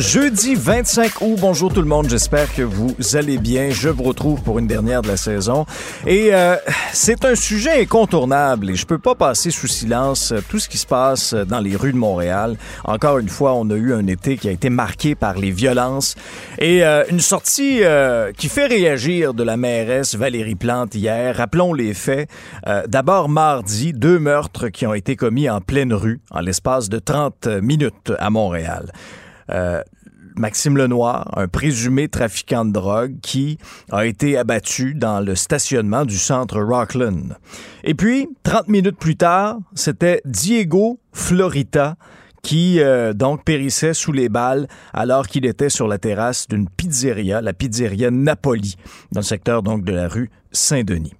Jeudi 25 août, bonjour tout le monde, j'espère que vous allez bien. Je vous retrouve pour une dernière de la saison. Et euh, c'est un sujet incontournable et je peux pas passer sous silence tout ce qui se passe dans les rues de Montréal. Encore une fois, on a eu un été qui a été marqué par les violences et euh, une sortie euh, qui fait réagir de la mairesse Valérie Plante hier. Rappelons les faits. D'abord mardi, deux meurtres qui ont été commis en pleine rue en l'espace de 30 minutes à Montréal. Euh, Maxime Lenoir, un présumé trafiquant de drogue qui a été abattu dans le stationnement du centre Rockland. Et puis, 30 minutes plus tard, c'était Diego Florita qui euh, donc périssait sous les balles alors qu'il était sur la terrasse d'une pizzeria, la pizzeria Napoli, dans le secteur donc de la rue Saint-Denis.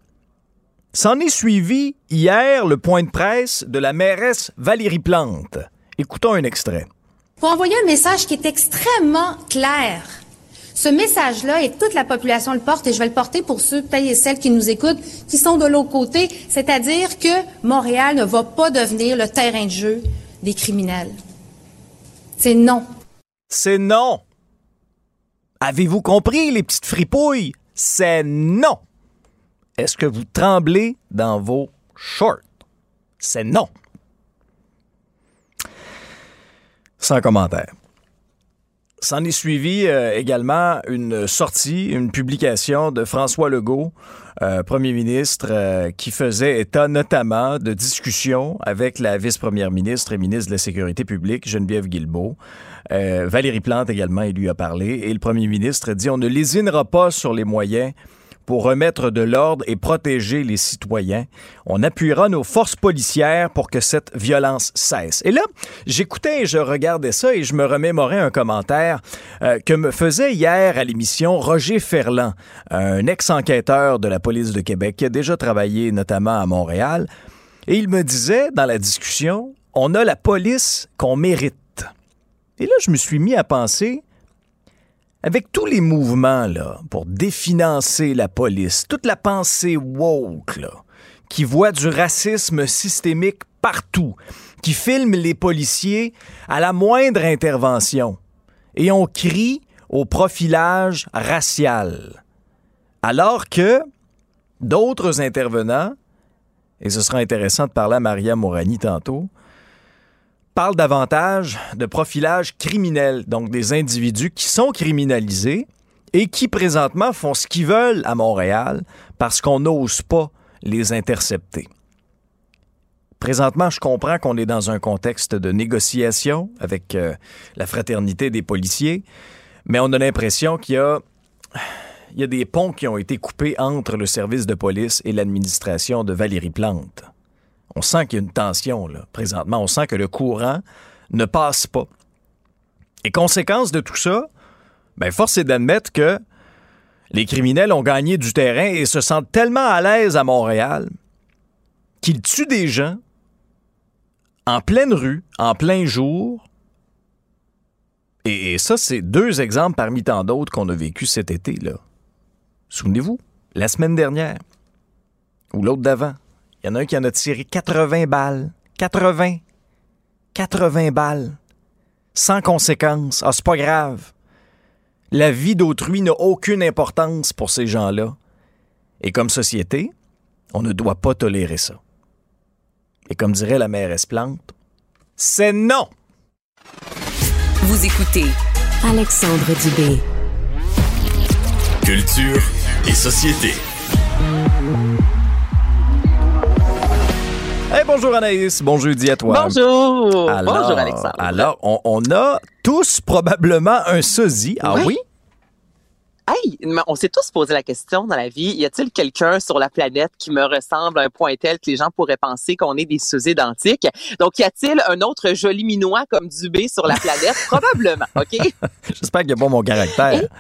S'en est suivi hier le point de presse de la mairesse Valérie Plante. Écoutons un extrait pour envoyer un message qui est extrêmement clair. Ce message-là, et toute la population le porte, et je vais le porter pour ceux, et celles qui nous écoutent, qui sont de l'autre côté, c'est-à-dire que Montréal ne va pas devenir le terrain de jeu des criminels. C'est non. C'est non. Avez-vous compris, les petites fripouilles? C'est non. Est-ce que vous tremblez dans vos shorts? C'est non. Sans commentaire. S'en est suivi euh, également une sortie, une publication de François Legault, euh, premier ministre, euh, qui faisait état notamment de discussions avec la vice-première ministre et ministre de la Sécurité publique, Geneviève Guilbeault. Valérie Plante également, il lui a parlé. Et le premier ministre dit on ne lésinera pas sur les moyens pour remettre de l'ordre et protéger les citoyens. On appuiera nos forces policières pour que cette violence cesse. Et là, j'écoutais et je regardais ça et je me remémorais un commentaire euh, que me faisait hier à l'émission Roger Ferland, un ex-enquêteur de la police de Québec qui a déjà travaillé notamment à Montréal. Et il me disait dans la discussion, on a la police qu'on mérite. Et là, je me suis mis à penser, avec tous les mouvements là, pour définancer la police, toute la pensée woke qui voit du racisme systémique partout, qui filme les policiers à la moindre intervention, et on crie au profilage racial. Alors que d'autres intervenants, et ce sera intéressant de parler à Maria Morani tantôt, parle davantage de profilage criminel, donc des individus qui sont criminalisés et qui présentement font ce qu'ils veulent à Montréal parce qu'on n'ose pas les intercepter. Présentement, je comprends qu'on est dans un contexte de négociation avec euh, la fraternité des policiers, mais on a l'impression qu'il y a, il y a des ponts qui ont été coupés entre le service de police et l'administration de Valérie Plante. On sent qu'il y a une tension, là, présentement. On sent que le courant ne passe pas. Et conséquence de tout ça, ben, force est d'admettre que les criminels ont gagné du terrain et se sentent tellement à l'aise à Montréal qu'ils tuent des gens en pleine rue, en plein jour. Et, ça, c'est deux exemples parmi tant d'autres qu'on a vécu cet été, là. Souvenez-vous, la semaine dernière, ou l'autre d'avant, il y en a un qui en a tiré 80 balles. 80. 80 balles. Sans conséquence. Ah, c'est pas grave. La vie d'autrui n'a aucune importance pour ces gens-là. Et comme société, on ne doit pas tolérer ça. Et comme dirait la mairesse Plante, c'est non! Vous écoutez Alexandre Dubé. Culture et société. Hey, bonjour Anaïs, bon jeudi à toi. Bonjour. bonjour Alexandre. Alors, on, a tous probablement un sosie. Ah oui? Hey, on s'est tous posé la question dans la vie, y a-t-il quelqu'un sur la planète qui me ressemble à un point tel que les gens pourraient penser qu'on est des sous identiques? Donc, y a-t-il un autre joli minois comme Dubé sur la planète? Probablement, OK? J'espère qu'il a pas mon caractère.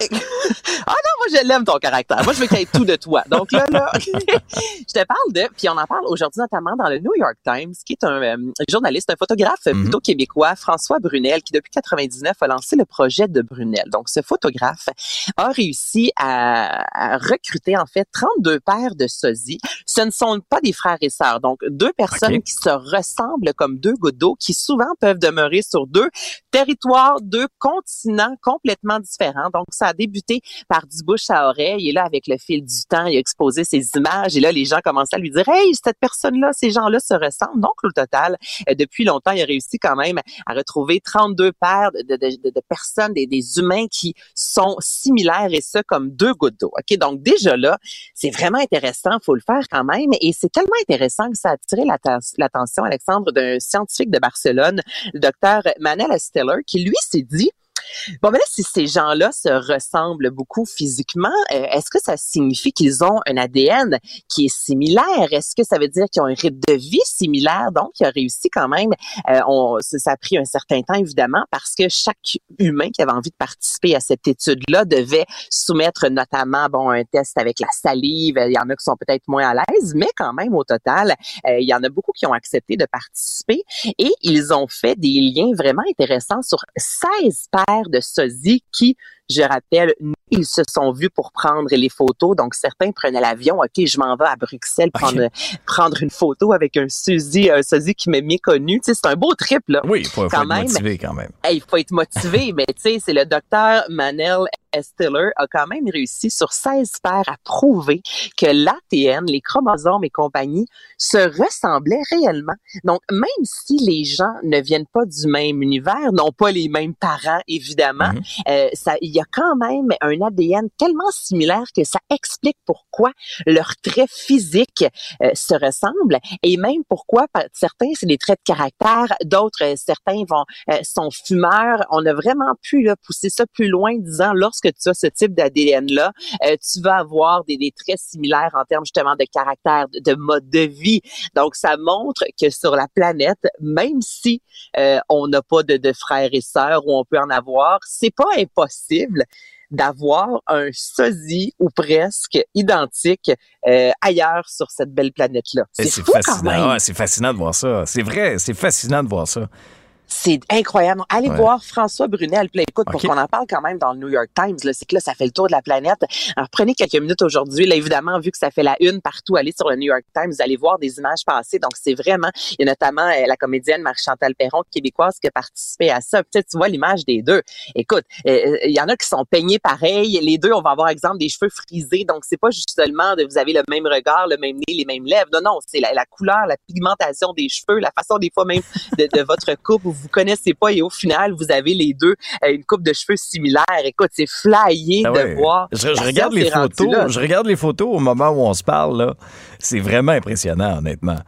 ah non, moi, je l'aime ton caractère. Moi, je veux qu'il y ait tout de toi. Donc là, là, je te parle de, puis on en parle aujourd'hui notamment dans le New York Times, qui est un euh, journaliste, un photographe mhm. plutôt québécois, François Brunel, qui depuis 99 a lancé le projet de Brunel. Donc, ce photographe a réussi à, recruter en fait 32 paires de sosies. Ce ne sont pas des frères et sœurs, donc deux personnes qui se ressemblent comme deux gouttes d'eau, qui souvent peuvent demeurer sur deux territoires, deux continents complètement différents. Donc, ça a débuté par du bouche à oreille et là, avec le fil du temps, il a exposé ses images et là, les gens commençaient à lui dire, hey, cette personne-là, ces gens-là se ressemblent. Donc, au total, euh, depuis longtemps, il a réussi quand même à retrouver 32 paires de, de, de, de personnes, des, des humains qui sont similaires et ça comme deux gouttes d'eau. OK? Donc, déjà là, c'est vraiment intéressant. faut le faire quand même. Et c'est tellement intéressant que ça a attiré l'attention, Alexandre, d'un scientifique de Barcelone, le docteur Manel Steller, qui lui s'est dit, Bon, mais si ces gens-là se ressemblent beaucoup physiquement, euh, est-ce que ça signifie qu'ils ont un ADN qui est similaire? Est-ce que ça veut dire qu'ils ont un rythme de vie similaire? Donc, il a réussi quand même? Euh, on, ça a pris un certain temps, évidemment, parce que chaque humain qui avait envie de participer à cette étude-là devait soumettre notamment, bon, un test avec la salive. Il y en a qui sont peut-être moins à l'aise, mais quand même, au total, euh, il y en a beaucoup qui ont accepté de participer et ils ont fait des liens vraiment intéressants sur 16 de sosie qui, je rappelle, ils se sont vus pour prendre les photos. Donc, certains prenaient l'avion. OK, je m'en vais à Bruxelles prendre, prendre une photo avec un sosie, un sosie qui m'est méconnu. Tu sais, c'est un beau trip, là. Oui, il faut, être motivé quand même. il faut être motivé, mais tu sais, c'est le docteur Manel Estiller a quand même réussi sur 16 paires à prouver que l'ATN, les chromosomes et compagnie se ressemblaient réellement. Donc, même si les gens ne viennent pas du même univers, n'ont pas les mêmes parents, évidemment, mhm. euh, ça, il y a quand même un ADN tellement similaire que ça explique pourquoi leurs traits physiques euh, se ressemblent et même pourquoi certains, c'est des traits de caractère, d'autres, euh, certains vont sont fumeurs. On a vraiment pu là, pousser ça plus loin, disant lorsque que tu as ce type d'ADN-là, euh, tu vas avoir des, traits similaires en termes justement de caractère, de, mode de vie. Donc, ça montre que sur la planète, même si euh, on n'a pas de, de frères et sœurs ou on peut en avoir, c'est pas impossible d'avoir un sosie ou presque identique euh, ailleurs sur cette belle planète-là. C'est fascinant. c'est fascinant de voir ça. C'est vrai, c'est fascinant de voir ça. C'est incroyable. Allez voir François Brunel. Puis écoute, pour qu'on en parle quand même dans le New York Times, c'est que là, ça fait le tour de la planète. Alors, prenez quelques minutes aujourd'hui. Là, évidemment, vu que ça fait la une partout, allez sur le New York Times, vous allez voir des images passées. Donc, c'est vraiment, il y a notamment euh, la comédienne Marie-Chantal Perron, québécoise, qui a participé à ça. Peut-être tu vois l'image des deux. Écoute, euh, euh, il y en a qui sont peignés pareil. Les deux, on va avoir, exemple, des cheveux frisés. Donc, c'est pas juste seulement de vous avez le même regard, le même nez, les mêmes lèvres. Non, non, c'est la, couleur, la pigmentation des cheveux, la façon des fois même de, de votre coupe vous connaissez pas et au final, vous avez les deux euh, une coupe de cheveux similaire. Écoute, c'est flyé ah de voir. Je, regarde les photos. Je regarde les photos au moment où on se parle. C'est vraiment impressionnant, honnêtement.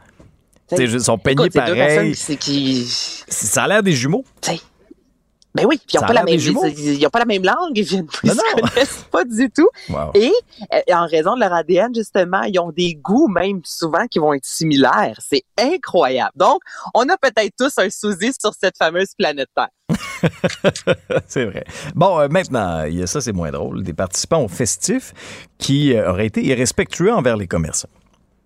Ils sont peignés pareil. Qui... Ça a l'air des jumeaux. Ben oui, puis ils n'ont pas, la même, ils, ont pas la même langue, ils viennent ils se connaissent pas du tout. Et euh, en raison de leur ADN, justement, ils ont des goûts même souvent qui vont être similaires. C'est incroyable. Donc, on a peut-être tous un souci sur cette fameuse planète Terre. c'est vrai. Bon, euh, maintenant, ça c'est moins drôle. Des participants au festif qui euh, auraient été irrespectueux envers les commerçants.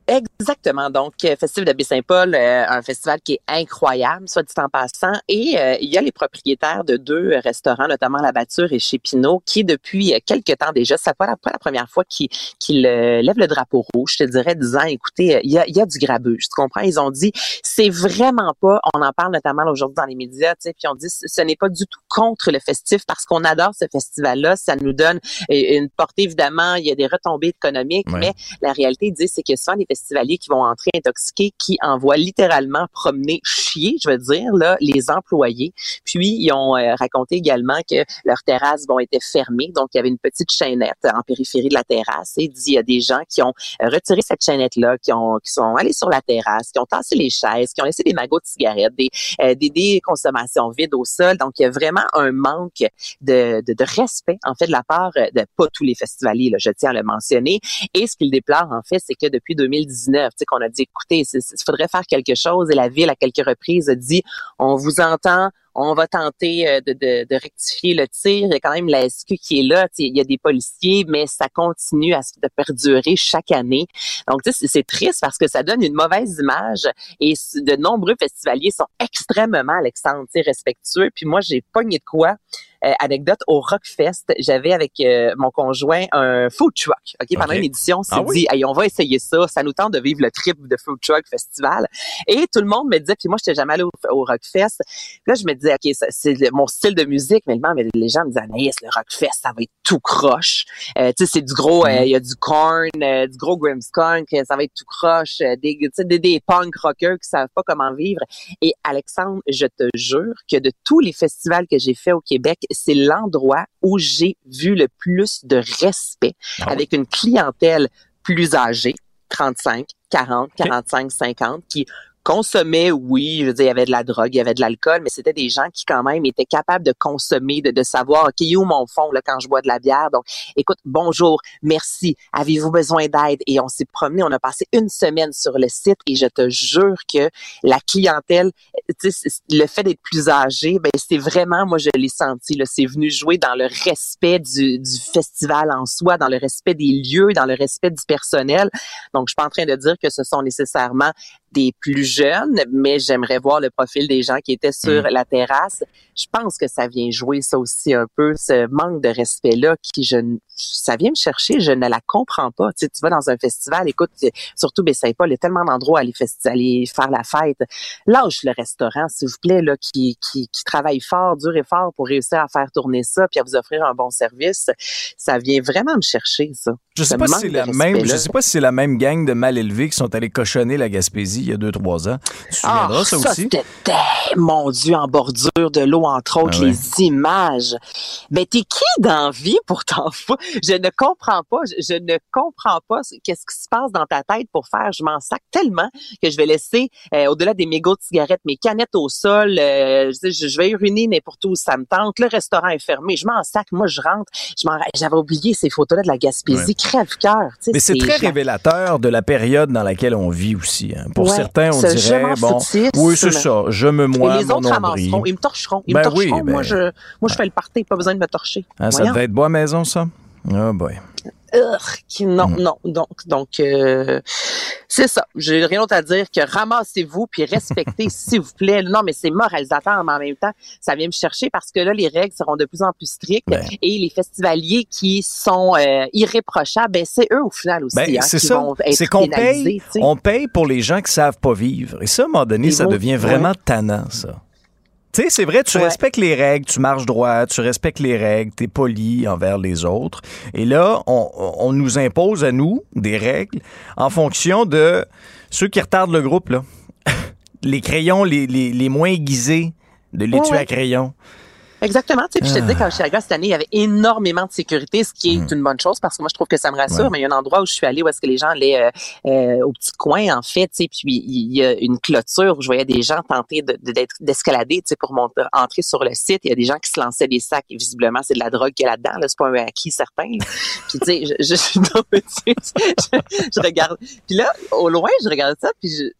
Exactement. Donc, euh, Festival de Baie-Saint-Paul, euh, un festival qui est incroyable, soit dit en passant. Et euh, il y a les propriétaires de deux restaurants, notamment La Bature et chez Pinot, qui depuis quelques temps déjà, c'est pas la, pas la première fois qu'ils qu lèvent le drapeau rouge, je te dirais, disant, écoutez, il y a, y a du grabuge, tu comprends? Ils ont dit, c'est vraiment pas, on en parle notamment aujourd'hui dans les médias, tu sais, puis on dit, ce n'est pas du tout contre le festif parce qu'on adore ce festival-là, ça nous donne une portée, évidemment, il y a des retombées économiques, mais la réalité, dit, c'est que souvent, les festivaliers qui vont entrer intoxiqués, qui envoient littéralement promener chier, je veux dire, là, les employés. Puis, ils ont euh, raconté également que leurs terrasses vont été fermées. Donc, il y avait une petite chaînette en périphérie de la terrasse. Et il dit, il y a des gens qui ont retiré cette chaînette-là, qui, ont, qui sont allés sur la terrasse, qui ont tassé les chaises, qui ont laissé des magots de cigarettes, des, euh, des, des, consommations vides au sol. Donc, il y a vraiment un manque de, de, de respect, en fait, de la part de pas tous les festivaliers, là, je tiens à le mentionner. Et ce qu'il déplore, en fait, c'est que depuis 2019, tu sais, qu'on a dit, écoutez, il faudrait faire quelque chose. Et la ville, à quelques reprises, a dit, on vous entend, on va tenter euh, de, de, de, rectifier le tir. Il y a quand même la SQ qui est là. Il y a des policiers, mais ça continue à de perdurer chaque année. Donc, c'est triste parce que ça donne une mauvaise image et de nombreux festivaliers sont extrêmement, Alexandre, respectueux. Puis moi, j'ai pogné de quoi? Euh, anecdote, au Rockfest, j'avais avec euh, mon conjoint un food truck. Ok, pendant une édition, on s'est ah dit, on va essayer ça. Ça nous tente de vivre le trip de food truck festival. Et tout le monde me disait, puis moi, j'étais jamais allé au, Rockfest. là, je me disais, ok, c'est mon style de musique, mais les gens me disaient, Anaïs, le Rockfest, ça va être tout croche. Euh, tu sais, c'est du gros, il y a du corn, du gros Grimmskunk, ça va être tout croche, des, des, des punk rockers qui savent pas comment vivre. Et Alexandre, je te jure que de tous les festivals que j'ai fait au Québec, c'est l'endroit où j'ai vu le plus de respect ah avec une clientèle plus âgée, 35, 40, 45, 50, qui consommaient, oui, je veux dire, il y avait de la drogue, il y avait de l'alcool, mais c'était des gens qui quand même étaient capables de consommer, de, de savoir, OK, où mon fond là, quand je bois de la bière? Donc, écoute, bonjour, merci, avez-vous besoin d'aide? Et on s'est promené, on a passé une semaine sur le site et je te jure que la clientèle, le fait d'être plus âgé, ben c'est vraiment, moi, je l'ai senti, c'est venu jouer dans le respect du, du festival en soi, dans le respect des lieux, dans le respect du personnel. Donc, je suis pas en train de dire que ce sont nécessairement des plus jeunes, mais j'aimerais voir le profil des gens qui étaient sur mm. la terrasse. Je pense que ça vient jouer ça aussi un peu, ce manque de respect-là qui, je, ça vient me chercher, je ne la comprends pas. Tu, sais, tu vas dans un festival, écoute, surtout Bessaye pas, il y a tellement d'endroits à aller, aller faire la fête. Lâche le restaurant, s'il vous plaît, là, qui, qui, qui travaille fort, dur et fort pour réussir à faire tourner ça puis à vous offrir un bon service. Ça vient vraiment me chercher, ça. Je sais pas si c'est la même, je sais pas si c'est la même gang de mal élevés qui sont allés cochonner la Gaspésie il y a deux, trois ans. Tu te ah, ça, ça aussi? mon Dieu, en bordure de l'eau, entre autres, ah les images. Mais t'es qui d'envie pour t'en foutre? Je ne comprends pas, je, ne comprends pas qu'est-ce qui se passe dans ta tête pour faire. Je m'en sac tellement que je vais laisser, euh, au-delà des mégots de cigarettes, mes canettes au sol. Euh, je, je, vais uriner n'importe où ça me tente. Le restaurant est fermé. Je m'en sac. Moi, je rentre. Je j'avais oublié ces photos-là de la Gaspésie. Crève-cœur. Mais c'est très révélateur de la période dans laquelle on vit aussi. Hein. Pour certains, on dirait, bon, oui, c'est ça. Je me moine. Et les autres ramasseront. Ils me torcheront. Ils me ben torcheront. moi, ben je, moi, je fais le party. Pas besoin de me torcher. Ah, ça devait être beau à maison, ça? Oh boy. Non, mm. non. Donc, donc euh, c'est ça. J'ai rien d'autre à dire que ramassez-vous puis respectez, s'il vous plaît. Non, mais c'est moralisateur, mais en même temps, ça vient me chercher parce que là, les règles seront de plus en plus strictes et les festivaliers qui sont euh, irréprochables, ben c'est eux au final aussi. Ben, hein, c'est ça. C'est qu'on paye, on paye pour les gens qui savent pas vivre. Et ça, à un moment donné, ça devient vraiment tannant, ça. Tu sais, c'est vrai, tu respectes les règles, tu marches droit, tu respectes les règles, tu es poli envers les autres. Et là, on, nous impose à nous des règles en fonction de ceux qui retardent le groupe, là. les crayons les, les, moins aiguisés de l'étui à crayon. Exactement. Tu sais, puis je te dis, quand je suis cette année, il y avait énormément de sécurité, ce qui est hmm. une bonne chose parce que moi, je trouve que ça me rassure. Mais il y a un endroit où je suis allée où est-ce que les gens allaient euh, euh, au petit coin, en fait, tu sais, puis il y a une clôture où je voyais des gens tenter d'escalader, tu sais, pour monter, entrer sur le site. Il y a des gens qui se lançaient des sacs. Et visiblement, c'est de la drogue qu'il y a là-dedans. Là. C'est pas un acquis certain. Puis, tu sais, je, je, je, je, regarde. Puis là, au loin, je regarde ça, puis je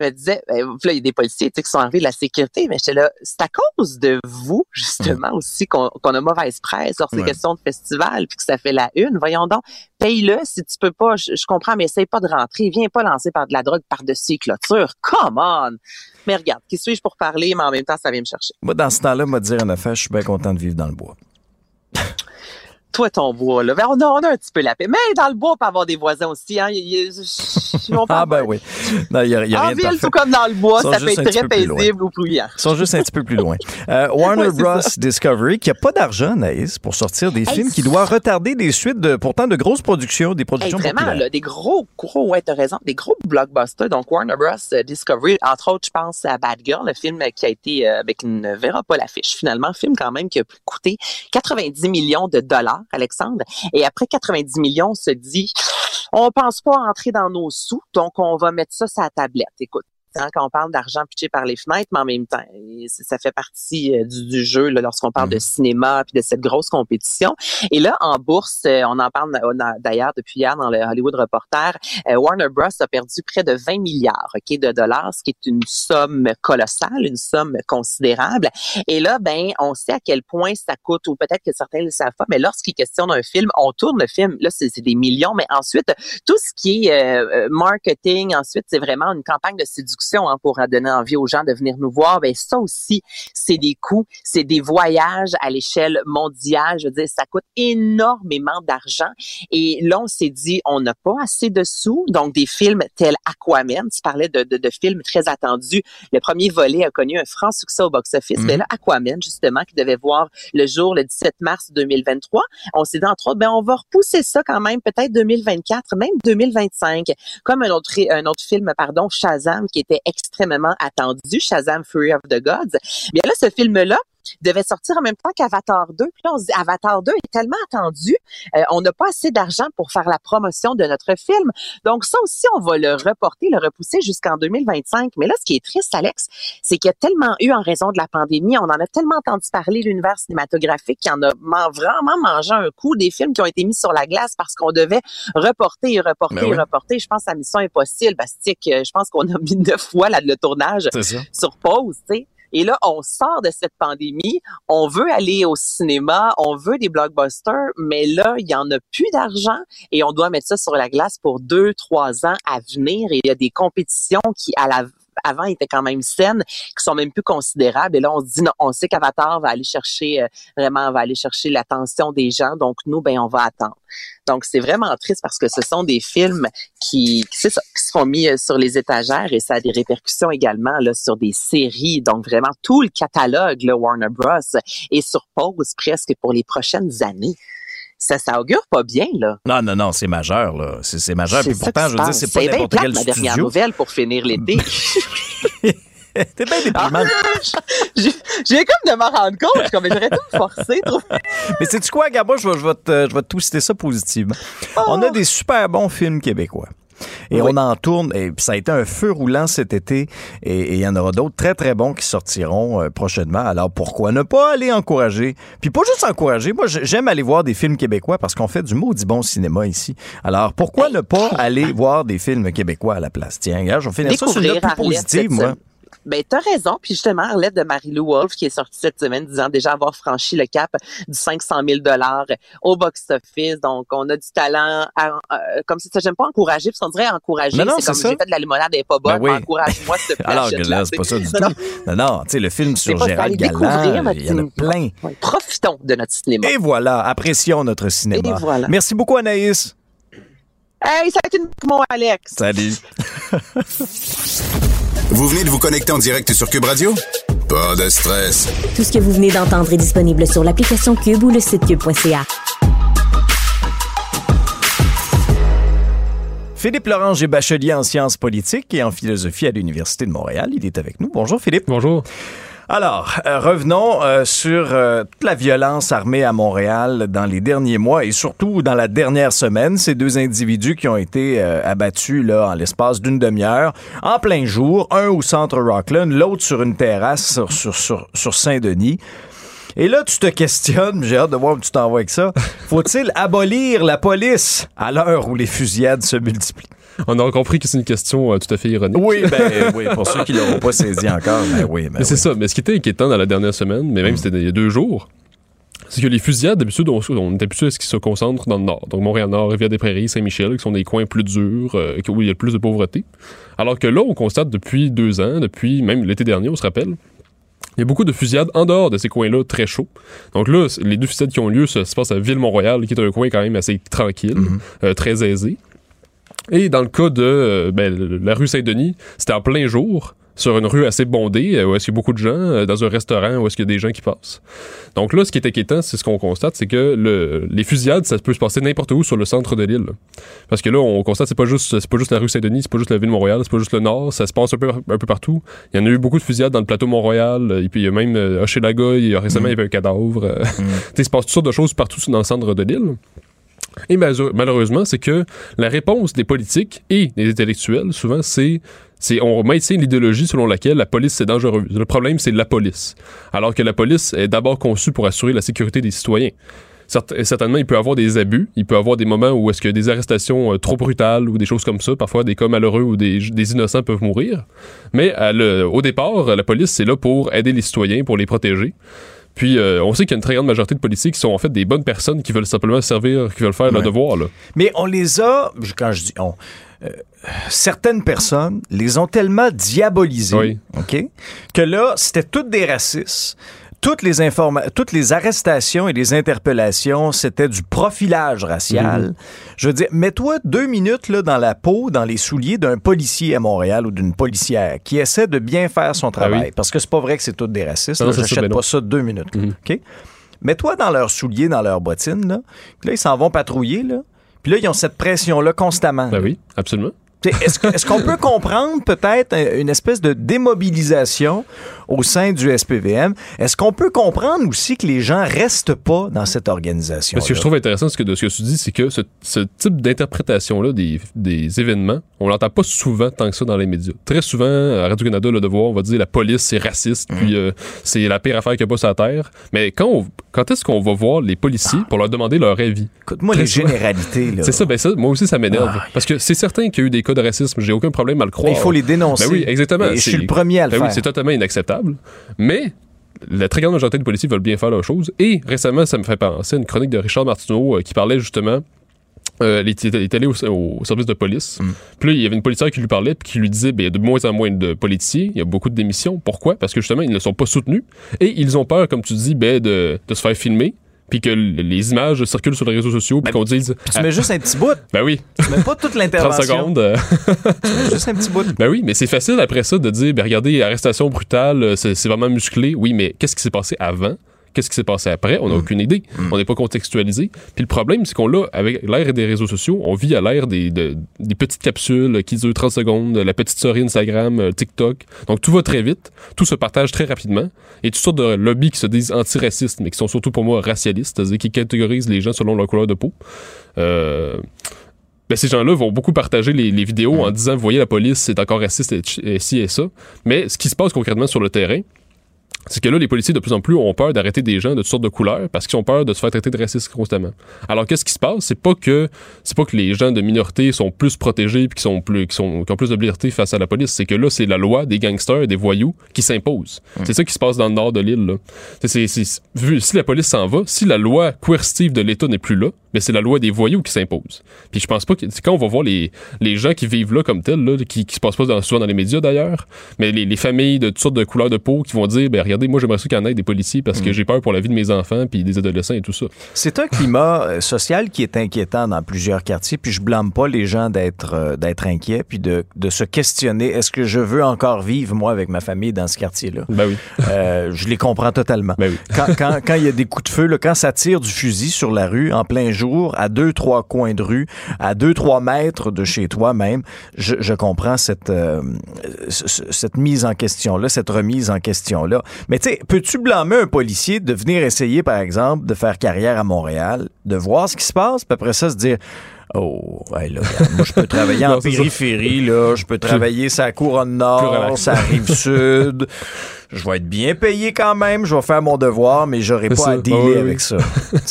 me disais, ben, là, il y a des policiers qui sont arrivés de la sécurité, mais j'étais là, c'est à cause de vous, justement, mm. aussi, qu'on a mauvaise presse lorsque c'est question de festival, puis que ça fait la une. Voyons donc, paye-le si tu peux pas, je, comprends, mais essaye pas de rentrer, viens pas lancer par de la drogue par-dessus les clôtures. Come on! Mais regarde, qui suis-je pour parler, mais en même temps, ça vient me chercher. Moi, dans ce temps-là, moi, dire en affaire, je suis bien content de vivre dans le bois. Toi, ton bois, là. Ben, on, a, on a un petit peu la paix. Mais dans le bois, on peut avoir des voisins aussi. Hein. ah, ben oui. Non, y a, y a en ville, tout comme dans le bois, ça peut être très paisible ou bruyant. Ils sont juste un petit peu plus loin. Euh, Warner Bros. Discovery, qui n'a pas d'argent, Naïs, pour sortir des films, qui doit retarder des suites de, pourtant de grosses productions, des productions hey, Vraiment, là, des gros, gros, ouais, t'as raison, des gros blockbusters. Donc, Warner Bros. Discovery, entre autres, je pense à Bad Girl, le film qui a été, euh, ben, qui ne verra pas l'affiche. Finalement, un film quand même qui a coûté 90 millions de dollars, Alexandre. Et après 90 millions, on se dit, on pense pas entrer dans nos sous, donc on va mettre ça sur la tablette. Écoute, quand on parle d'argent pitché par les fenêtres, mais en même temps, ça fait partie euh, du, jeu lorsqu'on parle de mhm. cinéma puis de cette grosse compétition. Et là, en bourse, euh, on en parle d'ailleurs depuis hier dans le Hollywood Reporter, euh, Warner Bros a perdu près de 20 milliards ok, de dollars, ce qui est une somme colossale, une somme considérable. Et là, ben, on sait à quel point ça coûte, ou peut-être que certains le savent pas, mais lorsqu'ils questionnent un film, on tourne le film, là, c'est des millions, mais ensuite, tout ce qui est marketing, ensuite, c'est vraiment une campagne de séduction Hein, pour donner envie aux gens de venir nous voir, ben ça aussi, c'est des coûts, c'est des voyages à l'échelle mondiale. Je veux dire, ça coûte énormément d'argent. Et là, on s'est dit, on n'a pas assez de sous. Donc, des films tels Aquaman, tu parlais de, de, de, films très attendus. Le premier volet a connu un franc succès au box-office. Mais mm-hmm. là, Aquaman, justement, qui devait voir le jour le 17 mars 2023, on s'est dit, entre autres, ben, on va repousser ça quand même, peut-être 2024, même 2025. Comme un autre, un autre film, pardon, Shazam, qui était extrêmement attendu, Shazam Fury of the Gods. Bien là, ce film-là, devait sortir en même temps qu'Avatar 2. Puis là, on se dit, Avatar 2 est tellement attendu, euh, on n'a pas assez d'argent pour faire la promotion de notre film. Donc ça aussi, on va le reporter, le repousser jusqu'en 2025. Mais là, ce qui est triste, Alex, c'est qu'il y a tellement eu, en raison de la pandémie, on en a tellement entendu parler, l'univers cinématographique, qui en a vraiment mangé un coup, des films qui ont été mis sur la glace parce qu'on devait reporter et reporter ben et reporter. Je pense à Mission Impossible, Bastique, je pense qu'on a mis neuf fois là, le tournage sur pause, tu sais. Et là, on sort de cette pandémie, on veut aller au cinéma, on veut des blockbusters, mais là, il y en a plus d'argent et on doit mettre ça sur la glace pour deux, trois ans à venir. Et il y a des compétitions qui, à la avant étaient quand même saines, qui sont même plus considérables. Et là, on se dit, non, on sait qu'Avatar va aller chercher, euh, vraiment, va aller chercher l'attention des gens. Donc, nous, ben, on va attendre. Donc, c'est vraiment triste parce que ce sont des films qui, qui, ça, qui mis euh, sur les étagères et ça a des répercussions également là, sur des séries. Donc, vraiment, tout le catalogue, le Warner Bros. est sur pause presque pour les prochaines années ça, ça augure pas bien, là. Non, non, non, c'est majeur, là. C'est majeur. Puis pourtant, je veux dire, c'est pas n'importe quel ma dernière nouvelle pour finir l'été. T'es bien déprimant. Ah, j'ai comme de m'en rendre compte. Comme j'aurais tout forcé. Trop. Mais sais-tu quoi, Gabo? Je vais, je, vais te, je vais te citer ça positivement. On a oh. des super bons films québécois. Et on en tourne, et ça a été un feu roulant cet été, et il y en aura d'autres très, très bons qui sortiront euh, prochainement. Alors pourquoi ne pas aller encourager? Puis pas juste encourager, moi j'aime aller voir des films québécois parce qu'on fait du maudit bon cinéma ici. Alors pourquoi ne pas aller voir des films québécois à la place? Tiens, regarde, je vais finir ça sur une note plus positive, moi. Ben, t'as raison. Puis justement, Arlette de Marie-Lou Wolfe, qui est sortie cette semaine, disant déjà avoir franchi le cap du 500 000 dollars au box-office. Donc, on a du talent. Euh, comme si ça, j'aime pas encourager, parce qu'on dirait encourager. c'est comme j'ai fait de la limonade et pas bonne. Ben Encourage-moi, s'il te plaît. Alors là, c'est pas ça du tout. Non, non, tu sais, le film sur Gérald Galland, il y en a plein. profitons de notre cinéma. Et voilà, apprécions notre cinéma. Et voilà. Merci beaucoup, Anaïs. Hey, ça a été une mon Alex. Salut. Vous venez de vous connecter en direct sur Cube Radio? Pas de stress. Tout ce que vous venez d'entendre est disponible sur l'application Cube ou le site cube.ca. Philippe Lorange est bachelier en sciences politiques et en philosophie à l'Université de Montréal. Il est avec nous. Bonjour Philippe. Bonjour. Alors, euh, revenons euh, sur euh, toute la violence armée à Montréal dans les derniers mois et surtout dans la dernière semaine. Ces deux individus qui ont été abattus là en l'espace d'une demi-heure, en plein jour, un au centre Rockland, l'autre sur une terrasse sur, sur, sur, Saint-Denis. Et là, tu te questionnes, j'ai hâte de voir où tu t'envoies avec ça. Faut-il abolir la police à l'heure où les fusillades se multiplient? On a compris que c'est une question euh, tout à fait ironique. Oui, ben, oui, pour ceux qui ne l'auront pas saisi encore, ben oui. Ben mais c'est ça. Mais ce qui était inquiétant dans la dernière semaine, mais même mm. c'était il y a deux jours, c'est que les fusillades, d'habitude, on, est habitué à ce qu'ils se concentrent dans le nord. Donc Montréal-Nord, Rivière-des-Prairies, Saint-Michel, qui sont des coins plus durs, euh, où il y a le plus de pauvreté. Alors que là, on constate depuis deux ans, depuis même l'été dernier, on se rappelle, Il y a beaucoup de fusillades en dehors de ces coins-là très chauds. Donc là, les deux fusillades qui ont lieu, ça se passe à Ville-Mont-Royal, qui est un coin quand même assez tranquille, euh, très aisé. Et dans le cas de euh, ben, la rue Saint-Denis, c'était en plein jour, sur une rue assez bondée, euh, où est-ce qu'il y a beaucoup de gens, euh, dans un restaurant où est-ce qu'il y a des gens qui passent. Donc là, ce qui est inquiétant, c'est ce qu'on constate, c'est que le, les fusillades, ça peut se passer n'importe où sur le centre de l'île. Parce que là, on constate, c'est pas juste, c'est pas juste la rue Saint-Denis, c'est pas juste la ville de Montréal, c'est pas juste le nord, ça se passe un peu, un peu partout. Il y en a eu beaucoup de fusillades dans le plateau Mont-Royal, et puis il y a même euh, Hochelaga, il y a récemment, il y avait un cadavre. euh, tu sais, il se passe toutes sortes de choses partout dans le centre de l'île. Et malheure- malheureusement, c'est que la réponse des politiques et des intellectuels, souvent, c'est on maintient l'idéologie selon laquelle la police c'est dangereux. Le problème c'est la police, alors que la police est d'abord conçue pour assurer la sécurité des citoyens. Certainement, il peut y avoir des abus, il peut y avoir des moments où est-ce que des arrestations euh, trop brutales ou des choses comme ça, parfois des cas malheureux où des, innocents peuvent mourir. Mais le- au départ, la police c'est là pour aider les citoyens, pour les protéger. Puis euh, on sait qu'il y a une très grande majorité de policiers qui sont en fait des bonnes personnes qui veulent simplement servir, qui veulent faire leur Ouais. devoir. Là. Mais on les a, quand je dis on, euh, certaines personnes les ont tellement diabolisés, Oui. OK, que là, c'était toutes des racistes. Toutes les, informa- toutes les arrestations et les interpellations, c'était du profilage racial. Mhm. Je veux dire, mets-toi deux minutes là, dans la peau, dans les souliers d'un policier à Montréal ou d'une policière qui essaie de bien faire son travail. Ah oui. Parce que c'est pas vrai que c'est toutes des racistes. Non, là, ça, J'achète non. pas ça deux minutes. là, Mhm. OK? Mets-toi dans leurs souliers, dans leurs bottines. Là, Puis là ils s'en vont patrouiller. Là. Puis là, ils ont cette pression-là constamment. Ben oui, absolument. Est-ce qu'on peut comprendre peut-être un- une espèce de démobilisation au sein du SPVM? Est-ce qu'on peut comprendre aussi que les gens restent pas dans cette organisation? Ce que je trouve intéressant ce que, de ce que tu dis, c'est que ce, ce type d'interprétation-là des, des événements, on l'entend pas souvent tant que ça dans les médias. Très souvent, à Radio-Canada, le devoir, on va dire la police, c'est raciste, Mm. puis euh, c'est la pire affaire qu'il n'y a pas sur la Terre. Mais quand, on- quand est-ce qu'on va voir les policiers pour leur demander leur avis? Écoute-moi les souvent. généralités. là. C'est ça, ben ça, moi aussi, ça m'énerve. Ah, Parce que c'est certain qu'il y a eu des cas de racisme, j'ai aucun problème à le croire. Mais il faut les dénoncer. Ben oui, exactement. Et je suis le premier à le Ben faire. oui, c'est totalement inacceptable. Mais la très grande majorité des policiers veulent bien faire leurs choses. Et récemment, ça me fait penser à une chronique de Richard Martineau euh, qui parlait justement. Euh, il était il était allé au, au service de police. Mm. Puis là, il y avait une policière qui lui parlait puis qui lui disait ben, il y a de moins en moins de policiers, il y a beaucoup de démissions. Pourquoi? Parce que justement, ils ne sont pas soutenus et ils ont peur, comme tu dis, ben, de, de se faire filmer puis que les images circulent sur les réseaux sociaux puis qu'on dise Puis tu mets juste un petit bout. ben oui, Tu mets pas toute 30 l'intervention. secondes. euh, Tu mets juste un petit bout. Ben oui, mais c'est facile après ça de dire, ben regardez, arrestation brutale, euh, c'est vraiment musclé. Oui, mais qu'est-ce qui s'est passé avant? Qu'est-ce qui s'est passé après? On n'a aucune idée. On n'est pas contextualisé. Puis le problème, c'est qu'on l'a, avec l'ère des réseaux sociaux, on vit à l'ère des, de- des petites capsules qui durent 30 secondes, la petite story Instagram, euh, TikTok. Donc tout va très vite, tout se partage très rapidement. Et toutes sortes de lobbies qui se disent antiracistes, mais qui sont surtout pour moi racialistes, c'est-à-dire qui catégorisent les gens selon leur couleur de peau. Euh, ben, ces gens-là vont beaucoup partager les, les vidéos en disant, vous voyez, la police, c'est encore raciste et ci et ça. Mais ce qui se passe concrètement sur le terrain, c'est que là, les policiers, de plus en plus, ont peur d'arrêter des gens de toutes sortes de couleurs parce qu'ils ont peur de se faire traiter de racistes constamment. Alors, qu'est-ce qui se passe? C'est pas que, c'est pas que les gens de minorité sont plus protégés puis qui sont plus, qui sont, qui ont plus de liberté face à la police. C'est que là, c'est la loi des gangsters, des voyous qui s'impose. C'est ça qui se passe dans le nord de l'île, là. C'est- c'est- vu, si la police s'en va, si la loi coercitive de l'État n'est plus là, mais c'est la loi des voyous qui s'impose. Puis je pense pas que, quand on va voir les, les gens qui vivent là comme tels, là, qui, qui se passent pas dans, souvent dans les médias d'ailleurs, mais les, les familles de toutes sortes de couleurs de peau qui vont dire, ben regardez, moi j'aimerais ça qu'il y en ait des policiers parce que j'ai peur pour la vie de mes enfants puis des adolescents et tout ça. C'est un climat euh, social qui est inquiétant dans plusieurs quartiers, puis je blâme pas les gens d'être euh, d'être inquiets, puis de, de se questionner est-ce que je veux encore vivre moi avec ma famille dans ce quartier-là? Ben oui. Euh, Je les comprends totalement. Ben oui. Quand quand quand il y a des coups de feu, là, quand ça tire du fusil sur la rue en plein jour, à deux trois coins de rue, à deux trois mètres de chez toi même, je, comprends cette euh, ce- ce- cette mise en question là, cette remise en question là. Mais tu sais, peux-tu blâmer un policier de venir essayer par exemple de faire carrière à Montréal, de voir ce qui se passe, puis après ça se dire Oh, ouais, là, regarde, moi, je peux travailler en Non, c'est ça. périphérie, là. Je peux travailler sa couronne nord, sa rive sud. Je vais être bien payé quand même. Je vais faire mon devoir, mais j'aurai pas ça. à dealer oui, avec ça.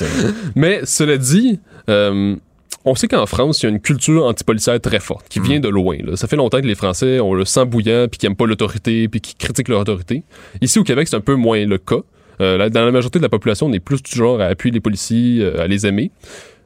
Mais cela dit, euh, on sait qu'en France, il y a une culture antipolicière très forte, qui vient de loin. là. Ça fait longtemps que les Français ont le sang bouillant, puis qui n'aiment pas l'autorité, puis qui critiquent leur autorité. Ici, au Québec, c'est un peu moins le cas. Euh, dans la majorité de la population, on est plus du genre à appuyer les policiers, euh, à les aimer.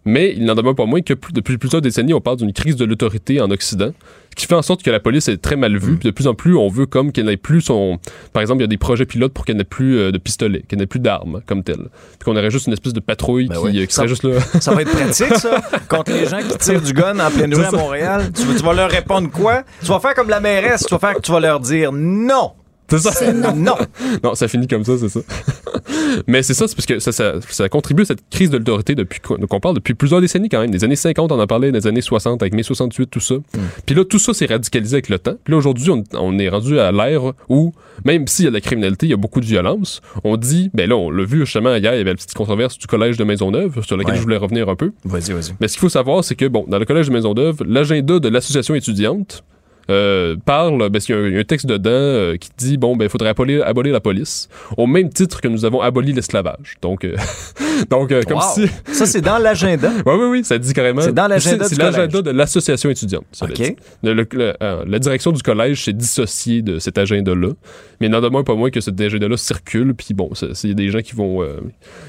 Mais il n'en demeure pas moins que depuis plusieurs décennies, on parle d'une crise de l'autorité en Occident, qui fait en sorte que la police est très mal Mm. vue. Puis de plus en plus, on veut comme qu'elle n'ait plus son... Par exemple, il y a des projets pilotes pour qu'elle n'ait plus euh, de pistolet, qu'elle n'ait plus d'armes comme telle. Puis qu'on aurait juste une espèce de patrouille Ben qui, oui. euh, qui Ça- serait juste là. Ça va être pratique, ça, contre les gens qui tirent du gun en pleine rue à Montréal. Tu, vas- tu vas leur répondre quoi? Tu vas faire comme la mairesse, tu vas faire que tu vas leur dire non. C'est ça. C'est non. Non. Non, ça finit comme ça, c'est ça. Mais c'est ça, c'est parce que ça, ça, ça contribue à cette crise de l'autorité depuis qu'on donc on parle depuis plusieurs décennies quand même. Des années 50, on en parlait, des années 60 avec mai 68, tout ça. Puis là, tout ça s'est radicalisé avec le temps. Puis là, aujourd'hui, on, on est rendu à l'ère où, même s'il y a de la criminalité, il y a beaucoup de violence, on dit, ben là, on l'a vu justement hier, il y avait la petite controverse du collège de Maisonneuve, sur laquelle Ouais. je voulais revenir un peu. Vas-y, vas-y. Mais ce qu'il faut savoir, c'est que, bon, dans le collège de Maisonneuve, l'agenda de l'association étudiante euh, parle, parce qu'il y a un- il y, a un texte dedans euh, qui dit, bon, ben, il faudrait abolir, abolir la police, au même titre que nous avons aboli l'esclavage. Donc, euh, donc comme Wow. si... Ça, c'est dans l'agenda. Oui, oui, oui, ça dit carrément. C'est dans l'agenda C'est l'agenda de l'association étudiante. OK. dit. Le- le- le- la direction du collège s'est dissociée de cet agenda-là. Mais il n'en demeure pas moins que cet agenda-là circule. Puis bon, ça- c'est des gens qui vont.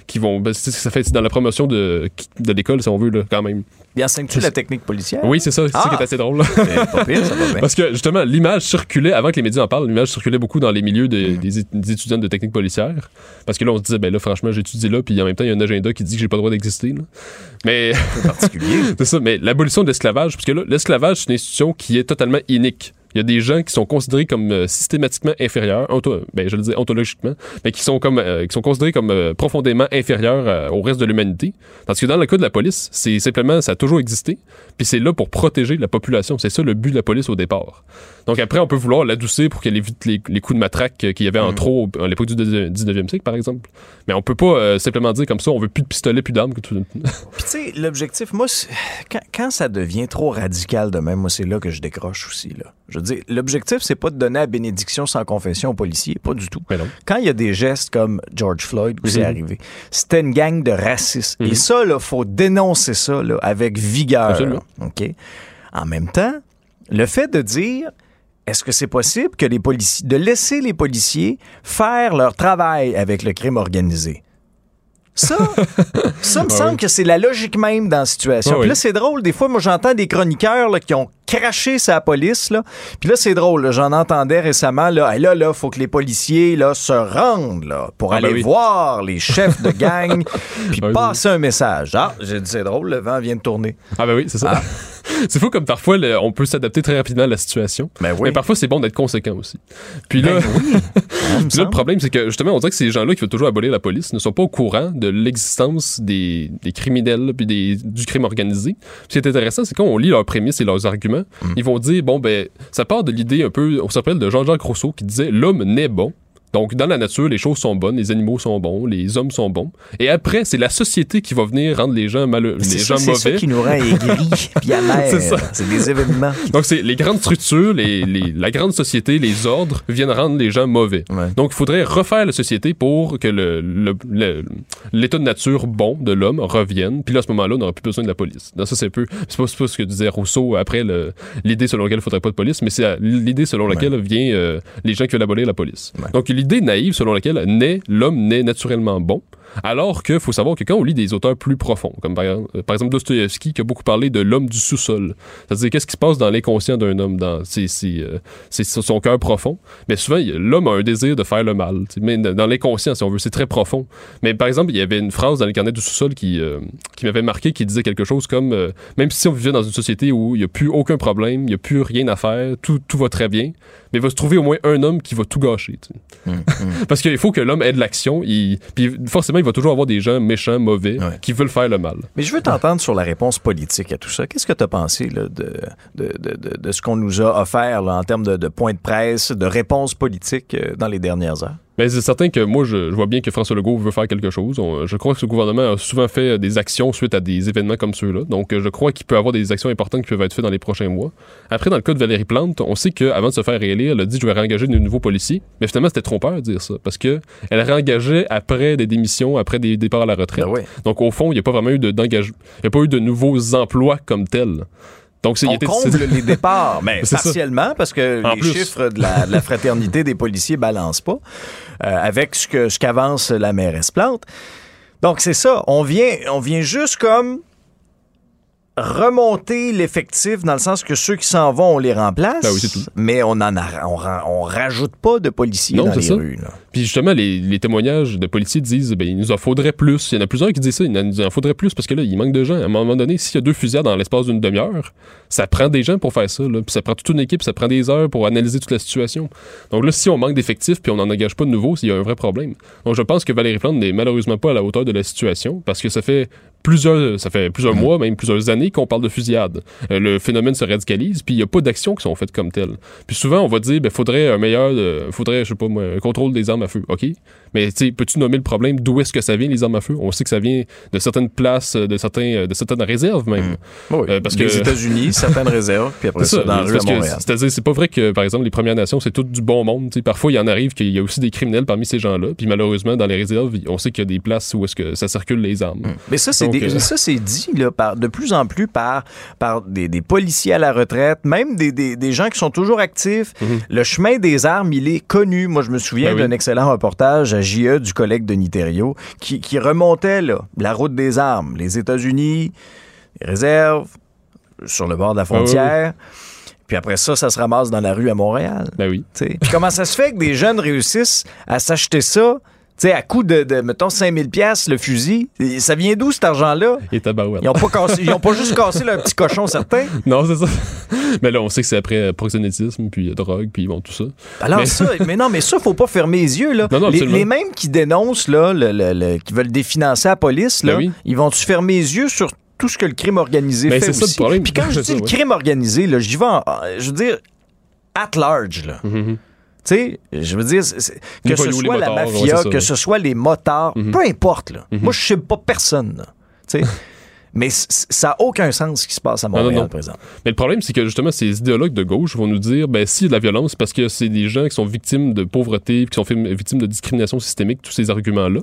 qui vont ben, ça fait dans la promotion de, de l'école, si on veut, là, quand même. Il enseigne-tu la technique policière? Oui, c'est ça. C'est ça Ah! qui est assez drôle. là. C'est pas pire, ça va bien. Parce que justement, l'image circulait, avant que les médias en parlent, l'image circulait beaucoup dans les milieux des, des é- des étudiants de technique policière. Parce que là, on se disait, ben là, franchement, j'étudie là, puis en même temps, il y a un agenda qui dit que j'ai pas le droit d'exister. là. Mais C'est particulier. c'est ça, mais l'abolition de l'esclavage, parce que là, l'esclavage, c'est une institution qui est totalement inique. Il y a des gens qui sont considérés comme euh, systématiquement inférieurs, onto- ben, je le dis ontologiquement, mais qui sont comme euh, qui sont considérés comme euh, profondément inférieurs au reste de l'humanité. Tandis que dans le cas de la police, c'est simplement ça a toujours existé, puis c'est là pour protéger la population. C'est ça le but de la police au départ. Donc après, on peut vouloir l'adoucir pour qu'elle évite les, les coups de matraque qu'il y avait en trop à l'époque du 19e siècle, par exemple. Mais on peut pas simplement dire comme ça, on veut plus de pistolets, plus d'armes. tout- Puis tu sais, l'objectif, moi, quand, quand ça devient trop radical de même, moi, c'est là que je décroche aussi. Là. Je veux dire, l'objectif, c'est pas de donner la bénédiction sans confession aux policiers, pas du tout. Quand il y a des gestes comme George Floyd où c'est Mhm. arrivé, c'était une gang de racistes. Et Mhm. ça, là, faut dénoncer ça là, avec vigueur. Absolument. OK? En même temps, le fait de dire est-ce que c'est possible que les policiers, de laisser les policiers faire leur travail avec le crime organisé? Ça, ça me Ah semble oui. que c'est la logique même dans la situation. Ah Puis là, c'est drôle. Des fois, moi, j'entends des chroniqueurs là, qui ont craché sa police. Là. Puis là, c'est drôle. J'en entendais récemment. Là, là, là, faut que les policiers là, se rendent là, pour Ah, aller ben oui. voir les chefs de gang puis Ah oui. passer un message. Ah, j'ai dit, c'est drôle, le vent vient de tourner. Ah ben oui, c'est ça. c'est fou comme parfois le- on peut s'adapter très rapidement à la situation. Ben oui. Mais parfois c'est bon d'être conséquent aussi. Puis là, Ben oui. Ça me puis là, le problème c'est que justement on dirait que ces gens-là qui veulent toujours abolir la police ne sont pas au courant de l'existence des, des criminels puis des, du crime organisé. Ce qui est intéressant c'est quand on lit leurs prémices et leurs arguments, Mm. ils vont dire bon ben ça part de l'idée un peu on s'appelle de Jean-Jacques Rousseau qui disait l'homme naît bon. Donc, dans la nature, les choses sont bonnes, les animaux sont bons, les hommes sont bons. Et après, c'est la société qui va venir rendre les gens malheureux, les ça, gens c'est ça mauvais. qui nous rend aigris puis amers. C'est ça. C'est des événements. Donc, c'est les grandes structures, les, les- la grande société, les ordres viennent rendre les gens mauvais. Ouais. Donc, il faudrait refaire la société pour que le, l'état de nature bon de l'homme revienne. Puis là, à ce moment-là, on n'aura plus besoin de la police. Donc, ça, c'est peu, c'est pas, pas ce que disait Rousseau après l'idée selon laquelle il faudrait pas de police, mais c'est l'idée selon laquelle vient euh, les gens qui veulent abolir la police. Ouais. Donc, l'idée naïve selon laquelle naît, l'homme naît naturellement bon. Alors que faut savoir que quand on lit des auteurs plus profonds, comme par, exemple- par exemple Dostoïevski qui a beaucoup parlé de l'homme du sous-sol, c'est-à-dire qu'est-ce qui se passe dans l'inconscient d'un homme, dans ses- ses, euh, son cœur profond. Mais souvent, l'homme a un désir de faire le mal. Mais dans l'inconscient, si on veut, c'est très profond. Mais par exemple, il y avait une phrase dans les carnets du sous-sol qui, euh, qui m'avait marqué, qui disait quelque chose comme euh, même si on vivait dans une société où il n'y a plus aucun problème, il n'y a plus rien à faire, tout, tout va très bien, mais il va se trouver au moins un homme qui va tout gâcher. tu sais. Parce qu'il faut que l'homme ait de l'action. Puis forcément, il va toujours avoir des gens méchants, mauvais, Ouais. qui veulent faire le mal. Mais je veux t'entendre sur la réponse politique à tout ça. Qu'est-ce que tu as pensé là, de, de, de, de- de ce qu'on nous a offert là, en termes de, de points de presse, de réponses politiques euh, dans les dernières heures? Mais c'est certain que moi, je, je vois bien que François Legault veut faire quelque chose. On- je crois que ce gouvernement a souvent fait des actions suite à des événements comme ceux-là. Donc, euh, je crois qu'il peut avoir des actions importantes qui peuvent être faites dans les prochains mois. Après, dans le cas de Valérie Plante, on sait qu'avant de se faire réélire, elle a dit je vais réengager de nouveaux policiers. Mais finalement, c'était trompeur de dire ça. Parce que elle réengageait après des démissions, après des départs à la retraite. Ben. Donc, au fond, il n'y a pas vraiment eu de- d'engagement. Il n'y a pas eu de nouveaux emplois comme tels. Donc, c'est On était- comble les départs, mais ça. partiellement, parce que En les plus. chiffres de la, de la fraternité des policiers balancent pas euh, avec ce que ce qu'avance la mairesse Plante. Donc, c'est ça. On vient, on vient juste comme remonter l'effectif dans le sens que ceux qui s'en vont, on les remplace. Ben oui, c'est tout. Mais on en a, on, ra- on rajoute pas de policiers Non, dans les ça. rues. là. Puis justement, les, les témoignages de policiers disent ben, il nous en faudrait plus. Il y en a plusieurs qui disent ça, il nous en faudrait plus parce que là, il manque de gens. À un moment donné, s'il y a deux fusillades dans l'espace d'une demi-heure, ça prend des gens pour faire ça. Là. Puis ça prend toute une équipe, ça prend des heures pour analyser toute la situation. Donc là, si on manque d'effectifs puis on n'en engage pas de nouveaux, il y a un vrai problème. Donc je pense que Valérie Plante n'est malheureusement pas à la hauteur de la situation parce que ça fait plusieurs, ça fait plusieurs mois, même plusieurs années qu'on parle de fusillade. Euh, le phénomène se radicalise, puis il n'y a pas d'actions qui sont faites comme telles. Puis souvent, on va dire, ben, faudrait un meilleur, euh, faudrait, je sais pas moi, un contrôle des armes à feu. OK? Mais, tu sais, peux-tu nommer le problème? D'où est-ce que ça vient, les armes à feu? On sait que ça vient de certaines places, euh, de certains, de certaines réserves, même. Oui, Euh, parce les que- États-Unis, certaines réserves, puis après ça, ça, dans la c'est rue à parce que Montréal. C'est-à-dire, c'est pas vrai que, par exemple, les Premières Nations, c'est tout du bon monde. Tu sais, parfois, il en arrive qu'il y a aussi des criminels parmi ces gens-là. Puis malheureusement, dans les réserves, on sait qu'il y a des places où est-ce que ça circule les armes. Mais ça, c'est des- euh, ça, c'est dit là, par, de plus en plus par, par des, des policiers à la retraite, même des, des- gens qui sont toujours actifs. Le chemin des armes, il est connu. Moi, je me souviens Mhm. Ben oui. d'un excellent reportage à JE du collègue de Niterio qui, qui remontait là, la route des armes. Les États-Unis, les réserves, sur le bord de la Ah oui. frontière. Puis après ça, ça se ramasse dans la rue à Montréal. Ben oui. T'sais. Puis comment ça se fait que des jeunes réussissent à s'acheter ça, t'sais, à coût de, de, mettons, 5000 pièces le fusil? Ça vient d'où cet argent-là? Et tabarouette. Ils ont pas, cassé, ils ont pas juste cassé leur petit cochon, certains. Non, c'est ça. mais là, on sait que c'est après euh, proxénétisme, puis euh, drogue, puis bon, tout ça. Alors Mais- ça, mais non, mais ça, faut pas fermer les yeux, là. Non, non, les, mêmes qui dénoncent, là, le- le- le- qui veulent définancer la police, là, Ben oui. ils vont-tu fermer les yeux sur tout ce que le crime organisé Ben, fait c'est ça, aussi? le problème. Puis quand je dis ça, le ouais. crime organisé, là, j'y vais en- je veux dire, at large, là. Mhm. Tu sais, je veux dire, que ce soit la motards, mafia, ça, que ouais. ce soit les motards, Mhm. peu importe. Là. Mhm. Moi, je sais pas personne. Tu sais. Mais ça n'a aucun sens ce qui se passe à non, Montréal, non. présent. Mais le problème, c'est que justement, ces idéologues de gauche vont nous dire, ben, s'il y a de la violence, parce que c'est des gens qui sont victimes de pauvreté, qui sont victimes de discrimination systémique, tous ces arguments-là.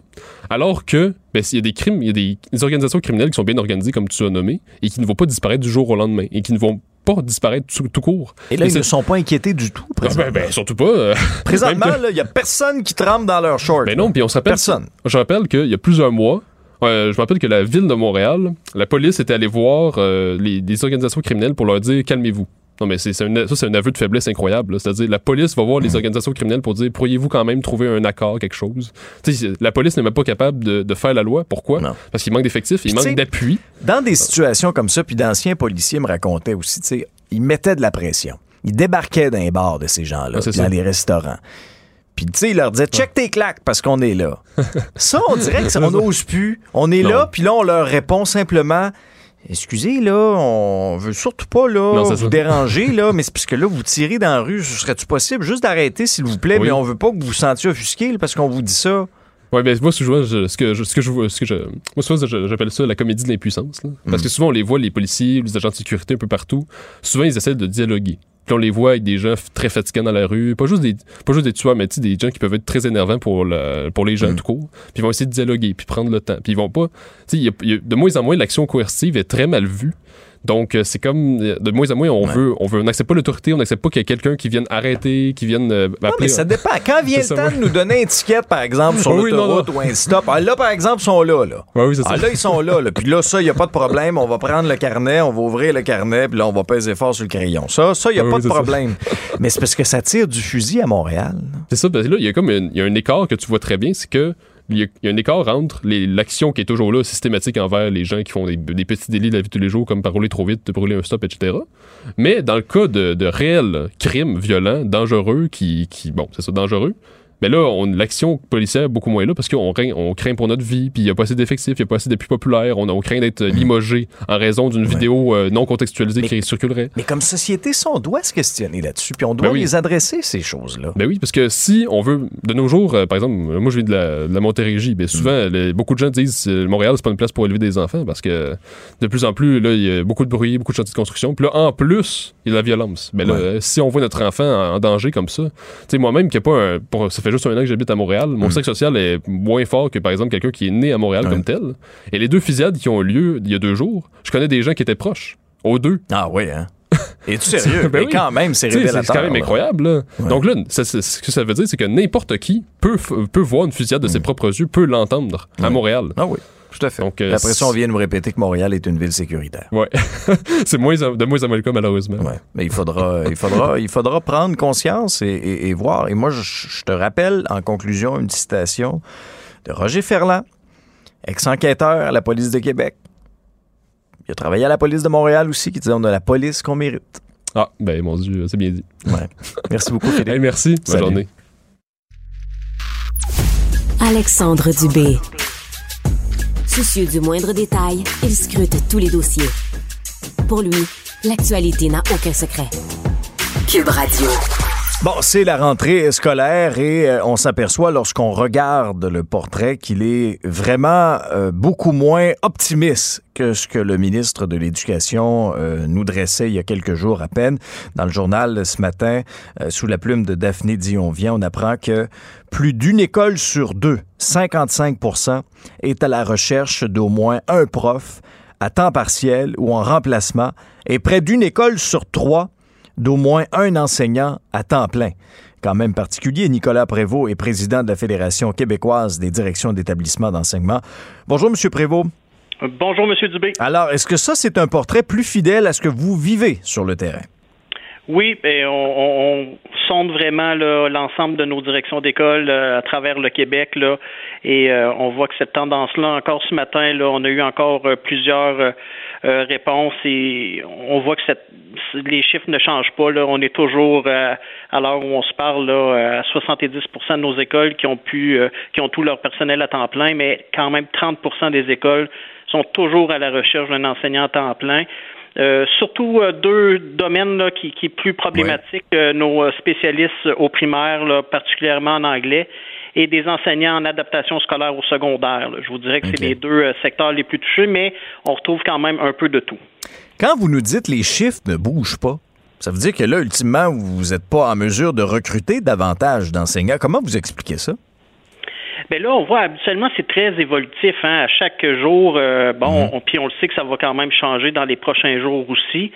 Alors que, ben, s'il y a des crimes, il y a des, des organisations criminelles qui sont bien organisées, comme tu as nommé, et qui ne vont pas disparaître du jour au lendemain, et qui ne vont pas disparaître tout, tout court. Et là, Et ils ne sont pas inquiétés du tout. Ah, Présentement, ben, ben, surtout pas. euh, Présentement, que- il n'y a personne qui trempe dans leur short. Ben non, puis on se rappelle. Personne. Je rappelle qu'il y a plusieurs mois, je me rappelle que la ville de Montréal, la police était allée voir euh, les, organisations criminelles pour leur dire calmez-vous. Non, mais c'est ça, c'est un aveu de faiblesse incroyable. C'est-à-dire, la police va voir les organisations criminelles pour dire pourriez-vous quand même trouver un accord, quelque chose? La police n'est même pas capable de, de faire la loi. Pourquoi? Non. Parce qu'il manque d'effectifs, il manque d'appui. Dans des situations comme ça, puis d'anciens policiers me racontaient aussi, ils mettaient de la pression. Ils débarquaient dans les bars de ces gens-là, dans ça. les restaurants. Puis, tu sais, ils leur disaient, check tes claques parce qu'on est là. ça, on dirait que ça, on n'ose plus. On est Non. là, puis là, on leur répond simplement, excusez, là, on veut surtout pas, là, Non, vous ça. déranger, là, mais c'est parce que là, vous tirez dans la rue, ce serait-tu possible? Juste d'arrêter, s'il vous plaît, Oui. mais on veut pas que vous vous sentiez offusqué, là, parce qu'on vous dit ça. Ouais, ben moi, souvent, je- ce que je, ce que je vois, ce que je, moi, j'appelle ça la comédie de l'impuissance. Parce que souvent, on les voit, les policiers, les agents de sécurité un peu partout. Souvent, ils essaient de dialoguer. Puis on les voit avec des gens très fatigants dans la rue. Pas juste des, pas juste des tueurs, mais des gens qui peuvent être très énervants pour, la- pour les gens tout court. Puis ils vont essayer de dialoguer, puis prendre le temps. Puis ils vont pas. Tu sais, il y a- y a- de moins en moins, l'action coercitive est très mal vue. Donc, euh, c'est comme, euh, de moins en moins, on Ouais. veut, on veut, on n'accepte pas l'autorité, on n'accepte pas qu'il y ait quelqu'un qui vienne arrêter, qui vienne euh, Non, appeler. mais ça dépend. Quand vient le temps de nous donner une étiquette, par exemple, sur Oui, non, l'autoroute ou un stop, ah, là, par exemple, ils sont là, là. Ouais, oui, c'est ça. Ah, là, ils sont là, là. Puis là, ça, il n'y a pas de problème. On va prendre le carnet, on va ouvrir le carnet, puis là, on va peser fort sur le crayon. Ça, ça, il n'y a Oui, pas oui, de ça. problème. Mais c'est parce que ça tire du fusil à Montréal. C'est ça, parce que là, il y a comme un, y a un écart que tu vois très bien, c'est que il y, a, un écart entre l'action qui est toujours là, systématique envers les gens qui font des, des petits délits de la vie de tous les jours, comme paroler trop vite, brûler un stop, etc. Mais dans le cas de, de réels crimes violents, dangereux, qui, qui bon, c'est ça, dangereux, mais là, on- l'action policière est beaucoup moins là parce qu'on craint, on craint pour notre vie, puis il n'y a pas assez d'effectifs, il n'y a pas assez d'appui populaire, on, on craint d'être limogé en raison d'une vidéo euh, non contextualisée Mais- qui circulerait. Mais comme société, ça, on doit se questionner là-dessus, puis on doit Ben oui. les adresser, ces choses-là. Ben oui, parce que si on veut, de nos jours, euh, par exemple, euh, moi je viens de la, de la Montérégie, ben souvent, les- beaucoup de gens disent euh, Montréal, c'est pas une place pour élever des enfants parce que de plus en plus, là, il y a beaucoup de bruit, beaucoup de chantiers de construction. Puis là, en plus, il y a de la violence. Ben là, Ouais. euh, si on voit notre enfant en, en danger comme ça, tu sais, moi-même, qui a pas un, pour- ça fait juste un an que j'habite à Montréal, mon cercle social est moins fort que, par exemple, quelqu'un qui est né à Montréal comme tel. Et les deux fusillades qui ont eu lieu il y a deux jours, je connais des gens qui étaient proches, aux deux. Ah oui, hein? Es-tu sérieux? Ben Mais oui. quand même, c'est révélateur. C'est quand même incroyable. là. Ouais. Donc là, ce que ça veut dire, c'est que n'importe qui peut, peut voir une fusillade de ses propres yeux, peut l'entendre à. Montréal. Ah oui. Tout à fait. Donc, Après ça, on vient de me répéter que Montréal est une ville sécuritaire. Oui. c'est moins, de moins en moins le cas, malheureusement. Ouais. Mais il faudra, il, faudra, il faudra prendre conscience et, voir. Et moi, je, te rappelle, en conclusion, une citation de Roger Ferland, ex-enquêteur à la police de Québec. Il a travaillé à la police de Montréal aussi, qui disait on a la police qu'on mérite. Ah, ben mon Dieu, c'est bien dit. Ouais. Merci beaucoup, Philippe. merci. Bonne journée. Alexandre Dubé. Soucieux du moindre détail, il scrute tous les dossiers. Pour lui, l'actualité n'a aucun secret. Cube Radio. Bon, c'est la rentrée scolaire et euh, on s'aperçoit lorsqu'on regarde le portrait qu'il est vraiment euh, beaucoup moins optimiste que ce que le ministre de l'Éducation euh, nous dressait il y a quelques jours à peine. Dans le journal ce matin, sous la plume de Daphné Dion-Vient, on apprend que plus d'une école sur deux, 55% est à la recherche d'au moins un prof à temps partiel ou en remplacement et près d'une école sur trois d'au moins un enseignant à temps plein. Quand même particulier, Nicolas Prévost est président de la Fédération québécoise des directions d'établissements d'enseignement. Bonjour, M. Prévost. Bonjour, M. Dubé. Alors, est-ce que ça, c'est un portrait plus fidèle à ce que vous vivez sur le terrain? Oui, ben, on, sonde vraiment l'ensemble de nos directions d'école euh, à travers le Québec là, et euh, on voit que cette tendance-là, encore ce matin, là, on a eu encore euh, plusieurs réponses et on voit que cette, les chiffres ne changent pas. Là. On est toujours à l'heure où on se parle là, à 70% de nos écoles qui ont pu qui ont tout leur personnel à temps plein, mais quand même 30% des écoles sont toujours à la recherche d'un enseignant à temps plein. Euh, surtout euh, deux domaines là, qui, qui est plus problématique, euh, nos spécialistes au primaire, là, particulièrement en anglais, et des enseignants en adaptation scolaire au secondaire. Je vous dirais que c'est les deux secteurs les plus touchés, mais on retrouve quand même un peu de tout. Quand vous nous dites les chiffres ne bougent pas, ça veut dire que là, ultimement, vous n'êtes pas en mesure de recruter davantage d'enseignants. Comment vous expliquez ça? Mais ben là, on voit habituellement c'est très évolutif. Hein? À chaque jour, euh, bon, mhm. puis on le sait que ça va quand même changer dans les prochains jours aussi.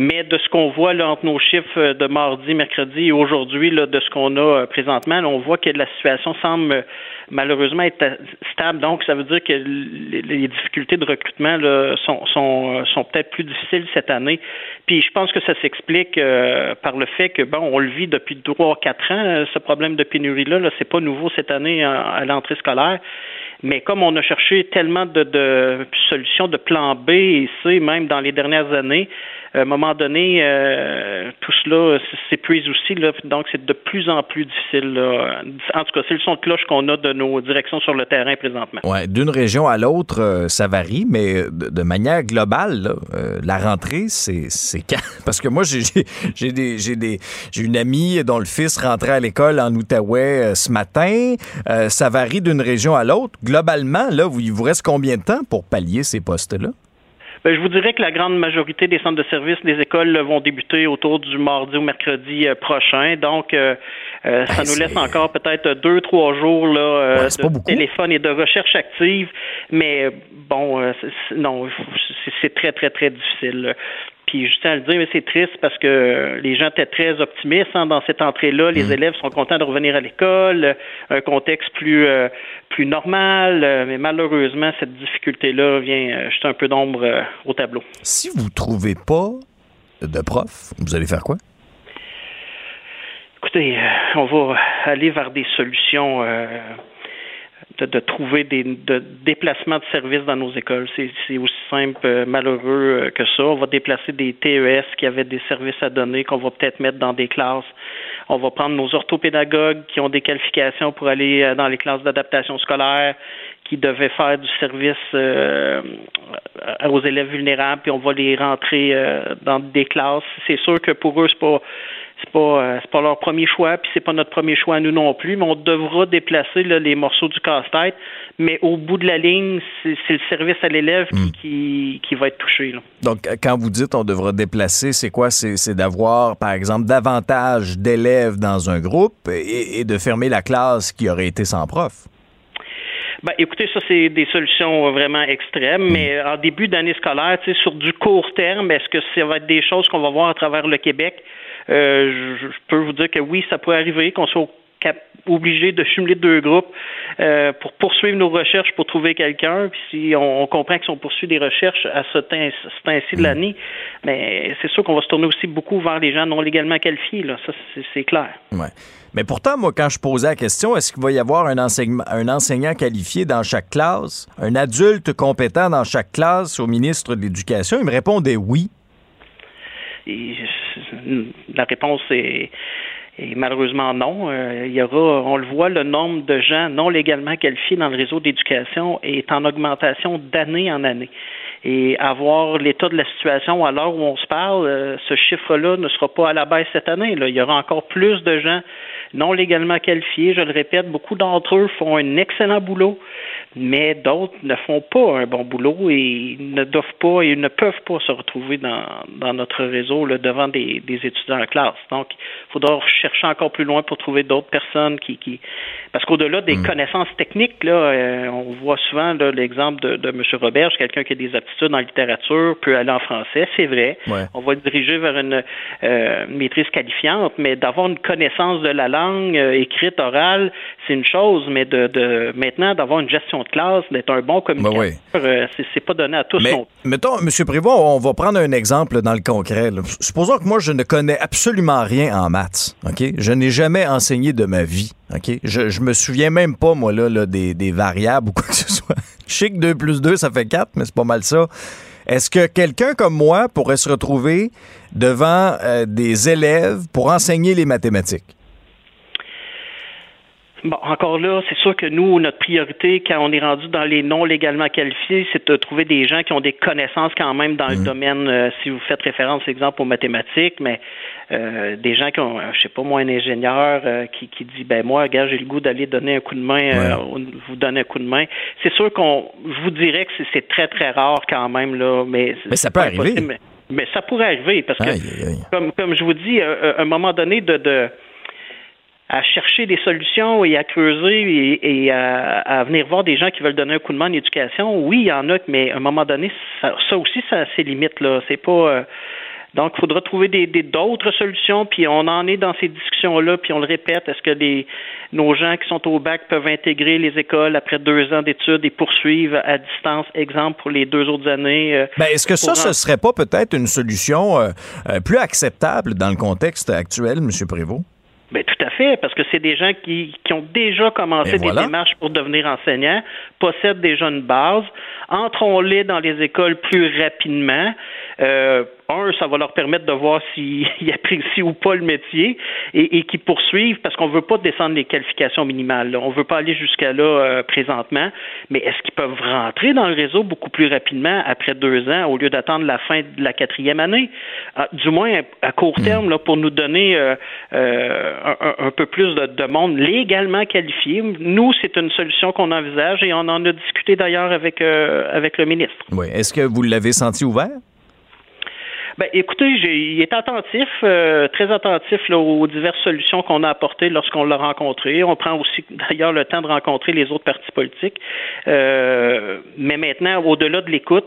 Mais de ce qu'on voit là, entre nos chiffres de mardi, mercredi et aujourd'hui, de ce qu'on a euh, présentement, on voit que la situation semble malheureusement être stable. Donc, ça veut dire que les difficultés de recrutement là, sont, sont, sont peut-être plus difficiles cette année. Puis je pense que ça s'explique euh, par le fait que bon, on le vit depuis trois, quatre ans, euh, ce problème de pénurie-là. Là, c'est pas nouveau cette année à l'entrée scolaire. Mais comme on a cherché tellement de, de solutions de plan B et C, même dans les dernières années, à un moment donné, euh, tout cela s'épuise aussi. Là, donc, c'est de plus en plus difficile. En tout cas, c'est le son de cloche qu'on a de nos directions sur le terrain présentement. Ouais, d'une région à l'autre, euh, ça varie, mais de, manière globale, euh, la rentrée, c'est quand? Parce que moi, j'ai des, des, une amie dont le fils rentrait à l'école en Outaouais ce matin. ça varie d'une région à l'autre. Globalement, là, il vous reste combien de temps pour pallier ces postes-là? Ben, je vous dirais que la grande majorité des centres de services des écoles vont débuter autour du mardi ou mercredi euh, prochain. Donc, euh, euh, ça ben, nous laisse encore peut-être deux, trois jours là, de téléphone et de recherche active. Mais bon, non, c'est très, très, très difficile. Puis juste à le dire, c'est triste parce que les gens étaient très optimistes hein, dans cette entrée-là. Les mm. élèves sont contents de revenir à l'école, un contexte plus euh, plus normal. Euh, mais malheureusement, cette difficulté-là vient euh, jeter un peu d'ombre au tableau. Si vous trouvez pas de prof, vous allez faire quoi? Écoutez, on va aller vers des solutions de, trouver des de déplacements de services dans nos écoles. C'est aussi simple, euh, malheureux euh, que ça. On va déplacer des TES qui avaient des services à donner qu'on va peut-être mettre dans des classes. On va prendre nos orthopédagogues qui ont des qualifications pour aller euh, dans les classes d'adaptation scolaire, qui devaient faire du service aux élèves vulnérables, puis on va les rentrer dans des classes. C'est sûr que pour eux, c'est pas c'est pas euh, c'est pas leur premier choix, puis c'est pas notre premier choix à nous non plus, mais on devra déplacer les morceaux du casse-tête. Mais au bout de la ligne, c'est le service à l'élève qui, hmm. va être touché. Donc, quand vous dites on devra déplacer, c'est quoi? C'est d'avoir, par exemple, davantage d'élèves dans un groupe et, de fermer la classe qui aurait été sans prof? Ben, écoutez, ça, c'est des solutions vraiment extrêmes, hmm. mais en début d'année scolaire, sur du court terme, est-ce que ça va être des choses qu'on va voir à travers le Québec? Euh, je, peux vous dire que oui, ça peut arriver qu'on soit obligés de jumeler deux groupes euh, pour poursuivre nos recherches pour trouver quelqu'un. Puis si on, comprend que si on poursuit des recherches à ce temps-ci de l'année, mais c'est sûr qu'on va se tourner aussi beaucoup vers les gens non légalement qualifiés. Là. Ça, c'est clair. Ouais. Mais pourtant, moi, quand je posais la question, est-ce qu'il va y avoir un, un enseignant qualifié dans chaque classe, un adulte compétent dans chaque classe au ministre de l'Éducation, il me répondait oui. La réponse est, malheureusement non. Euh, il y aura, on le voit, le nombre de gens non légalement qualifiés dans le réseau d'éducation est en augmentation d'année en année. Et avoir l'état de la situation à l'heure où on se parle, euh, ce chiffre-là ne sera pas à la baisse cette année. Il y aura encore plus de gens non légalement qualifiés. Je le répète, beaucoup d'entre eux font un excellent boulot mais d'autres ne font pas un bon boulot et ne doivent pas et ne peuvent pas se retrouver dans, dans notre réseau là, devant des, des, étudiants en classe. Donc, il faudra chercher encore plus loin pour trouver d'autres personnes qui, qui parce qu'au-delà des mm. connaissances techniques, là, euh, on voit souvent l'exemple de, de M. Robert, quelqu'un qui a des aptitudes en littérature, peut aller en français, c'est vrai. On va le diriger vers une euh, maîtrise qualifiante, mais d'avoir une connaissance de la langue euh, écrite, orale, c'est une chose, mais de, de maintenant d'avoir une gestion de classe, d'être un bon communicateur, ben euh, c'est pas donné à tous. Mais, mettons, M. Prévost, on va prendre un exemple dans le concret. Supposons que moi, je ne connais absolument rien en maths. OK? Je n'ai jamais enseigné de ma vie. OK? Je, je me souviens même pas, moi, là, des, variables ou quoi que ce soit. Je sais que 2 plus 2, ça fait 4, mais c'est pas mal ça. Est-ce que quelqu'un comme moi pourrait se retrouver devant euh, des élèves pour enseigner les mathématiques? Bon, encore là, c'est sûr que nous, notre priorité, quand on est rendu dans les non légalement qualifiés, c'est de trouver des gens qui ont des connaissances quand même dans le mhm. domaine, euh, si vous faites référence, exemple, aux mathématiques, mais euh, des gens qui ont, je sais pas moi, un ingénieur euh, qui, qui dit, ben moi, gars, j'ai le goût d'aller donner un coup de main, vous donner un coup de main. C'est sûr qu'on, je vous dirais que c'est très, très rare quand même, là, mais... Mais ça peut arriver. Mais, ça pourrait arriver, parce que, Comme, comme je vous dis, à un moment donné, de... de à chercher des solutions et à creuser et, à, venir voir des gens qui veulent donner un coup de main en éducation. Oui, il y en a, mais à un moment donné, ça, aussi, ça a ses limites. Là. C'est pas. Euh, donc, il faudra trouver des, d'autres solutions, puis on en est dans ces discussions-là, puis on le répète, est-ce que les, nos gens qui sont au bac peuvent intégrer les écoles après deux ans d'études et poursuivre à distance, exemple, pour les deux autres années? Euh, ben, est-ce que ça, ce serait pas peut-être une solution euh, plus acceptable dans le contexte actuel, M. Prévost? Ben, tout à fait, parce que c'est des gens qui, qui ont déjà commencé des démarches pour devenir enseignants, possèdent déjà une base, entrons-les dans les écoles plus rapidement. Euh, un, ça va leur permettre de voir s'ils apprécient ou pas le métier et, et qu'ils poursuivent parce qu'on veut pas descendre les qualifications minimales. On On veut pas aller jusqu'à là euh, présentement, mais est-ce qu'ils peuvent rentrer dans le réseau beaucoup plus rapidement après deux ans au lieu d'attendre la fin de la quatrième année? Ah, du moins à court hmm. terme, là, pour nous donner euh, un, peu plus de, de monde légalement qualifié. Nous, c'est une solution qu'on envisage et on en a discuté d'ailleurs avec, avec le ministre. Oui. Est-ce que vous l'avez senti ouvert? Ben, écoutez, il est attentif, euh, très attentif aux diverses solutions qu'on a apportées lorsqu'on l'a rencontré. On prend aussi d'ailleurs le temps de rencontrer les autres partis politiques. Euh, mais maintenant, au-delà de l'écoute,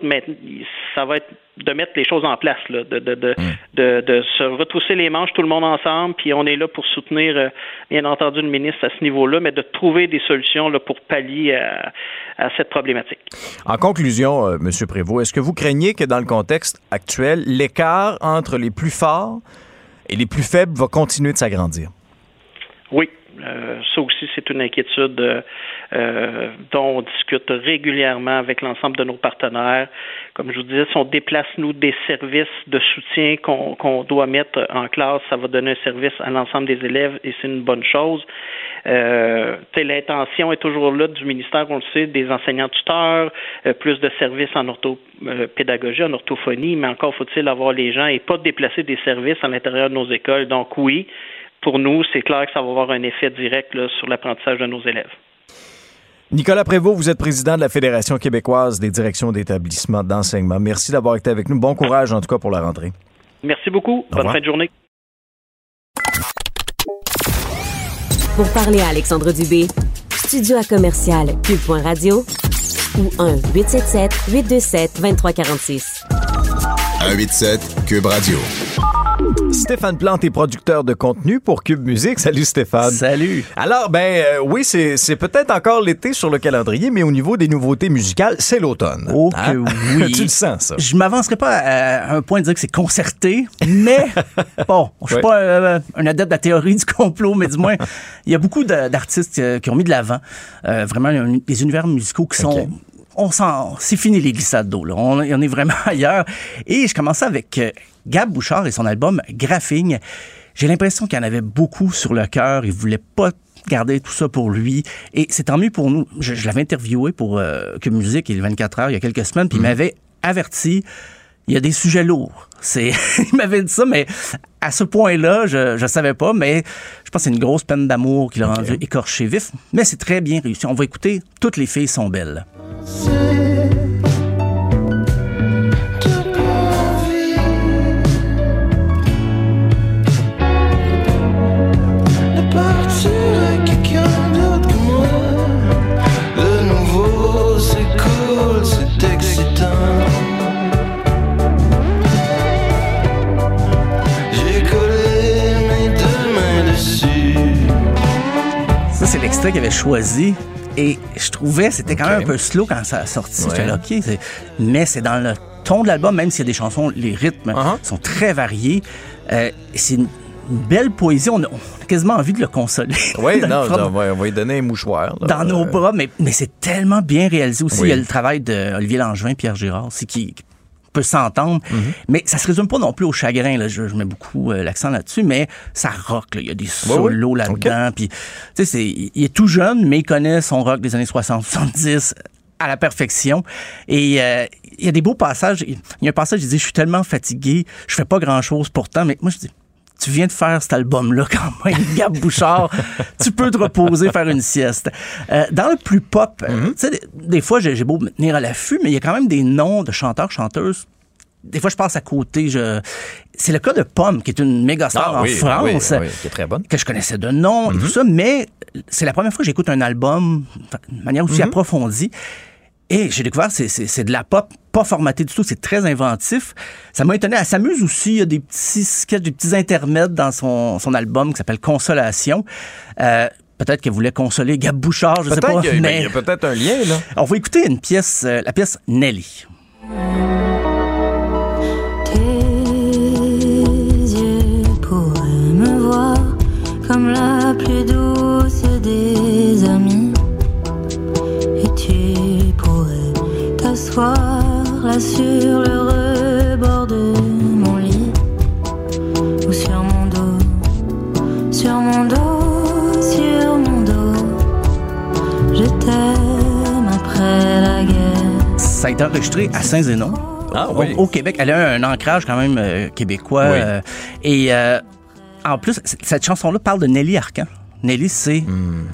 ça va être de mettre les choses en place, là, de, de, de, mm. de, de, se retrousser les manches tout le monde ensemble, puis on est là pour soutenir, euh, bien entendu, le ministre à ce niveau-là, mais de trouver des solutions là, pour pallier à, à cette problématique. En conclusion, euh, M. Prévost, est-ce que vous craignez que dans le contexte actuel, l'écart entre les plus forts et les plus faibles va continuer de s'agrandir? Oui, ça aussi, c'est une inquiétude euh, euh, dont on discute régulièrement avec l'ensemble de nos partenaires. Comme je vous disais, si on déplace, nous, des services de soutien qu'on doit mettre en classe, ça va donner un service à l'ensemble des élèves et c'est une bonne chose. Euh, L'intention est toujours là du ministère, on le sait, des enseignants tuteurs, plus de services en orthopédagogie, en orthophonie, mais encore faut-il avoir les gens et pas déplacer des services à l'intérieur de nos écoles. Donc oui, pour nous, c'est clair que ça va avoir un effet direct sur l'apprentissage de nos élèves. Nicolas Prévost, vous êtes président de la Fédération québécoise des directions d'établissements d'enseignement. Merci d'avoir été avec nous. Bon courage, en tout cas, pour la rentrée. Merci beaucoup. Bonne fin de journée. Pour parler à Alexandre Dubé, studio à commercial cube.radio ou 1-877-827-2346. 187 Cube Radio. Stéphane Plante est producteur de contenu pour Cube Musique. Salut Stéphane. Salut. Alors, ben euh, oui, c'est peut-être encore l'été sur le calendrier, mais au niveau des nouveautés musicales, c'est l'automne. Oh que Hein? oui. tu le sens, ça? Je m'avancerai pas à un point de dire que c'est concerté, mais bon, je suis pas euh, un adepte de la théorie du complot, mais du moins, il y a beaucoup d'artistes euh, qui ont mis de l'avant euh, vraiment des univers musicaux qui sont. On sent, c'est fini les glissades d'eau. Là. On, on est vraiment ailleurs. Et je commençais avec euh, Gab Bouchard et son album Graphing. J'ai l'impression qu'il y en avait beaucoup sur le cœur. Il voulait pas garder tout ça pour lui. Et c'est tant mieux pour nous. Je, je l'avais interviewé pour euh, Cube Musique et le 24 heures il y a quelques semaines, puis il m'avait averti. Il y a des sujets lourds. C'est, il m'avait dit ça, mais à ce point-là, je, je savais pas, mais je pense que c'est une grosse peine d'amour qui l'a rendu écorché vif. Mais c'est très bien réussi. On va écouter Toutes les filles sont belles. Ne partir avec quelqu'un d'autre que moi. Le nouveau, c'est cool, c'est excitant. J'ai collé mes deux mains dessus. Ça, c'est l'extrait qu'il avait choisi. Et je trouvais c'était quand même un peu slow quand ça a sorti. Ouais. Là, OK, mais c'est dans le ton de l'album, même s'il y a des chansons, les rythmes Uh-huh. sont très variés. Euh, c'est une, belle poésie. On a, on a quasiment envie de le consoler. Oui, De non, on va, on va lui donner un mouchoir. là. dans nos Euh, bras, mais, mais c'est tellement bien réalisé aussi. Oui. Il y a le travail d'Olivier Langevin, Pierre Girard aussi, qui, qui peut s'entendre. Mhm. Mais ça se résume pas non plus au chagrin. Là. Je, je mets beaucoup euh, l'accent là-dessus, mais ça rock. Là. Il y a des oui. solos là-dedans. Puis, tu sais, c'est- il est tout jeune, mais il connaît son rock des années 60-70 à la perfection. Et euh, il y a des beaux passages. Il y a un passage, il dit, je suis tellement fatigué, je fais pas grand-chose pourtant. Mais moi, je dis, tu viens de faire cet album-là quand même, Gab Bouchard. tu peux te reposer, faire une sieste. Euh, dans le plus pop, euh, tu sais, des, fois, j'ai beau me tenir à l'affût, mais il y a quand même des noms de chanteurs, chanteuses. Des fois, je passe à côté. Je... C'est le cas de Pomme, qui est une méga star Ah en oui, France oui, oui, qui est très bonne. que je connaissais de nom et tout ça, mais c'est la première fois que j'écoute un album de manière aussi approfondie. Et j'ai découvert, c'est, c'est, c'est de la pop, pas formaté du tout, c'est très inventif. Ça m'a étonné. Elle s'amuse aussi, il y a des petits sketchs, des petits intermèdes dans son, son album qui s'appelle Consolation. Euh, peut-être qu'elle voulait consoler Gab Bouchard, je sais pas. qu'il y a- mais il y a peut-être un lien, là. on va écouter une pièce, euh, la pièce Nelly. Tes yeux pourraient me voir comme la plus douce des là sur le rebord de mon lit. Ou sur mon dos, sur mon dos, sur mon dos. Je t'aime après la guerre. Ça a été enregistré à Saint-Zénon. Ah au, oui. au Québec. Elle a un ancrage quand même euh, québécois. Oui. euh, et euh, en plus, cette chanson-là parle de Nelly Arcan. Nelly, c'est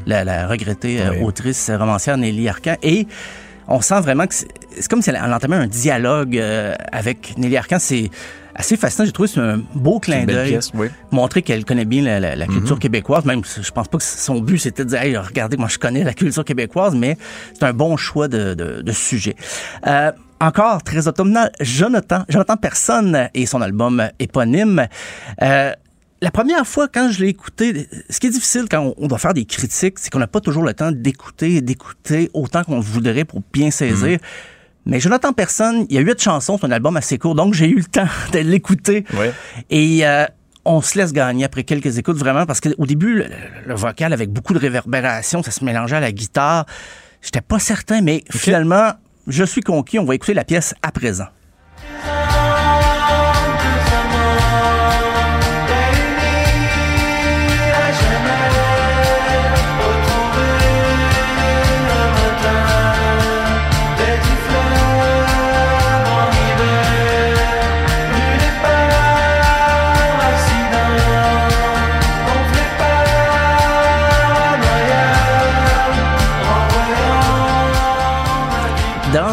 la, la regrettée Hmm. Oui. autrice romancière Nelly Arcan. Et on sent vraiment que c'est comme si elle, entamait un dialogue euh, avec Nelly Arcan. C'est assez fascinant. J'ai trouvé que c'est un beau clin d'œil. oui. Montrer qu'elle connaît bien la, la- la culture québécoise. Même, si je pense pas que son but, c'était de dire, hey, regardez, moi, je connais la culture québécoise, mais c'est un bon choix de, de, de sujet. Euh, encore très automnal, Jonathan, Jonathan Personne et son album éponyme. Euh, la première fois, quand je l'ai écouté, ce qui est difficile quand on, doit faire des critiques, c'est qu'on n'a pas toujours le temps d'écouter et d'écouter autant qu'on le voudrait pour bien saisir. Mais Jonathan Personne, il y a huit chansons, c'est un album assez court, donc j'ai eu le temps de l'écouter. Ouais. Et euh, on se laisse gagner après quelques écoutes, vraiment, parce qu'au début, le, le vocal avec beaucoup de réverbération, ça se mélangeait à la guitare. J'étais pas certain, mais finalement, je suis conquis. On va écouter la pièce à présent.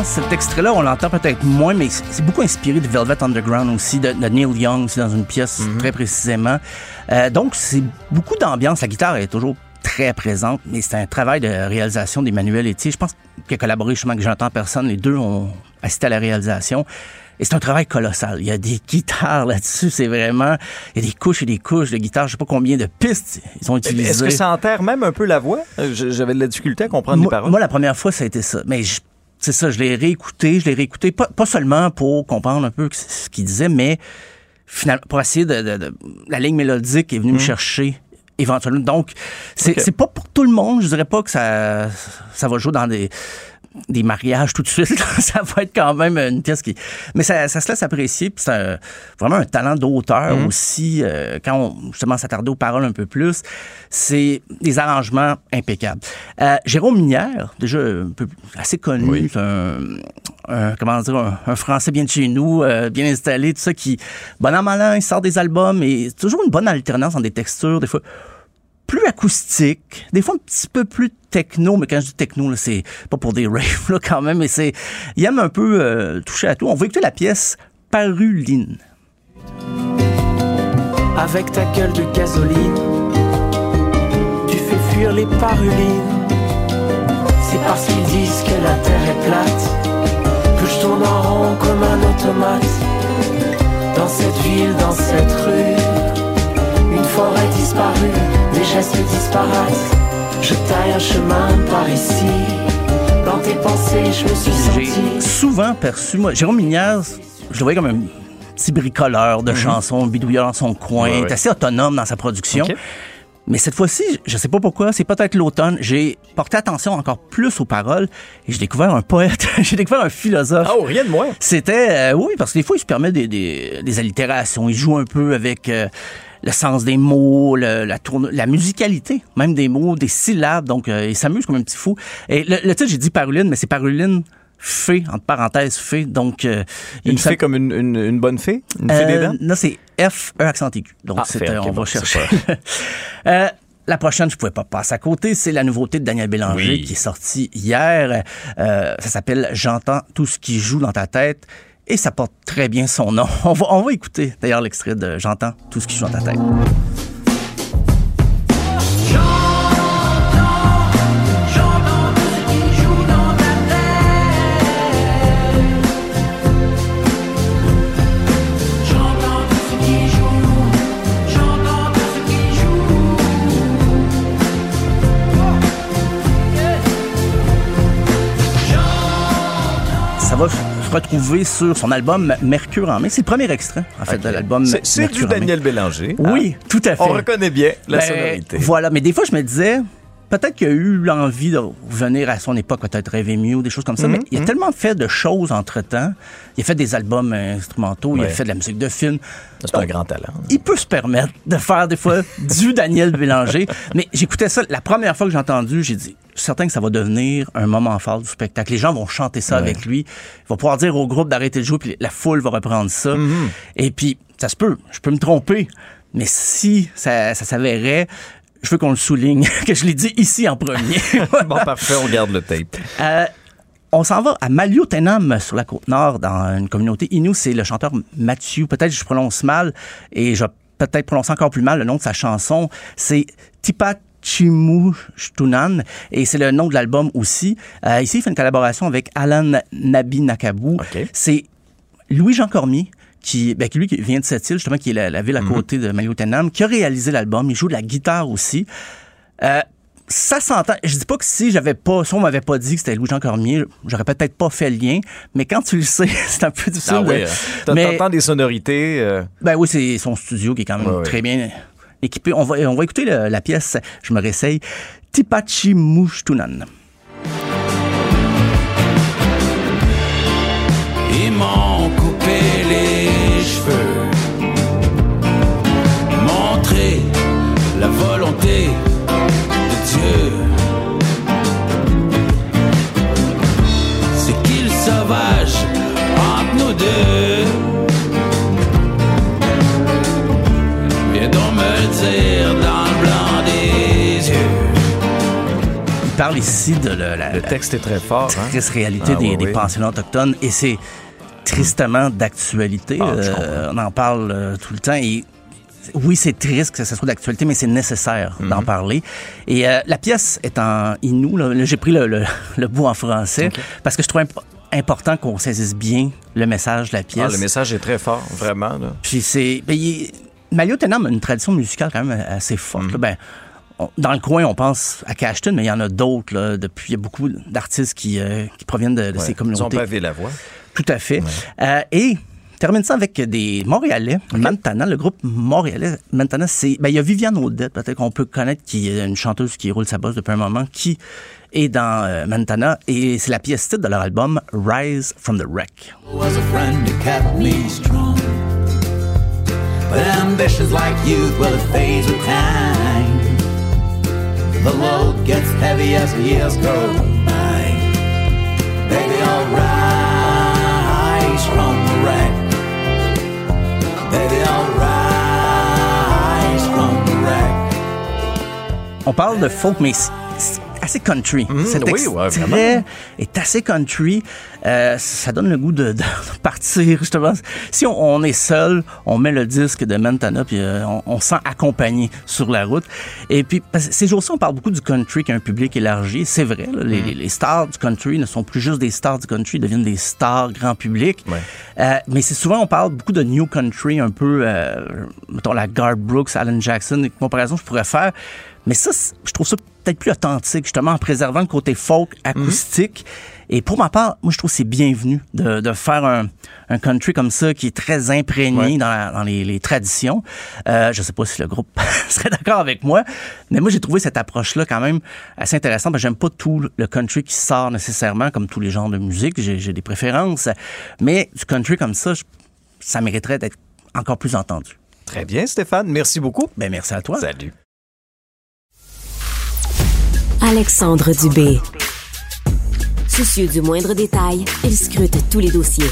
Cet extrait-là, on l'entend peut-être moins, mais c'est c'est beaucoup inspiré de Velvet Underground aussi, de, de Neil Young, aussi dans une pièce très précisément. Euh, donc, c'est beaucoup d'ambiance. La guitare est toujours très présente, mais c'est un travail de réalisation d'Emmanuel Etier. Je pense qu'il a collaboré justement avec Jonathan Personne. Les deux ont assisté à la réalisation. Et c'est un travail colossal. Il y a des guitares là-dessus, c'est vraiment... Il y a des couches et des couches de guitares. Je sais pas combien de pistes ils ont utilisées. Est-ce que ça enterre même un peu la voix? Euh, je- J'avais de la difficulté à comprendre moi, les paroles. moi, la première fois, ça a été ça. Mais je- c'est ça, je l'ai réécouté, je l'ai réécouté, pas, pas seulement pour comprendre un peu ce qu'il disait, mais finalement, pour essayer de, de- de- La ligne mélodique est venue me chercher éventuellement. Donc, c'est Ok. c'est pas pour tout le monde. Je dirais pas que ça, ça va jouer dans des des mariages tout de suite. ça va être quand même une pièce qui... Mais ça, ça se laisse apprécier. Puis c'est vraiment un talent d'auteur aussi. euh, quand on justement s'attarder aux paroles un peu plus, c'est des arrangements impeccables. Euh, Jérôme Minière, déjà un peu assez connu, c'est un, un- comment dire, un, un Français bien de chez nous, euh, bien installé, tout ça, qui, bon an, mal an, il sort des albums et c'est toujours une bonne alternance dans des textures, des fois plus acoustique, des fois un petit peu plus techno, mais quand je dis techno, c'est pas pour des raves là, quand même, mais c'est. Il aime un peu euh, toucher à tout. On va écouter la pièce Paruline. Avec ta gueule de gasoline, tu fais fuir les parulines. C'est parce qu'ils disent que la terre est plate que je tourne en rond comme un automate. Dans cette ville, dans cette rue, une forêt disparue, des gestes. Je taille un chemin par ici. Dans tes pensées, je me suis J'ai senti. souvent perçu, moi, Jérôme Minière, je le voyais comme un petit bricoleur de chansons, bidouilleur dans son coin, Ouais, ouais. assez autonome dans sa production. Mais cette fois-ci, je sais pas pourquoi, c'est peut-être l'automne, j'ai porté attention encore plus aux paroles et j'ai découvert un poète, j'ai découvert un philosophe. Oh, rien de moins. C'était, euh, oui, parce que des fois, il se permet des, des, des allitérations. Il joue un peu avec euh, le sens des mots, le- la, tourne, la musicalité, même des mots, des syllabes. Donc, euh, il s'amuse comme un petit fou. Et le, le titre, j'ai dit Paruline, mais c'est Paruline Fée, entre parenthèses, Fée. Donc, euh, Une fée comme une, une, une bonne fée? Une fée des euh, dents? Non, c'est F, E accent aigu. Donc, Ah, c'était, fait, ok, on bon, va chercher. Euh, la prochaine, je pouvais pas passer à côté, c'est la nouveauté de Daniel Bélanger Oui. qui est sortie hier. Euh, ça s'appelle J'entends tout ce qui joue dans ta tête et ça porte très bien son nom. On va, écouter d'ailleurs l'extrait de J'entends tout ce qui joue dans ta tête. Ça va? Retrouver sur son album Mercure en main. C'est le premier extrait, en fait, de l'album C'est du. Daniel Bélanger. Oui, hein? tout à fait. On reconnaît bien la Ben, sonorité. Voilà, mais des fois, je me disais, peut-être qu'il a eu l'envie de revenir à son époque, peut-être rêver mieux, des choses comme ça, mais Mhm, il a tellement fait de choses entre-temps. Il a fait des albums instrumentaux, il a fait de la musique de film. C'est un grand talent. Il peut se permettre de faire des fois du Daniel Bélanger. Mais j'écoutais ça, la première fois que j'ai entendu, j'ai dit, je suis certain que ça va devenir un moment fort du spectacle. Les gens vont chanter ça avec lui. Il va pouvoir dire au groupe d'arrêter de jouer, puis la foule va reprendre ça. Mm-hmm. Et puis, ça se peut, je peux me tromper, mais si ça, ça s'avérait, je veux qu'on le souligne, que je l'ai dit ici en premier. Bon, parfait, on garde le tape. Euh, on s'en va à Maliotenam, sur la côte nord, dans une communauté Innu. C'est le chanteur Mathieu. Peut-être que je prononce mal et je vais peut-être prononcer encore plus mal le nom de sa chanson. C'est Tipachimushtunan et c'est le nom de l'album aussi. Euh, ici, il fait une collaboration avec Alan Nabi Nakabu. OK. C'est Louis-Jean Cormier, qui, ben, qui, lui, qui vient de cette île, justement, qui est la, la ville à côté de Maliotenam, qui a réalisé l'album. Il joue de la guitare aussi. Euh, ça s'entend. Je dis pas que si j'avais pas, si on m'avait pas dit que c'était Louis-Jean Cormier, j'aurais peut-être pas fait le lien. Mais quand tu le sais, c'est un peu difficile. Ah de- oui, hein. T'as- mais, t'entends des sonorités. euh, ben oui, c'est son studio qui est quand même Ouais, ouais. très bien équipé. On va, on va écouter le- la pièce, je me réessaye, Tipachi Mushtunan. Ils m'ont coupé les Dieu. C'est qu'il sauvage entre nous deux. Viens donc me le dire dans le blanc des yeux. Il parle ici de le- la, Le la texte est très fort. hein? triste réalité Ah, des, ouais, des pensionnats autochtones et c'est tristement d'actualité. Ah, Euh, on en parle euh, tout le temps et oui, c'est triste que ce soit d'actualité, mais c'est nécessaire d'en Mhm. parler. Et euh, la pièce est en inou. Là, Là, j'ai pris le, le- le bout en français parce que je trouve imp- important qu'on saisisse bien le message de la pièce. Ah, le message est très fort, vraiment. Là. Puis c'est. ben, il- Mario Tenam a une tradition musicale quand même assez forte. Mhm. Ben, on- dans le coin, on pense à Cashton, mais il y en a d'autres. Depuis, il y a beaucoup d'artistes qui, euh, qui proviennent de, de ces Ouais, Ils ont communautés. pavé la voie. Tout à fait. Euh, et termine ça avec des Montréalais, Montana, le groupe Montréalais. Montana, c'est. Ben, il y a Viviane Audette, peut-être qu'on peut connaître, qui est une chanteuse qui roule sa bosse depuis un moment, qui est dans euh, Montana. Et c'est la pièce titre de leur album Rise from the Wreck. was a friend who kept me strong. But ambitions like youth, well, it fades with time. The load gets heavy as the years go On parle de folk, mais c'est assez country. Cet Mhm, oui, ouais, vraiment. est assez country. Euh, ça donne le goût de, de partir, justement. Si on, on est seul, on met le disque de Montana, puis euh, on, on se sent accompagné sur la route. Et puis, parce que ces jours-ci, on parle beaucoup du country qui a un public élargi. C'est vrai, là, Mhm. les, les- les stars du country ne sont plus juste des stars du country, ils deviennent des stars grand public. Euh, mais c'est souvent, on parle beaucoup de new country, un peu, euh, mettons, la Garth Brooks, Alan Jackson, une comparaison que je pourrais faire. Mais ça, je trouve ça peut-être plus authentique, justement, en préservant le côté folk, acoustique. Et pour ma part, moi, je trouve que c'est bienvenu de, de faire un, un country comme ça qui est très imprégné Ouais. dans, la- dans les, les traditions. Euh, je sais pas si le groupe serait d'accord avec moi, mais moi, j'ai trouvé cette approche-là quand même assez intéressante. parce que J'aime pas tout le country qui sort nécessairement, comme tous les genres de musique. J'ai j'ai des préférences. Mais du country comme ça, je- ça mériterait d'être encore plus entendu. Très bien, Stéphane. Merci beaucoup. Ben, merci à toi. Salut. Alexandre Dubé. Soucieux du moindre détail, il scrute tous les dossiers.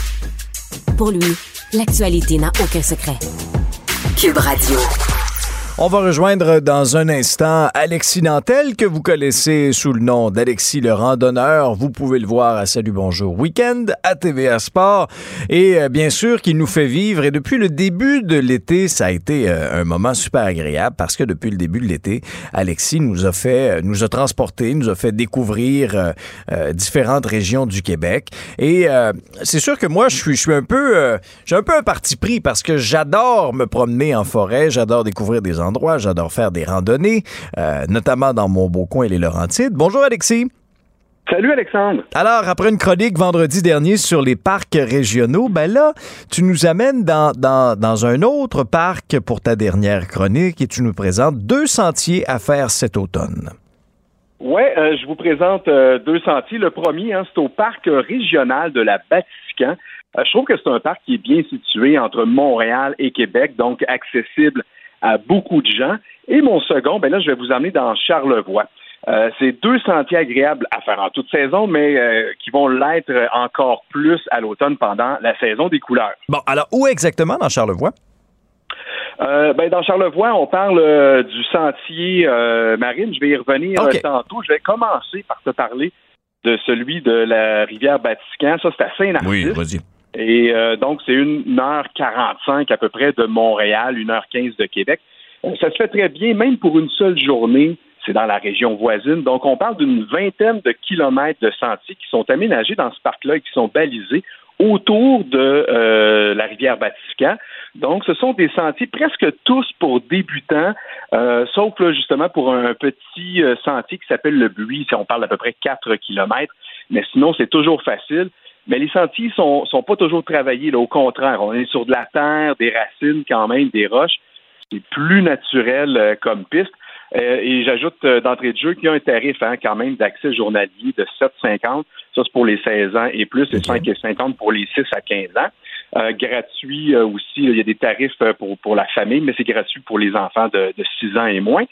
Pour lui, l'actualité n'a aucun secret. Cube Radio. On va rejoindre dans un instant Alexis Nantel, que vous connaissez sous le nom d'Alexis le randonneur. Vous pouvez le voir à Salut Bonjour Week-end, à TVA Sport. Et euh, bien sûr qu'il nous fait vivre. Et depuis le début de l'été, ça a été euh, un moment super agréable parce que depuis le début de l'été, Alexis nous a fait, euh, nous a transporté, nous a fait découvrir différentes régions du Québec. Et c'est sûr que moi, je suis, un peu, j'ai un peu un parti pris parce que j'adore me promener en forêt, j'adore découvrir des endroits, j'adore faire des randonnées, euh, notamment dans mon beau coin, les Laurentides. Bonjour Alexis. Salut Alexandre. Alors, après une chronique vendredi dernier sur les parcs régionaux, ben là, tu nous amènes dans, dans, dans un autre parc pour ta dernière chronique et tu nous présentes deux sentiers à faire cet automne. Oui, je vous présente euh, deux sentiers. Le premier, hein, c'est au parc régional de la Vatican. Euh, je trouve que c'est un parc qui est bien situé entre Montréal et Québec, donc accessible à beaucoup de gens. Et mon second, ben là, je vais vous emmener dans Charlevoix. Euh, c'est deux sentiers agréables à faire en toute saison, mais euh, qui vont l'être encore plus à l'automne pendant la saison des couleurs. Bon, alors où exactement dans Charlevoix? Euh, ben, dans Charlevoix, on parle euh, du sentier euh, marine. Je vais y revenir Ok. euh, tantôt. Je vais commencer par te parler de celui de la rivière Vatican. Ça, c'est à Saint-Narcisse. vas-y. Et euh, donc, c'est une heure 45 à peu près de Montréal, une heure 15 de Québec. Euh, ça se fait très bien, même pour une seule journée. C'est dans la région voisine. Donc, on parle d'une vingtaine de kilomètres de sentiers qui sont aménagés dans ce parc-là et qui sont balisés autour de euh, la rivière Vatican. Donc, ce sont des sentiers presque tous pour débutants, euh, sauf là, justement pour un petit euh, sentier qui s'appelle le Buis. On parle d'à peu près 4 kilomètres, mais sinon, c'est toujours facile. Mais les sentiers sont, sont pas toujours travaillés. Là. Au contraire, on est sur de la terre, des racines quand même, des roches. C'est plus naturel euh, comme piste. Euh, et j'ajoute euh, d'entrée de jeu qu'il y a un tarif hein, quand même d'accès journalier de 7,50. Ça, c'est pour les 16 ans et plus, et 5,50 pour les 6 à 15 ans. Euh, gratuit euh, aussi, il y a des tarifs euh, pour, pour la famille, mais c'est gratuit pour les enfants de, de 6 ans et moins.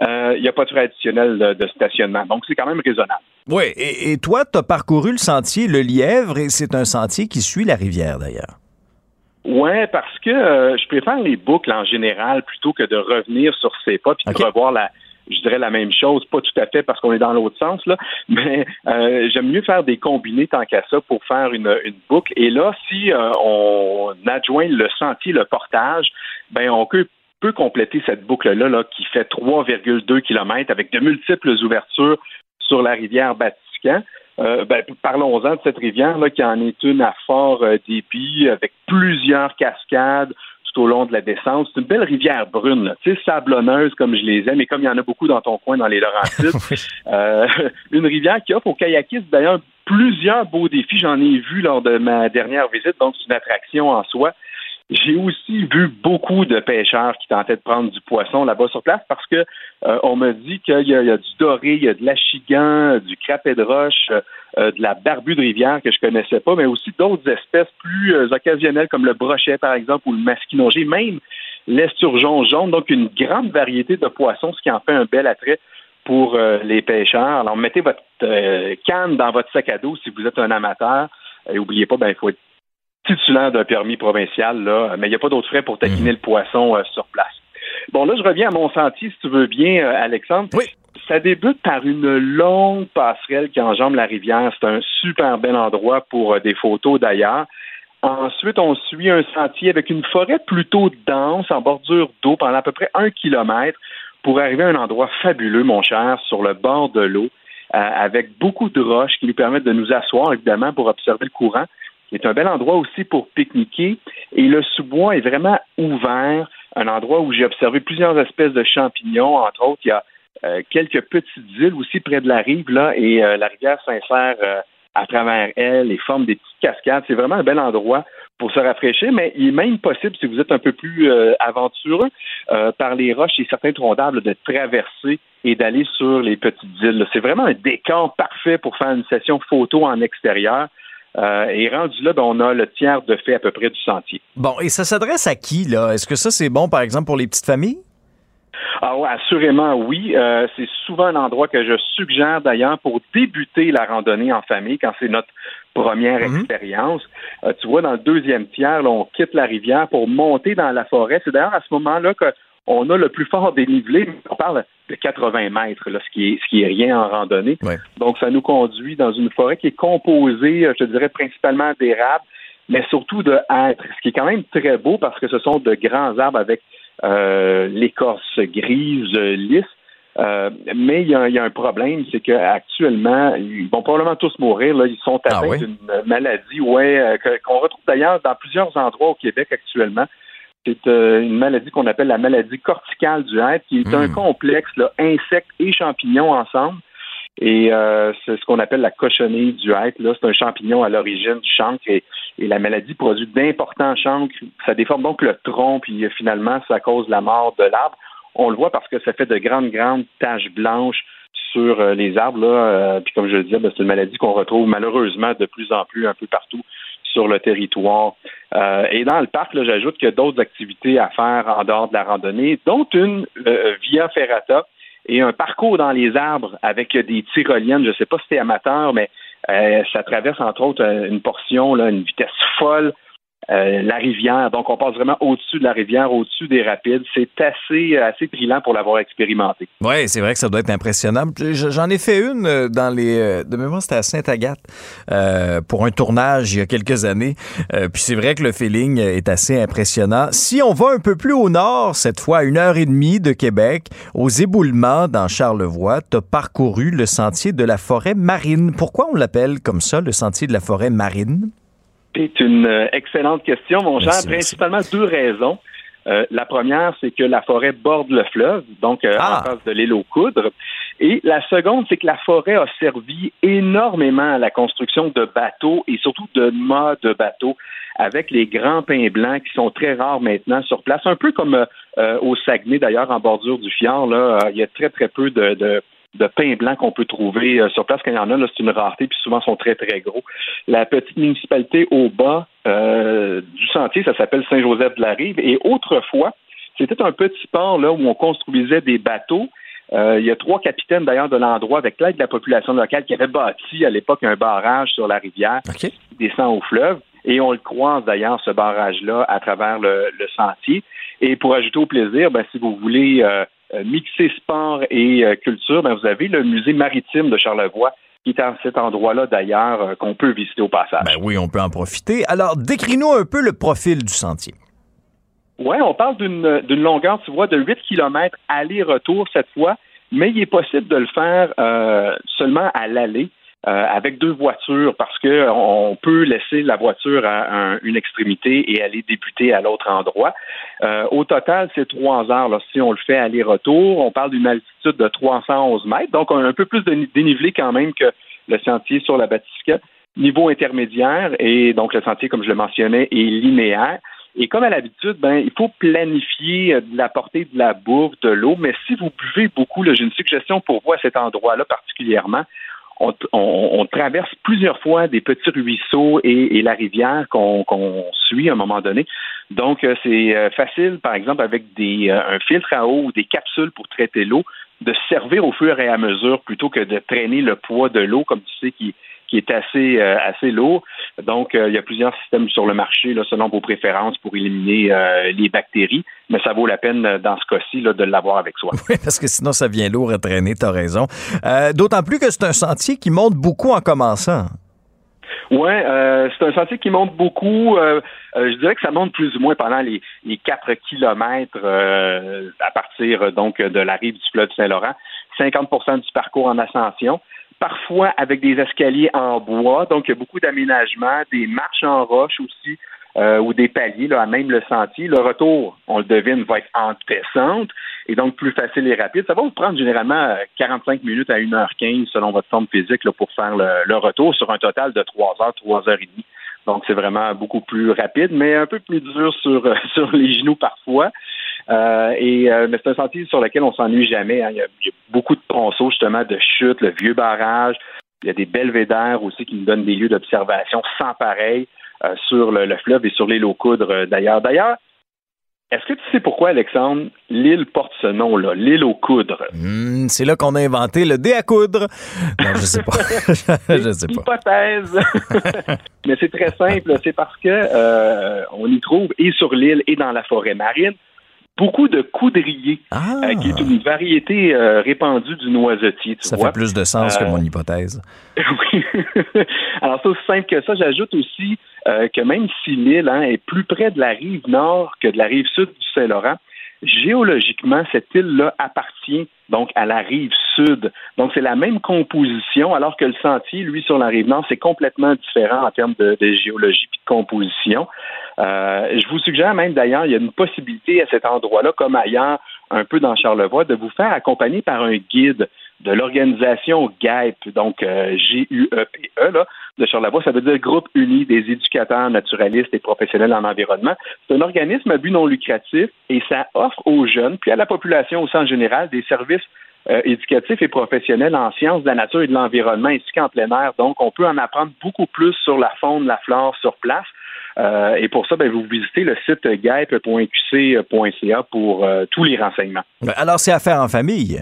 Il n'y a pas de frais additionnels de, de stationnement, donc c'est quand même raisonnable. Oui, et, et toi, tu as parcouru le sentier Le Lièvre et c'est un sentier qui suit la rivière d'ailleurs. Ouais, parce que je préfère les boucles en général plutôt que de revenir sur ses pas puis de revoir la, je dirais la même chose, pas tout à fait parce qu'on est dans l'autre sens là, mais euh, j'aime mieux faire des combinés tant qu'à ça pour faire une, boucle. Et là, si euh, on adjoint le sentier, le portage, ben on peut compléter cette boucle-là là, qui fait 3,2 km avec de multiples ouvertures sur la rivière Vatican. Euh, ben, parlons-en de cette rivière là, qui en est une à fort débit, avec plusieurs cascades tout au long de la descente. C'est une belle rivière brune, tu sais, sablonneuse comme je les aime, et comme il y en a beaucoup dans ton coin, dans les Laurentides. Euh, une rivière qui offre aux kayakistes d'ailleurs plusieurs beaux défis. J'en ai vu lors de ma dernière visite, donc c'est une attraction en soi. J'ai aussi vu beaucoup de pêcheurs qui tentaient de prendre du poisson là-bas sur place parce que euh, on me dit qu'il y, a- du doré, il y a de l'achigan, du crapet de roche, euh, de la barbue de rivière que je connaissais pas, mais aussi d'autres espèces plus euh, occasionnelles comme le brochet par exemple ou le masquinongé, même l'esturgeon jaune. Donc une grande variété de poissons, ce qui en fait un bel attrait pour les pêcheurs. Alors mettez votre canne dans votre sac à dos si vous êtes un amateur. Et oubliez pas, ben il faut être titulaire d'un permis provincial, là, mais il n'y a pas d'autres frais pour taquiner le poisson euh, sur place. Bon, là, je reviens à mon sentier, si tu veux bien, euh, Alexandre. Oui. Ça débute par une longue passerelle qui enjambe la rivière. C'est un super bel endroit pour euh, des photos d'ailleurs. Ensuite, on suit un sentier avec une forêt plutôt dense en bordure d'eau pendant à peu près un kilomètre pour arriver à un endroit fabuleux, mon cher, sur le bord de l'eau, avec beaucoup de roches qui nous permettent de nous asseoir, évidemment, pour observer le courant. C'est un bel endroit aussi pour pique-niquer. Et le sous-bois est vraiment ouvert, un endroit où j'ai observé plusieurs espèces de champignons. Entre autres, il y a euh, quelques petites îles aussi près de la rive, là, et euh, la rivière s'insère euh, à travers elle et forme des petites cascades. C'est vraiment un bel endroit pour se rafraîchir, mais il est même possible, si vous êtes un peu plus euh, aventureux, euh, par les roches et certains troncs d'arbres, de traverser et d'aller sur les petites îles. C'est vraiment un décor parfait pour faire une session photo en extérieur. Euh, et rendu là, ben, on a le tiers de fait à peu près du sentier. Bon, et ça s'adresse à qui, là? Est-ce que ça, c'est bon, par exemple, pour les petites familles? Ah ouais, assurément oui. Euh, c'est souvent un endroit que je suggère d'ailleurs pour débuter la randonnée en famille quand c'est notre première expérience. Euh, tu vois, dans le deuxième tiers, là, on quitte la rivière pour monter dans la forêt. C'est d'ailleurs à ce moment-là qu'on a le plus fort dénivelé. On parle de 80 mètres, là, ce, qui est, ce qui est rien en randonnée. Donc, ça nous conduit dans une forêt qui est composée, euh, je dirais, principalement d'érables, mais surtout de hêtres, ce qui est quand même très beau parce que ce sont de grands arbres avec euh, l'écorce grise euh, lisse. Euh, mais il y, a, il y a un problème, c'est qu'actuellement, ils vont probablement tous mourir. Là, ils sont atteints oui? d'une maladie, ouais, qu'on retrouve d'ailleurs dans plusieurs endroits au Québec actuellement. C'est euh, une maladie qu'on appelle la maladie corticale du hêtre, qui est un complexe, là, insectes et champignons ensemble. Et euh, c'est ce qu'on appelle la cochonnée du hêtre. Là, c'est un champignon à l'origine du chancre et, et la maladie produit d'importants chancres. Ça déforme donc le tronc, puis euh, finalement, ça cause la mort de l'arbre. On le voit parce que ça fait de grandes, grandes taches blanches sur euh, les arbres. Là. Puis comme je le disais, ben, c'est une maladie qu'on retrouve malheureusement de plus en plus un peu partout sur le territoire. Euh, et dans le parc, j'ajoute qu'il y a d'autres activités à faire en dehors de la randonnée, dont une euh, via ferrata et un parcours dans les arbres avec des tyroliennes. Je ne sais pas si c'est amateur, mais euh, ça traverse entre autres une portion, là, une vitesse folle, euh, la rivière. Donc on passe vraiment au-dessus de la rivière, au-dessus des rapides. C'est assez, assez brillant pour l'avoir expérimenté. Oui, c'est vrai que ça doit être impressionnant. J'en ai fait une euh, dans les. euh, De mémoire, c'était à Sainte-Agathe euh, pour un tournage il y a quelques années. Euh, puis c'est vrai que le feeling est assez impressionnant. Si on va un peu plus au nord, cette fois à une heure et demie de Québec, aux éboulements dans Charlevoix, tu as parcouru le sentier de la forêt marine. Pourquoi on l'appelle comme ça, le sentier de la forêt marine? C'est une euh, excellente question, mon cher. Principalement deux raisons. Euh, la première, c'est que la forêt borde le fleuve, donc euh, Ah. en face de l'île aux coudres. Et la seconde, c'est que la forêt a servi énormément à la construction de bateaux et surtout de mâts de bateaux avec les grands pins blancs qui sont très rares maintenant sur place. Un peu comme euh, au Saguenay, d'ailleurs, en bordure du fjord, là, il y a très, très peu de, de, de pins blancs qu'on peut trouver euh, sur place. Quand il y en a, là, c'est une rareté, puis souvent, ils sont très, très gros. La petite municipalité au bas euh, du sentier, ça s'appelle Saint-Joseph-de-la-Rive. Et autrefois, c'était un petit port là où on construisait des bateaux. Euh, il y a trois capitaines d'ailleurs de l'endroit avec l'aide de la population locale qui avaient bâti à l'époque un barrage sur la rivière qui descend au fleuve. Et on le croise d'ailleurs, ce barrage-là, à travers le, le sentier. Et pour ajouter au plaisir, ben, si vous voulez euh, euh, mixer sport et euh, culture, ben, vous avez le musée maritime de Charlevoix qui est à cet endroit-là d'ailleurs euh, qu'on peut visiter au passage. Ben oui, on peut en profiter. Alors, décris-nous un peu le profil du sentier. Oui, on parle d'une d'une longueur, tu vois, de 8 km aller-retour cette fois, mais il est possible de le faire euh, seulement à l'aller. Euh, avec deux voitures parce que on peut laisser la voiture à un- une extrémité et aller débuter à l'autre endroit. Euh, au total, c'est trois heures. Là, si on le fait aller-retour, on parle d'une altitude de 311 mètres, donc on a un peu plus de ni- dénivelé quand même que le sentier sur la Batisca. Niveau intermédiaire, et donc le sentier, comme je le mentionnais, est linéaire. Et comme à l'habitude, ben, il faut planifier euh, de la portée de la bouffe, de l'eau, mais si vous buvez beaucoup, j'ai une suggestion pour vous à cet endroit-là particulièrement. On, on- traverse plusieurs fois des petits ruisseaux et, la rivière qu'on suit à un moment donné. Donc, euh, c'est euh, facile, par exemple, avec des, euh, un filtre à eau ou des capsules pour traiter l'eau, de se servir au fur et à mesure plutôt que de traîner le poids de l'eau, comme tu sais, qui, qui est assez, euh, assez lourd. Donc, euh, il y a plusieurs systèmes sur le marché, là, selon vos préférences, pour éliminer euh, les bactéries. Mais ça vaut la peine, dans ce cas-ci, de l'avoir avec soi. Oui, parce que sinon, ça vient lourd à traîner, t'as raison. D'autant plus que c'est un sentier qui monte beaucoup en commençant. Oui, euh, c'est un sentier qui monte beaucoup. Euh, euh, je dirais que ça monte plus ou moins pendant les, les 4 kilomètres à partir donc de la rive du fleuve Saint-Laurent. 50% du parcours en ascension. Parfois avec des escaliers en bois, donc il y a beaucoup d'aménagements, des marches en roche aussi, euh, ou des paliers là, même le sentier. Le retour, on le devine, va être en descente et donc plus facile et rapide. Ça va vous prendre généralement euh, 45 minutes à 1h15 selon votre forme physique là, pour faire le, le retour sur un total de 3 heures, 3 heures et demie. Donc c'est vraiment beaucoup plus rapide, mais un peu plus dur sur, euh, sur les genoux parfois. Euh, et euh, mais c'est un sentier sur lequel on s'ennuie jamais. hein. Il, y a, il y a beaucoup de ponceaux, justement, de chutes, le vieux barrage. Il y a des belvédères aussi qui nous donnent des lieux d'observation sans pareil euh, sur le, le fleuve et sur l'île aux coudres d'ailleurs. D'ailleurs, est-ce que tu sais pourquoi, Alexandre, l'île porte ce nom-là, l'île aux coudres? Hmm, c'est là qu'on a inventé le dé à coudre. Non, je sais pas. je sais pas. Hypothèse. Mais c'est très simple. C'est parce que euh, on y trouve, et sur l'île et dans la forêt marine, beaucoup de coudriers, euh, qui est une variété euh, répandue du noisetier. Tu Ça vois. fait plus de sens que Euh, mon hypothèse. oui. Alors, c'est aussi simple que ça. J'ajoute aussi que même si l'île hein, est plus près de la rive nord que de la rive sud du Saint-Laurent, géologiquement, cette île-là appartient donc à la rive sud. Donc, c'est la même composition, alors que le sentier, lui, sur la rive nord, c'est complètement différent en termes de, de géologie et de composition. Euh, je vous suggère même d'ailleurs, il y a une possibilité à cet endroit-là, comme ailleurs, un peu dans Charlevoix, de vous faire accompagner par un guide de l'organisation GAEP, donc euh, G-U-E-P-E, là, de Charlevoix. Ça veut dire Groupe uni des éducateurs naturalistes et professionnels en environnement. C'est un organisme à but non lucratif et ça offre aux jeunes, puis à la population au sens général, des services euh, éducatifs et professionnels en sciences de la nature et de l'environnement ainsi qu'en plein air. Donc, on peut en apprendre beaucoup plus sur la faune, la flore sur place. Euh, et pour ça, ben, vous visitez le site gaep.qc.ca pour euh, tous les renseignements. Alors, c'est à faire en famille?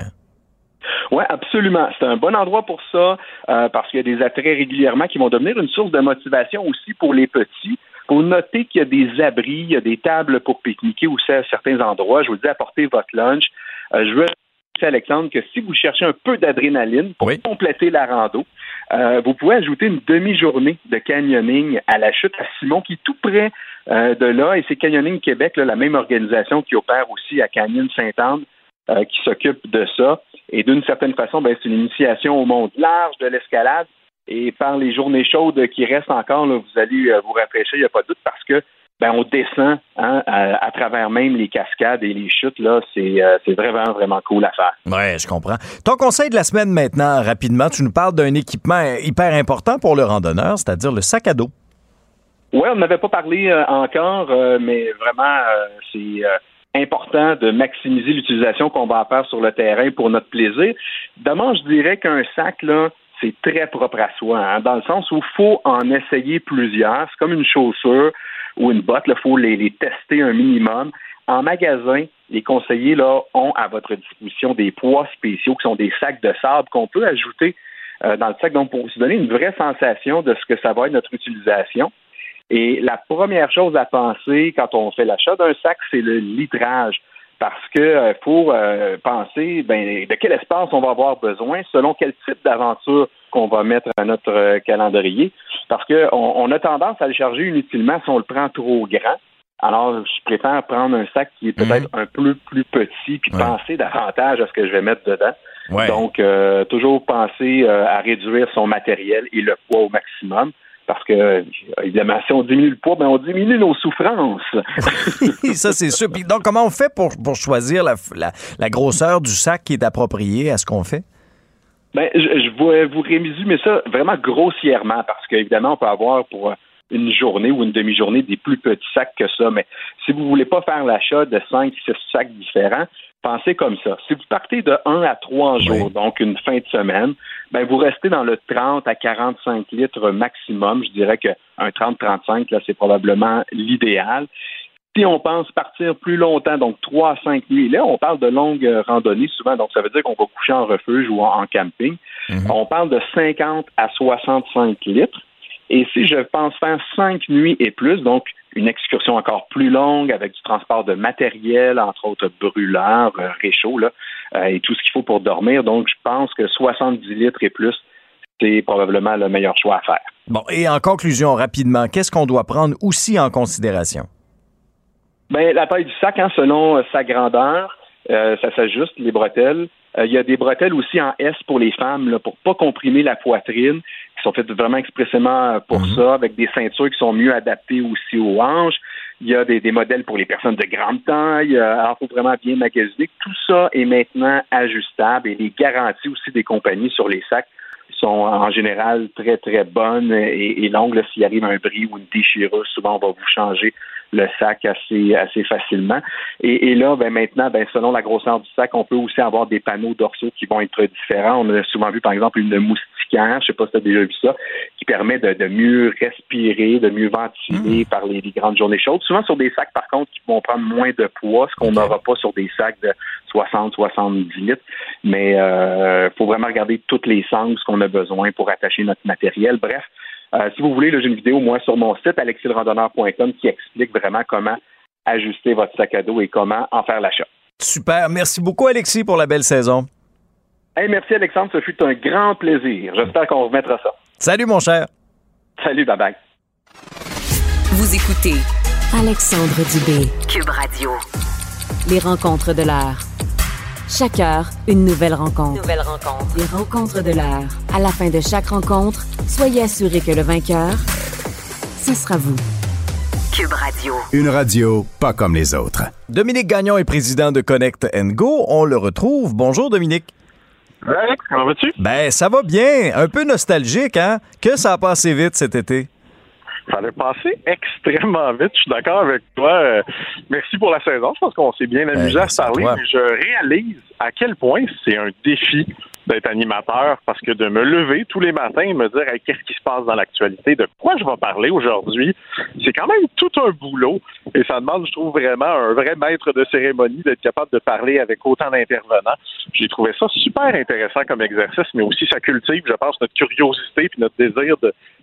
Oui, absolument. C'est un bon endroit pour ça euh, parce qu'il y a des attraits régulièrement qui vont devenir une source de motivation aussi pour les petits. Pour noter qu'il y a des abris, il y a des tables pour pique-niquer aussi à certains endroits. Je vous dis, apportez votre lunch. Je veux ajouter, Alexandre, que si vous cherchez un peu d'adrénaline pour compléter la rando, euh, vous pouvez ajouter une demi-journée de canyoning à la chute à Simon, qui est tout près euh, de là. Et c'est Canyoning Québec, là, la même organisation qui opère aussi à Canyon Saint-Anne, euh, qui s'occupe de ça. Et d'une certaine façon, ben, c'est une initiation au monde large de l'escalade. Et par les journées chaudes qui restent encore, là, vous allez euh, vous rafraîchir, il n'y a pas de doute, parce que ben, on descend hein, à, à travers même les cascades et les chutes. là. C'est euh, vraiment, vraiment cool à faire. Ouais, je comprends. Ton conseil de la semaine maintenant, rapidement, tu nous parles d'un équipement hyper important pour le randonneur, c'est-à-dire le sac à dos. Oui, on n'avait pas parlé euh, encore, euh, mais vraiment, c'est important de maximiser l'utilisation qu'on va faire sur le terrain pour notre plaisir. D'abord, je dirais qu'un sac, là, c'est très propre à soi, hein, dans le sens où il faut en essayer plusieurs. C'est comme une chaussure ou une botte, il faut les, les tester un minimum. En magasin, les conseillers là, ont à votre disposition des poids spéciaux qui sont des sacs de sable qu'on peut ajouter euh, dans le sac, donc pour se donner une vraie sensation de ce que ça va être notre utilisation. Et la première chose à penser quand on fait l'achat d'un sac, c'est le litrage. Parce que euh, faut euh, penser ben, de quel espace on va avoir besoin, selon quel type d'aventure qu'on va mettre à notre euh, calendrier. Parce que on, on a tendance à le charger inutilement si on le prend trop grand. Alors, je préfère prendre un sac qui est peut-être un peu plus petit, puis penser davantage à ce que je vais mettre dedans. Ouais. Donc, euh, toujours penser euh, à réduire son matériel et le poids au maximum. Parce que, évidemment, si on diminue le poids, ben on diminue nos souffrances. ça, c'est sûr. Puis donc, comment on fait pour, pour choisir la, la- la grosseur du sac qui est appropriée à ce qu'on fait? Ben, je, je vais vous résumer ça vraiment grossièrement parce qu'évidemment, on peut avoir pour euh, une journée ou une demi-journée des plus petits sacs que ça. Mais si vous voulez pas faire l'achat de 5, 6 sacs différents, pensez comme ça. Si vous partez de 1 à 3 jours, donc une fin de semaine, ben vous restez dans le 30 à 45 litres maximum. Je dirais qu'un 30-35, là, c'est probablement l'idéal. Si on pense partir plus longtemps, donc 3 à 5 nuits, là, on parle de longues euh, randonnées souvent, donc ça veut dire qu'on va coucher en refuge ou en, en camping. On parle de 50 à 65 litres. Et si je pense faire 5 nuits et plus, donc une excursion encore plus longue avec du transport de matériel, entre autres brûleurs, euh, réchauds, là, euh, et tout ce qu'il faut pour dormir, donc je pense que 70 litres et plus, c'est probablement le meilleur choix à faire. Bon, et en conclusion, rapidement, qu'est-ce qu'on doit prendre aussi en considération? Ben, la taille du sac, hein, selon euh, sa grandeur, euh, ça s'ajuste, les bretelles. Euh, Il y a des bretelles aussi en S pour les femmes, là, pour pas comprimer la poitrine, qui sont faites vraiment expressément euh, pour ça, avec des ceintures qui sont mieux adaptées aussi aux hanches. Il y a des, des modèles pour les personnes de grande taille. Alors, il faut vraiment bien magasiner. Tout ça est maintenant ajustable et les garanties aussi des compagnies sur les sacs sont en général très, très bonnes et, et longues. S'il arrive un bris ou une déchirure, souvent, on va vous changer le sac assez, assez facilement. Et, et là, ben, maintenant, ben, selon la grosseur du sac, on peut aussi avoir des panneaux dorsaux qui vont être différents. On a souvent vu, par exemple, une moustiquaire, je sais pas si tu as déjà vu ça, qui permet de, de mieux respirer, de mieux ventiler par les, les grandes journées chaudes. Souvent sur des sacs, par contre, qui vont prendre moins de poids, ce qu'on n'aura pas sur des sacs de 60-70 litres. Mais euh, faut vraiment regarder toutes les sangles qu'on a besoin pour attacher notre matériel. Bref, euh, si vous voulez, là, j'ai une vidéo, moi, sur mon site, alexilrandonneur.com, qui explique vraiment comment ajuster votre sac à dos et comment en faire l'achat. Super. Merci beaucoup, Alexis, pour la belle saison. Hey, merci, Alexandre. Ce fut un grand plaisir. J'espère qu'on remettra ça. Salut, mon cher. Salut, bye-bye. Vous écoutez Alexandre Dubé, Cube Radio. Les rencontres de l'heure. Chaque heure, une nouvelle rencontre. Nouvelle rencontre. Les rencontres de l'heure. À la fin de chaque rencontre, soyez assurés que le vainqueur, ce sera vous. Cube Radio. Une radio pas comme les autres. Dominique Gagnon est président de Connect Go. On le retrouve. Bonjour, Dominique. Alex, comment vas-tu? Ben, ça va bien. Un peu nostalgique, hein? Que ça a passé vite cet été? Ça allait passer extrêmement vite. Je suis d'accord avec toi. Euh, merci pour la saison. Je pense qu'on s'est bien amusé à se parler. Mais je réalise à quel point c'est un défi d'être animateur parce que de me lever tous les matins et me dire qu'est-ce qui se passe dans l'actualité, de quoi je vais parler aujourd'hui, c'est quand même tout un boulot et ça demande, je trouve, vraiment un vrai maître de cérémonie d'être capable de parler avec autant d'intervenants. J'ai trouvé ça super intéressant comme exercice, mais aussi ça cultive, je pense, notre curiosité puis notre désir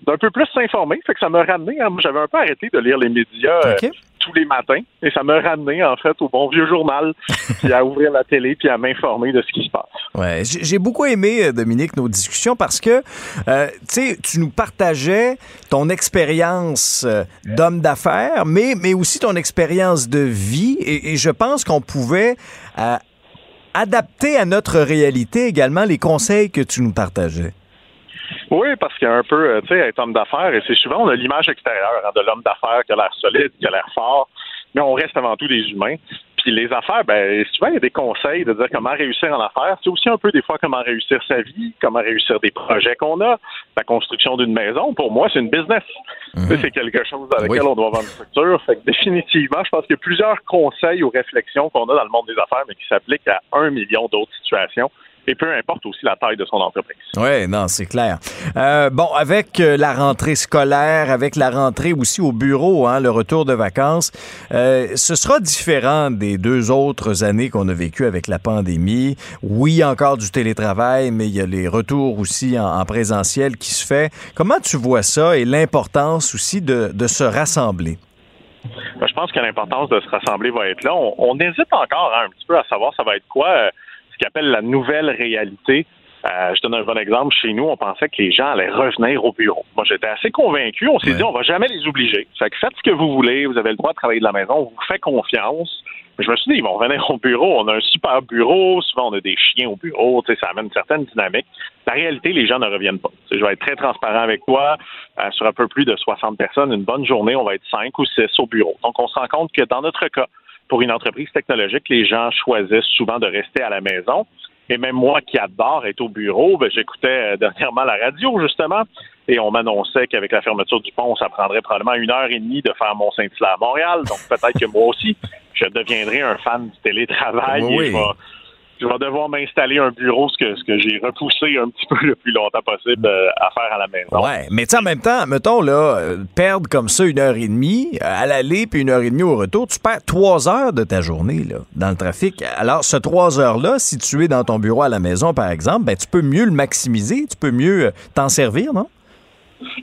d'un peu plus s'informer. Fait que ça m'a ramené, hein, j'avais un peu arrêté de lire les médias euh. Tous les matins et ça m'a ramené en fait au bon vieux journal puis à ouvrir la télé puis à m'informer de ce qui se passe. Ouais, j'ai beaucoup aimé, euh, Dominique, nos discussions parce que, euh, tu sais, tu nous partageais ton expérience euh, d'homme d'affaires, mais, mais aussi ton expérience de vie. Et, et je pense qu'on pouvait euh, adapter à notre réalité également les conseils que tu nous partageais. Oui, parce qu'il y a un peu, euh, tu sais, être homme d'affaires, et c'est souvent, on a l'image extérieure hein, de l'homme d'affaires qui a l'air solide, qui a l'air fort, mais on reste avant tout des humains. Puis les affaires, ben, souvent, il y a des conseils de dire comment réussir en affaires. C'est aussi un peu des fois comment réussir sa vie, comment réussir des projets qu'on a, la construction d'une maison. Pour moi, c'est une business. Sais, C'est quelque chose dans lequel Oui. on doit avoir une structure. Fait que définitivement, je pense qu'il y a plusieurs conseils ou réflexions qu'on a dans le monde des affaires, mais qui s'appliquent à un million d'autres situations. Et peu importe aussi la taille de son entreprise. Oui, non, c'est clair. Euh, bon, avec euh, la rentrée scolaire, avec la rentrée aussi au bureau, hein, le retour de vacances, euh, ce sera différent des deux autres années qu'on a vécues avec la pandémie. Oui, encore du télétravail, mais il y a les retours aussi en, en présentiel qui se fait. Comment tu vois ça et l'importance aussi de, de se rassembler? Ben, je pense que l'importance de se rassembler va être là. On, on hésite encore hein, un petit peu à savoir ça va être quoi euh, ce appelle la nouvelle réalité. Euh, je donne un bon exemple. Chez nous, on pensait que les gens allaient revenir au bureau. Moi, j'étais assez convaincu. On s'est dit, on va jamais les obliger. Fait que faites ce que vous voulez. Vous avez le droit de travailler de la maison. On vous fait confiance. Mais je me suis dit, ils vont revenir au bureau. On a un super bureau. Souvent, on a des chiens au bureau. Tu sais, ça amène une certaine dynamique. La réalité, les gens ne reviennent pas. Tu sais, je vais être très transparent avec toi. Euh, sur un peu plus de 60 personnes, une bonne journée, on va être 5 ou 6 au bureau. Donc, on se rend compte que dans notre cas, pour une entreprise technologique, les gens choisissent souvent de rester à la maison. Et même moi qui adore être au bureau, ben, j'écoutais euh, dernièrement la radio, justement, et on m'annonçait qu'avec la fermeture du pont, ça prendrait probablement une heure et demie de faire Mont-Saint-Hilaire à Montréal. Donc peut-être que moi aussi, je deviendrai un fan du télétravail Oui, et je vais, je vais devoir m'installer un bureau, ce que, ce que j'ai repoussé un petit peu le plus longtemps possible euh, à faire à la maison. Ouais, mais tu en même temps, mettons, là, euh, perdre comme ça une heure et demie euh, à l'aller puis une heure et demie au retour, tu perds trois heures de ta journée, là, dans le trafic. Alors, ce trois heures-là, si tu es dans ton bureau à la maison, par exemple, ben, tu peux mieux le maximiser, tu peux mieux t'en servir, non?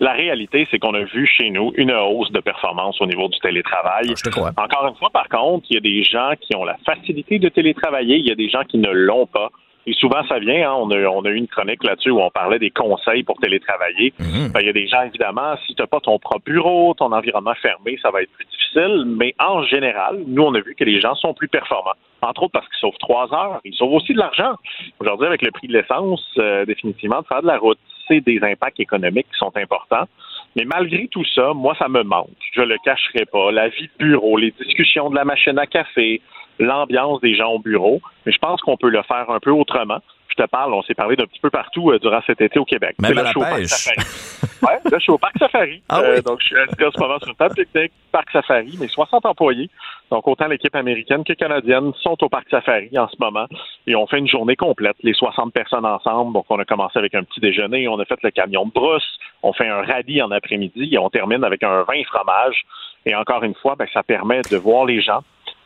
La réalité, c'est qu'on a vu chez nous une hausse de performance au niveau du télétravail. Encore une fois, par contre, il y a des gens qui ont la facilité de télétravailler, il y a des gens qui ne l'ont pas. Et souvent, ça vient, hein, on, a, on a eu une chronique là-dessus où on parlait des conseils pour télétravailler. Ben, il y a des gens, évidemment, si tu n'as pas ton propre bureau, ton environnement fermé, ça va être plus difficile. Mais en général, nous, on a vu que les gens sont plus performants. Entre autres parce qu'ils sauvent trois heures. Ils sauvent aussi de l'argent. Aujourd'hui, avec le prix de l'essence, euh, définitivement, de faire de la route, des impacts économiques qui sont importants. Mais malgré tout ça, moi, ça me manque. Je le cacherai pas. La vie de bureau, les discussions de la machine à café, l'ambiance des gens au bureau. Mais je pense qu'on peut le faire un peu autrement. Je te parle, on s'est parlé d'un petit peu partout euh, durant cet été au Québec. Même à là, la je suis au Parc. Safari. Ouais, là, je suis au Parc Safari. Ah Euh, oui? donc, je suis assis en ce moment sur une table technique, Parc Safari, mais 60 employés. Donc, autant l'équipe américaine que canadienne sont au Parc Safari en ce moment. Et on fait une journée complète, les 60 personnes ensemble. Donc, on a commencé avec un petit déjeuner, on a fait le camion de brousse, on fait un rallye en après-midi et on termine avec un vin fromage. Et encore une fois, ben, ça permet de voir les gens.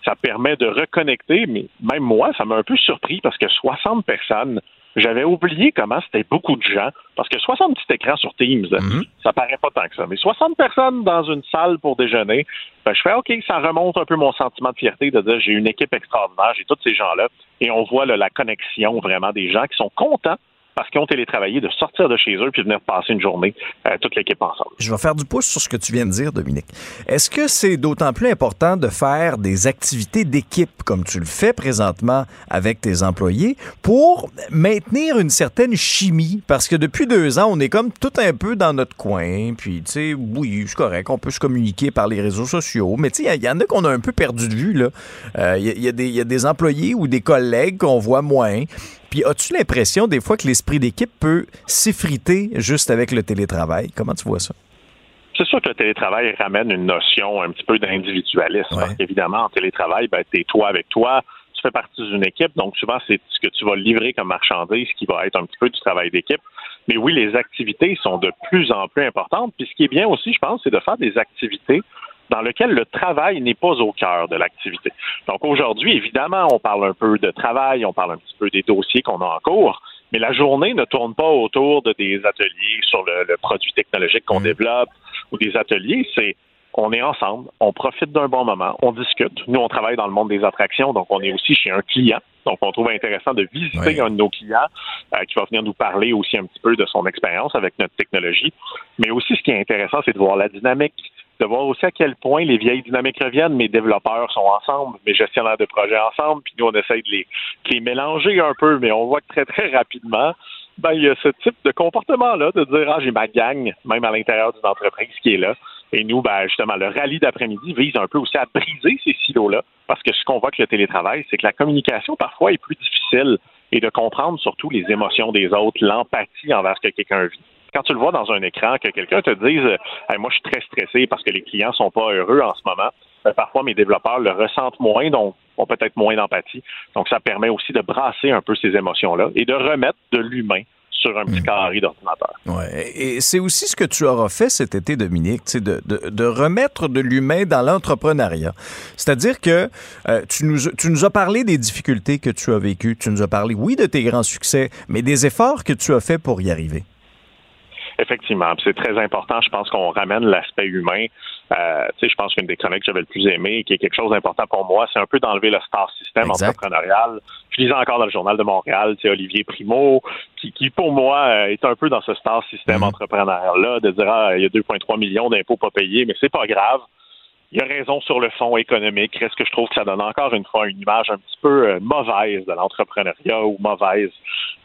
Ça permet de reconnecter, mais même moi, ça m'a un peu surpris parce que 60 personnes, j'avais oublié comment c'était beaucoup de gens. Parce que 60 petits écrans sur Teams, ça paraît pas tant que ça. Mais 60 personnes dans une salle pour déjeuner, ben, je fais OK, ça remonte un peu mon sentiment de fierté de dire j'ai une équipe extraordinaire, j'ai tous ces gens-là. Et on voit là, la connexion vraiment des gens qui sont contents parce qu'ils ont télétravaillé de sortir de chez eux puis venir passer une journée, euh, toute l'équipe ensemble. Je vais faire du pouce sur ce que tu viens de dire, Dominique. Est-ce que c'est d'autant plus important de faire des activités d'équipe comme tu le fais présentement avec tes employés pour maintenir une certaine chimie? Parce que depuis deux ans, on est comme tout un peu dans notre coin. Puis, tu sais, oui, c'est correct, on peut se communiquer par les réseaux sociaux. Mais, tu sais, il y, en a qu'on a un peu perdu de vue, là. Euh, Il y, il y il y a des employés ou des collègues qu'on voit moins. Puis, as-tu l'impression des fois que l'esprit d'équipe peut s'effriter juste avec le télétravail? Comment tu vois ça? C'est sûr que le télétravail ramène une notion un petit peu d'individualisme. Parce qu'évidemment, en télétravail, ben, t'es toi avec toi, tu fais partie d'une équipe, donc souvent, c'est ce que tu vas livrer comme marchandise qui va être un petit peu du travail d'équipe. Mais oui, les activités sont de plus en plus importantes. Puis ce qui est bien aussi, je pense, c'est de faire des activités dans lesquelles le travail n'est pas au cœur de l'activité. Donc aujourd'hui, évidemment, on parle un peu de travail, on parle un petit peu des dossiers qu'on a en cours, mais la journée ne tourne pas autour de des ateliers sur le, le produit technologique qu'on développe ou des ateliers. C'est on est ensemble, on profite d'un bon moment, on discute. Nous, on travaille dans le monde des attractions, donc on est aussi chez un client. Donc, on trouve intéressant de visiter un de nos clients euh, qui va venir nous parler aussi un petit peu de son expérience avec notre technologie. Mais aussi, ce qui est intéressant, c'est de voir la dynamique, de voir aussi à quel point les vieilles dynamiques reviennent. Mes développeurs sont ensemble, mes gestionnaires de projets ensemble, puis nous, on essaye de les, de les mélanger un peu, mais on voit que très, très rapidement, ben, il y a ce type de comportement-là, de dire, ah, j'ai ma gang, même à l'intérieur d'une entreprise qui est là. Et nous, ben, justement, le rallye d'après-midi vise un peu aussi à briser ces silos-là, parce que ce qu'on voit avec le télétravail, c'est que la communication, parfois, est plus difficile et de comprendre surtout les émotions des autres, l'empathie envers ce que quelqu'un vit. Quand tu le vois dans un écran, que quelqu'un te dise Hey, moi je suis très stressé parce que les clients sont pas heureux en ce moment, ben, parfois mes développeurs le ressentent moins, donc ont peut-être moins d'empathie. Donc ça permet aussi de brasser un peu ces émotions-là et de remettre de l'humain sur un petit carré d'ordinateur. Ouais. Et c'est aussi ce que tu auras fait cet été, Dominique, de, de, de, remettre de l'humain dans l'entrepreneuriat. C'est-à-dire que euh, tu, nous, tu nous as parlé des difficultés que tu as vécues, tu nous as parlé, oui, de tes grands succès, mais des efforts que tu as faits pour y arriver. Effectivement, c'est très important. Je pense qu'on ramène l'aspect humain. Euh, tu sais, je pense qu'une des chroniques que j'avais le plus aimé, qui est quelque chose d'important pour moi, c'est un peu d'enlever le star system Exact. entrepreneurial. Je lisais encore dans le journal de Montréal, c'est Olivier Primo, qui, qui pour moi euh, est un peu dans ce star system entrepreneurial-là, de dire ah, il y a 2,3 millions d'impôts pas payés, mais c'est pas grave. Il a raison sur le fond économique. Reste que je trouve que ça donne encore une fois une image un petit peu euh, mauvaise de l'entrepreneuriat ou mauvaise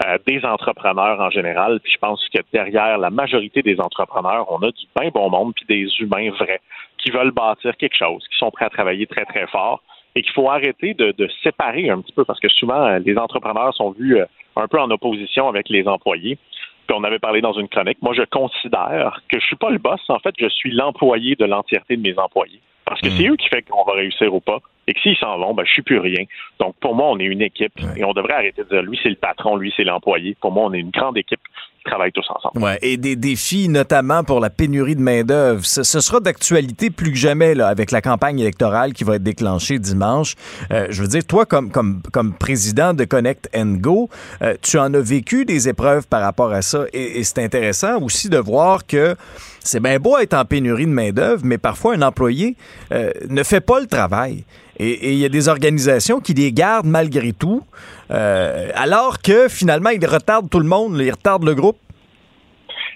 euh, des entrepreneurs en général? Puis je pense que derrière la majorité des entrepreneurs, on a du bien bon monde puis des humains vrais qui veulent bâtir quelque chose, qui sont prêts à travailler très très fort et qu'il faut arrêter de, de séparer un petit peu parce que souvent euh, les entrepreneurs sont vus un peu en opposition avec les employés. Puis on avait parlé dans une chronique. Moi, je considère que je suis pas le boss. En fait, je suis l'employé de l'entièreté de mes employés. Parce que c'est eux qui font qu'on va réussir ou pas. Et que s'ils s'en vont, ben, je suis plus rien. Donc, pour moi, on est une équipe. Et on devrait arrêter de dire, lui, c'est le patron, lui, c'est l'employé. Pour moi, on est une grande équipe qui travaille tous ensemble. Ouais, et des défis, notamment pour la pénurie de main-d'œuvre. Ce, ce sera d'actualité plus que jamais là, avec la campagne électorale qui va être déclenchée dimanche. Euh, je veux dire, toi, comme, comme, comme président de Connect and Go, euh, tu en as vécu des épreuves par rapport à ça. Et, et c'est intéressant aussi de voir que c'est bien beau être en pénurie de main-d'œuvre, mais parfois un employé euh, ne fait pas le travail. Et il y a des organisations qui les gardent malgré tout, euh, alors que finalement, ils retardent tout le monde, ils retardent le groupe.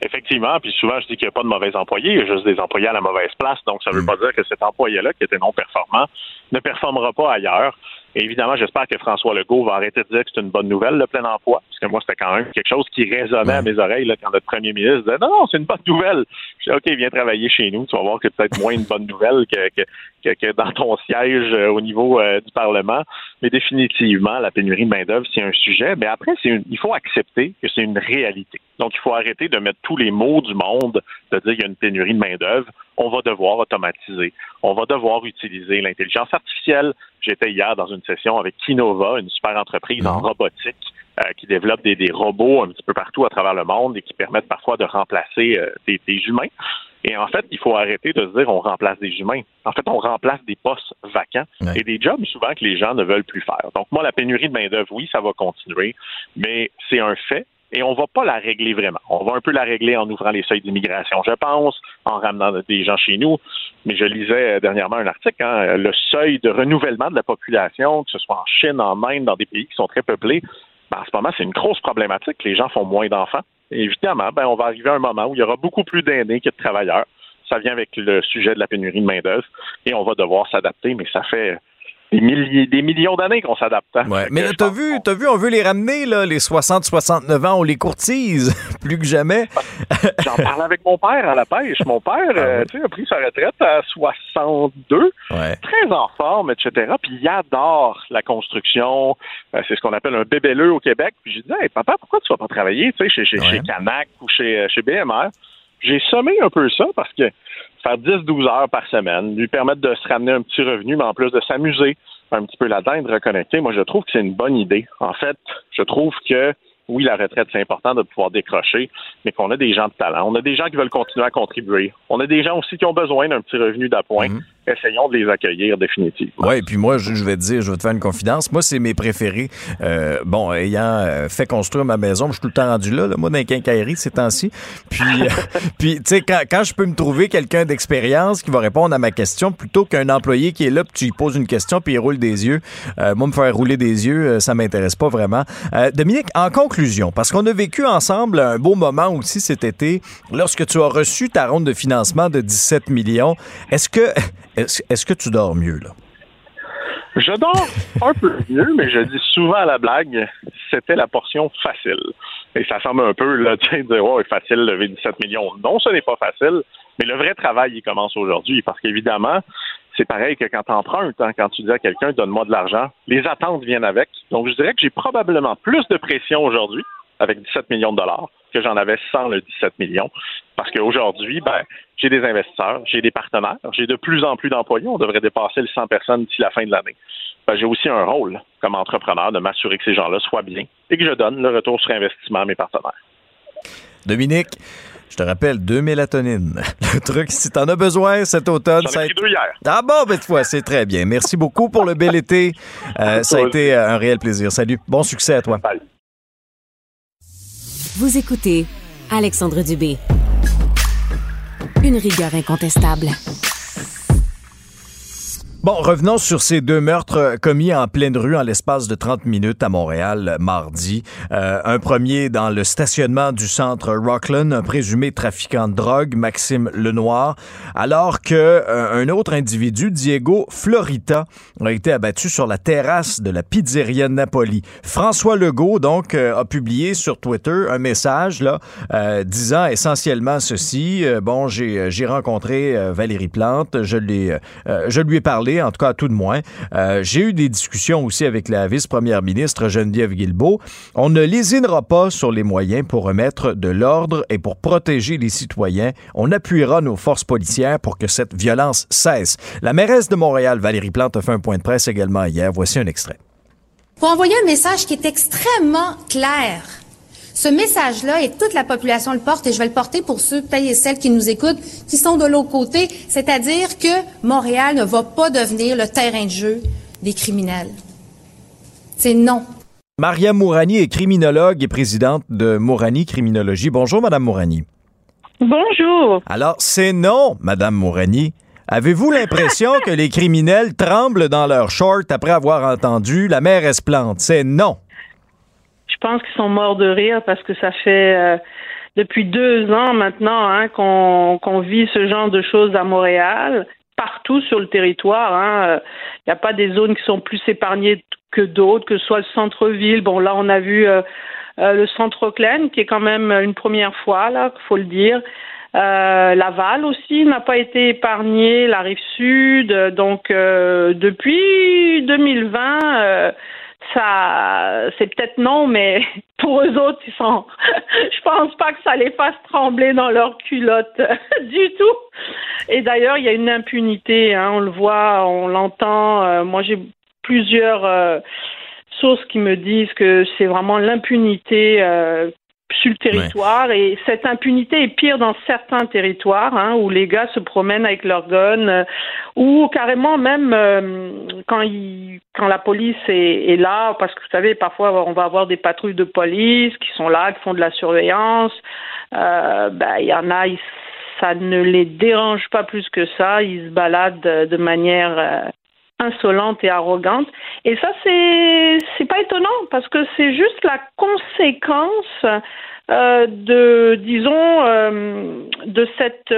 Effectivement, puis souvent je dis qu'il n'y a pas de mauvais employés, il y a juste des employés à la mauvaise place. Donc ça ne veut pas dire que cet employé-là, qui était non performant, ne performera pas ailleurs. Et évidemment, j'espère que François Legault va arrêter de dire que c'est une bonne nouvelle, le plein emploi, parce que moi, c'était quand même quelque chose qui résonnait à mes oreilles là, quand notre premier ministre disait Non, non, c'est une bonne nouvelle. Je dis OK, viens travailler chez nous, tu vas voir que c'est peut-être moins une bonne nouvelle que, que, que, que dans ton siège euh, au niveau euh, du Parlement. Mais définitivement, la pénurie de main-d'œuvre, c'est un sujet. Mais après, c'est une- il faut accepter que c'est une réalité. Donc, il faut arrêter de mettre tous les mots du monde, de dire qu'il y a une pénurie de main-d'œuvre. On va devoir automatiser. On va devoir utiliser l'intelligence artificielle. J'étais hier dans une session avec Kinova, une super entreprise en robotique euh, qui développe des, des robots un petit peu partout à travers le monde et qui permettent parfois de remplacer euh, des, des humains. Et en fait, il faut arrêter de se dire on remplace des humains. En fait, on remplace des postes vacants et des jobs souvent que les gens ne veulent plus faire. Donc moi, la pénurie de main-d'œuvre, oui, ça va continuer, mais c'est un fait. Et on va pas la régler vraiment. On va un peu la régler en ouvrant les seuils d'immigration, je pense, en ramenant des gens chez nous. Mais je lisais euh, dernièrement un article, hein, le seuil de renouvellement de la population, que ce soit en Chine, en Inde, dans des pays qui sont très peuplés, ben, en ce moment, c'est une grosse problématique. Les gens font moins d'enfants. Évidemment, ben, on va arriver à un moment où il y aura beaucoup plus d'aînés que de travailleurs. Ça vient avec le sujet de la pénurie de main-d'œuvre et on va devoir s'adapter, mais ça fait des, milliers, des millions d'années qu'on s'adapte. hein. Ouais. Mais t'as vu, t'as vu, on veut les ramener, là, les 60-69 ans, on les courtise plus que jamais. J'en parlais avec mon père à la pêche. Mon père, euh, tu sais, a pris sa retraite à 62, Ouais. très en forme, etc. Puis il adore la construction. Euh, c'est ce qu'on appelle un bébelleux au Québec. Puis j'ai dit, hey, papa, pourquoi tu vas pas travailler, tu sais, chez, chez, chez Canac ou chez, euh, chez BMR? J'ai sommé un peu ça parce que faire 10-12 heures par semaine, lui permettre de se ramener un petit revenu, mais en plus de s'amuser un petit peu là-dedans de reconnecter, moi, je trouve que c'est une bonne idée. En fait, je trouve que oui, la retraite, c'est important de pouvoir décrocher, mais qu'on a des gens de talent. On a des gens qui veulent continuer à contribuer. On a des gens aussi qui ont besoin d'un petit revenu d'appoint. Essayons de les accueillir définitivement. Oui, puis moi, je, vais te dire, je vais te faire une confidence. Moi, c'est mes préférés. Euh, bon, ayant euh, fait construire ma maison, je suis tout le temps rendu là, là moi, dans les quincailleries ces temps-ci. Puis, euh, puis tu sais, quand, quand je peux me trouver quelqu'un d'expérience qui va répondre à ma question, plutôt qu'un employé qui est là, puis tu lui poses une question, puis il roule des yeux. Moi, me faire rouler des yeux, ça m'intéresse pas vraiment. Dominique, en conclusion, parce qu'on a vécu ensemble un beau moment aussi cet été, lorsque tu as reçu ta ronde de financement de 17 millions, est-ce que, est-ce, que tu dors mieux, là? Je dors un peu mieux, mais je dis souvent à la blague, c'était la portion facile. Et ça semble un peu, là, tu sais, dire, oh, facile lever 17 millions. Non, ce n'est pas facile, mais le vrai travail, il commence aujourd'hui, parce qu'évidemment, c'est pareil que quand tu empruntes, quand tu dis à quelqu'un, donne-moi de l'argent, les attentes viennent avec. Donc, je dirais que j'ai probablement plus de pression aujourd'hui avec 17 millions de dollars que j'en avais sans le 17 millions. Parce qu'aujourd'hui, ben, j'ai des investisseurs, j'ai des partenaires, j'ai de plus en plus d'employés. On devrait dépasser les 100 personnes d'ici la fin de l'année. Ben, j'ai aussi un rôle comme entrepreneur de m'assurer que ces gens-là soient bien et que je donne le retour sur investissement à mes partenaires. Dominique, je te rappelle, deux mélatonines. Le truc, si t'en as besoin cet automne, ça a été- deux hier. Ah bon, ben, c'est très bien. Merci beaucoup pour le bel été. Euh, ça a été euh, un réel plaisir. Salut. Bon succès à toi. Vous écoutez Alexandre Dubé. Une rigueur incontestable. Bon, revenons sur ces deux meurtres euh, commis en pleine rue en l'espace de 30 minutes à Montréal euh, mardi. Euh, un premier dans le stationnement du centre Rockland, un présumé trafiquant de drogue, Maxime Lenoir, alors que un autre individu, Diego Florita, a été abattu sur la terrasse de la pizzeria Napoli. François Legault, donc, a publié sur Twitter un message là disant essentiellement ceci. bon, j'ai rencontré Valérie Plante, je l'ai je lui ai parlé en tout cas tout de moins. Euh, j'ai eu des discussions aussi avec la vice-première ministre Geneviève Guilbeault. On ne lésinera pas sur les moyens pour remettre de l'ordre et pour protéger les citoyens. On appuiera nos forces policières pour que cette violence cesse. La mairesse de Montréal, Valérie Plante, a fait un point de presse également hier. Voici un extrait. Pour envoyer un message qui est extrêmement clair ce message-là, et toute la population le porte, et je vais le porter pour ceux, peut et celles qui nous écoutent, qui sont de l'autre côté, c'est-à-dire que Montréal ne va pas devenir le terrain de jeu des criminels. C'est non. Maria Mourani est criminologue et présidente de Mourani Criminologie. Bonjour, Madame Mourani. Bonjour. Alors, c'est non, Madame Mourani. Avez-vous l'impression que les criminels tremblent dans leurs shorts après avoir entendu la mère Esplante? C'est non. Je pense qu'ils sont morts de rire parce que ça fait euh, depuis deux ans maintenant hein, qu'on vit ce genre de choses à Montréal, partout sur le territoire. Il hein. n'y a pas des zones qui sont plus épargnées que d'autres, que ce soit le centre-ville. Bon, là, on a vu euh, euh, le centre Auckland, qui est quand même une première fois, là, faut le dire. Laval aussi n'a pas été épargné, la rive sud. Donc, depuis 2020 ça, c'est peut-être non, mais pour eux autres, ils sont. Je pense pas que ça les fasse trembler dans leur culotte du tout. Et d'ailleurs, il y a une impunité. Hein, on le voit, on l'entend. Euh, moi, j'ai plusieurs euh, sources qui me disent que c'est vraiment l'impunité euh, sur le territoire et cette impunité est pire dans certains territoires hein, où les gars se promènent avec leurs guns euh, ou carrément même euh, quand quand la police est, là parce que vous savez parfois on va avoir des patrouilles de police qui sont là qui font de la surveillance euh, ben il y en a ça ne les dérange pas plus que ça ils se baladent de, manière insolente et arrogante. Et ça, c'est c'est pas étonnant parce que c'est juste la conséquence euh, de, disons, euh, de cette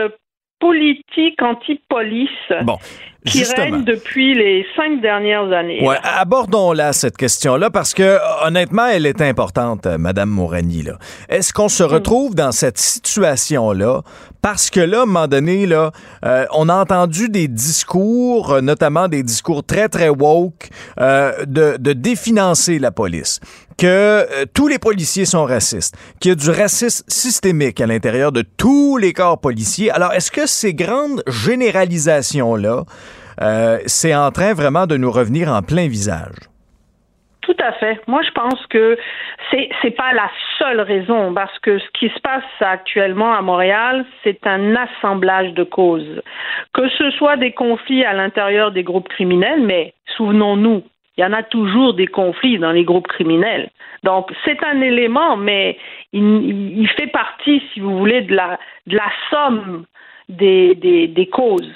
politique anti-police bon, qui règne depuis les cinq dernières années. Ouais, abordons-la cette question-là parce que honnêtement, elle est importante, euh, Madame Morani. Là. Est-ce qu'on se retrouve dans cette situation-là? Parce que là, à un moment donné, là, euh, on a entendu des discours, euh, notamment des discours très très woke, de, de définancer la police que tous les policiers sont racistes, qu'il y a du racisme systémique à l'intérieur de tous les corps policiers. Alors, est-ce que ces grandes généralisations-là, euh, c'est en train vraiment de nous revenir en plein visage? Tout à fait. Moi, je pense que c'est c'est pas la seule raison parce que ce qui se passe actuellement à Montréal, c'est un assemblage de causes. Que ce soit des conflits à l'intérieur des groupes criminels, mais souvenons-nous, il y en a toujours des conflits dans les groupes criminels. Donc, c'est un élément, mais il, fait partie, si vous voulez, de la, somme des causes.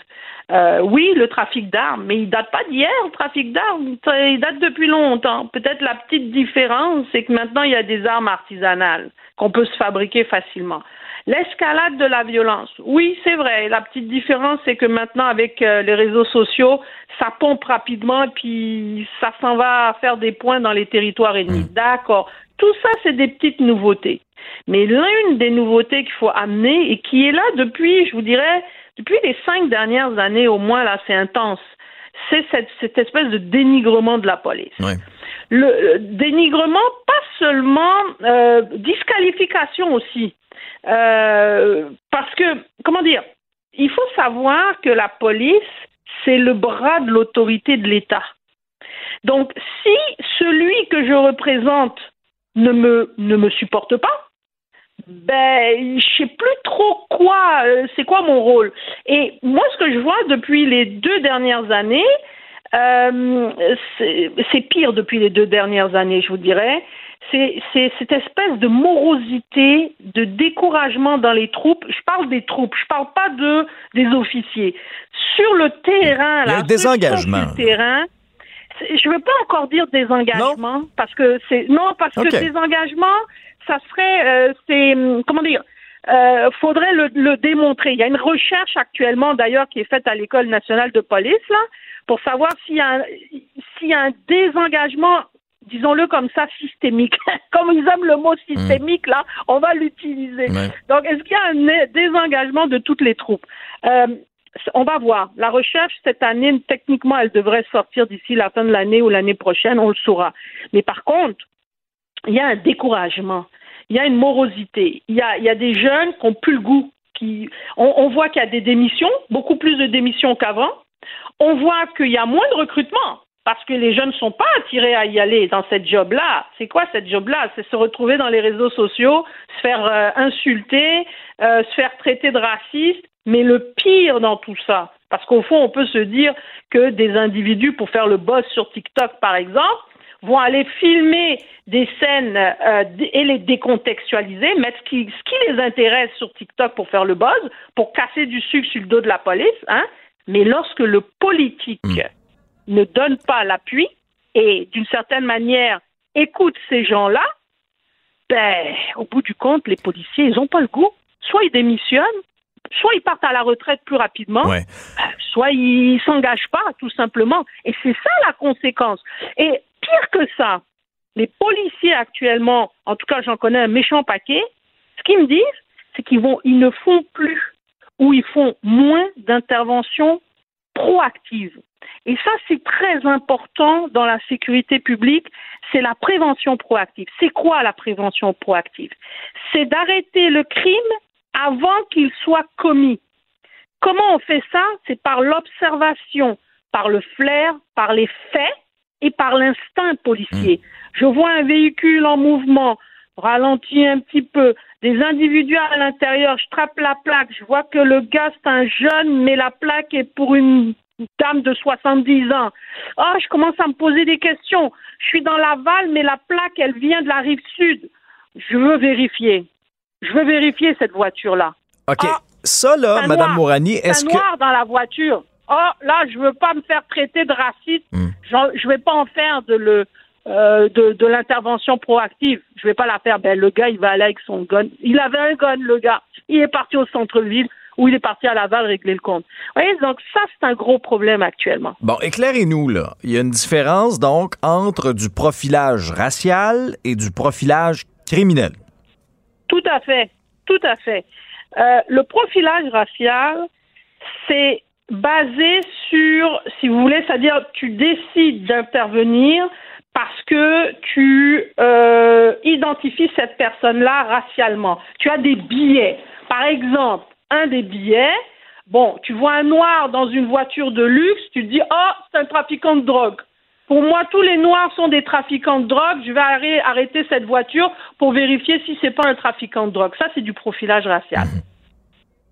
Euh, oui, le trafic d'armes, mais il date pas d'hier, le trafic d'armes. Il date depuis longtemps. Peut-être la petite différence, c'est que maintenant, il y a des armes artisanales qu'on peut se fabriquer facilement. L'escalade de la violence. Oui, c'est vrai. La petite différence, c'est que maintenant, avec euh, les réseaux sociaux, ça pompe rapidement, puis ça s'en va faire des points dans les territoires ennemis. Mmh. D'accord. Tout ça, c'est des petites nouveautés. Mais l'une des nouveautés qu'il faut amener et qui est là depuis, je vous dirais, depuis les cinq dernières années au moins, là, c'est intense. C'est cette, espèce de dénigrement de la police. Le, dénigrement, pas seulement euh, disqualification aussi. Euh, parce que, comment dire, il faut savoir que la police, c'est le bras de l'autorité de l'État. Donc, si celui que je représente ne me, ne me supporte pas, ben, je sais plus trop quoi, euh, c'est quoi mon rôle. Et moi, ce que je vois depuis les deux dernières années, euh, c'est pire depuis les deux dernières années, je vous dirais, c'est cette espèce de morosité, de découragement dans les troupes. Je parle des troupes, je parle pas de des officiers. Sur le terrain, là, désengagement. Sur le terrain, je veux pas encore dire désengagement parce que c'est non parce que désengagement, ça serait euh, c'est hum, comment dire. Euh, faudrait le, le démontrer. Il y a une recherche actuellement, d'ailleurs, qui est faite à l'École nationale de police, là, pour savoir s'il y y a un désengagement, disons-le comme ça, systémique. comme ils aiment le mot systémique, là, on va l'utiliser. Ouais. Donc, est-ce qu'il y a un désengagement de toutes les troupes? Euh, On va voir. La recherche, cette année, techniquement, elle devrait sortir d'ici la fin de l'année ou l'année prochaine, on le saura. Mais par contre, il y a un découragement, il y a une morosité, il y a, il y a des jeunes qui n'ont plus le goût. Qui, on, on voit qu'il y a des démissions, beaucoup plus de démissions qu'avant. On voit qu'il y a moins de recrutement parce que les jeunes ne sont pas attirés à y aller dans cette job-là. C'est quoi cette job-là? C'est se retrouver dans les réseaux sociaux, se faire euh, insulter, euh, se faire traiter de raciste. Mais le pire dans tout ça, parce qu'au fond, on peut se dire que des individus, pour faire le boss sur TikTok, par exemple, vont aller filmer des scènes euh, et les décontextualiser, mettre ce qui, les intéresse sur TikTok pour faire le buzz, pour casser du sucre sur le dos de la police. Hein? Mais lorsque le politique ne donne pas l'appui et d'une certaine manière écoute ces gens-là, ben, au bout du compte, les policiers, ils n'ont pas le goût. Soit ils démissionnent, soit ils partent à la retraite plus rapidement, Ouais. soit ils s'engagent pas, tout simplement. Et c'est ça la conséquence. Et pire que ça, les policiers actuellement, en tout cas j'en connais un méchant paquet, ce qu'ils me disent, c'est qu'ils vont, ils ne font plus ou ils font moins d'interventions proactives. Et ça, c'est très important dans la sécurité publique, c'est la prévention proactive. C'est quoi la prévention proactive? C'est d'arrêter le crime avant qu'il soit commis. Comment on fait ça? C'est par l'observation, par le flair, par les faits et par l'instinct policier. Je vois un véhicule en mouvement, ralentis un petit peu, des individus à l'intérieur, je trappe la plaque, je vois que le gars c'est un jeune, mais la plaque est pour une dame de 70 ans. Ah, je commence à me poser des questions. Je suis dans l'aval, mais la plaque, elle vient de la rive sud. Je veux vérifier. Je veux vérifier cette voiture-là. OK. ça, là, Madame. Mourani, est-ce que. noir dans la voiture. Oh, là, je veux pas me faire traiter de raciste. J'en- Je vais pas en faire de le euh, de, de l'intervention proactive. Je vais pas la faire. Ben, le gars, il va aller avec son gun. Il avait un gun, le gars. Il est parti au centre-ville ou il est parti à Laval régler le compte. Vous voyez, donc ça, c'est un gros problème actuellement. Bon, éclairez-nous, là. Il y a une différence, donc, entre du profilage racial et du profilage criminel. Tout à fait, tout à fait. Euh, le profilage racial, c'est basé sur, si vous voulez, c'est-à-dire tu décides d'intervenir parce que tu euh, identifies cette personne-là racialement. Tu as des billets. Par exemple, un des billets, bon, tu vois un noir dans une voiture de luxe, tu te dis, oh, c'est un trafiquant de drogue. Pour moi, tous les noirs sont des trafiquants de drogue. Je vais arrêter, cette voiture pour vérifier si c'est pas un trafiquant de drogue. Ça, c'est du profilage racial.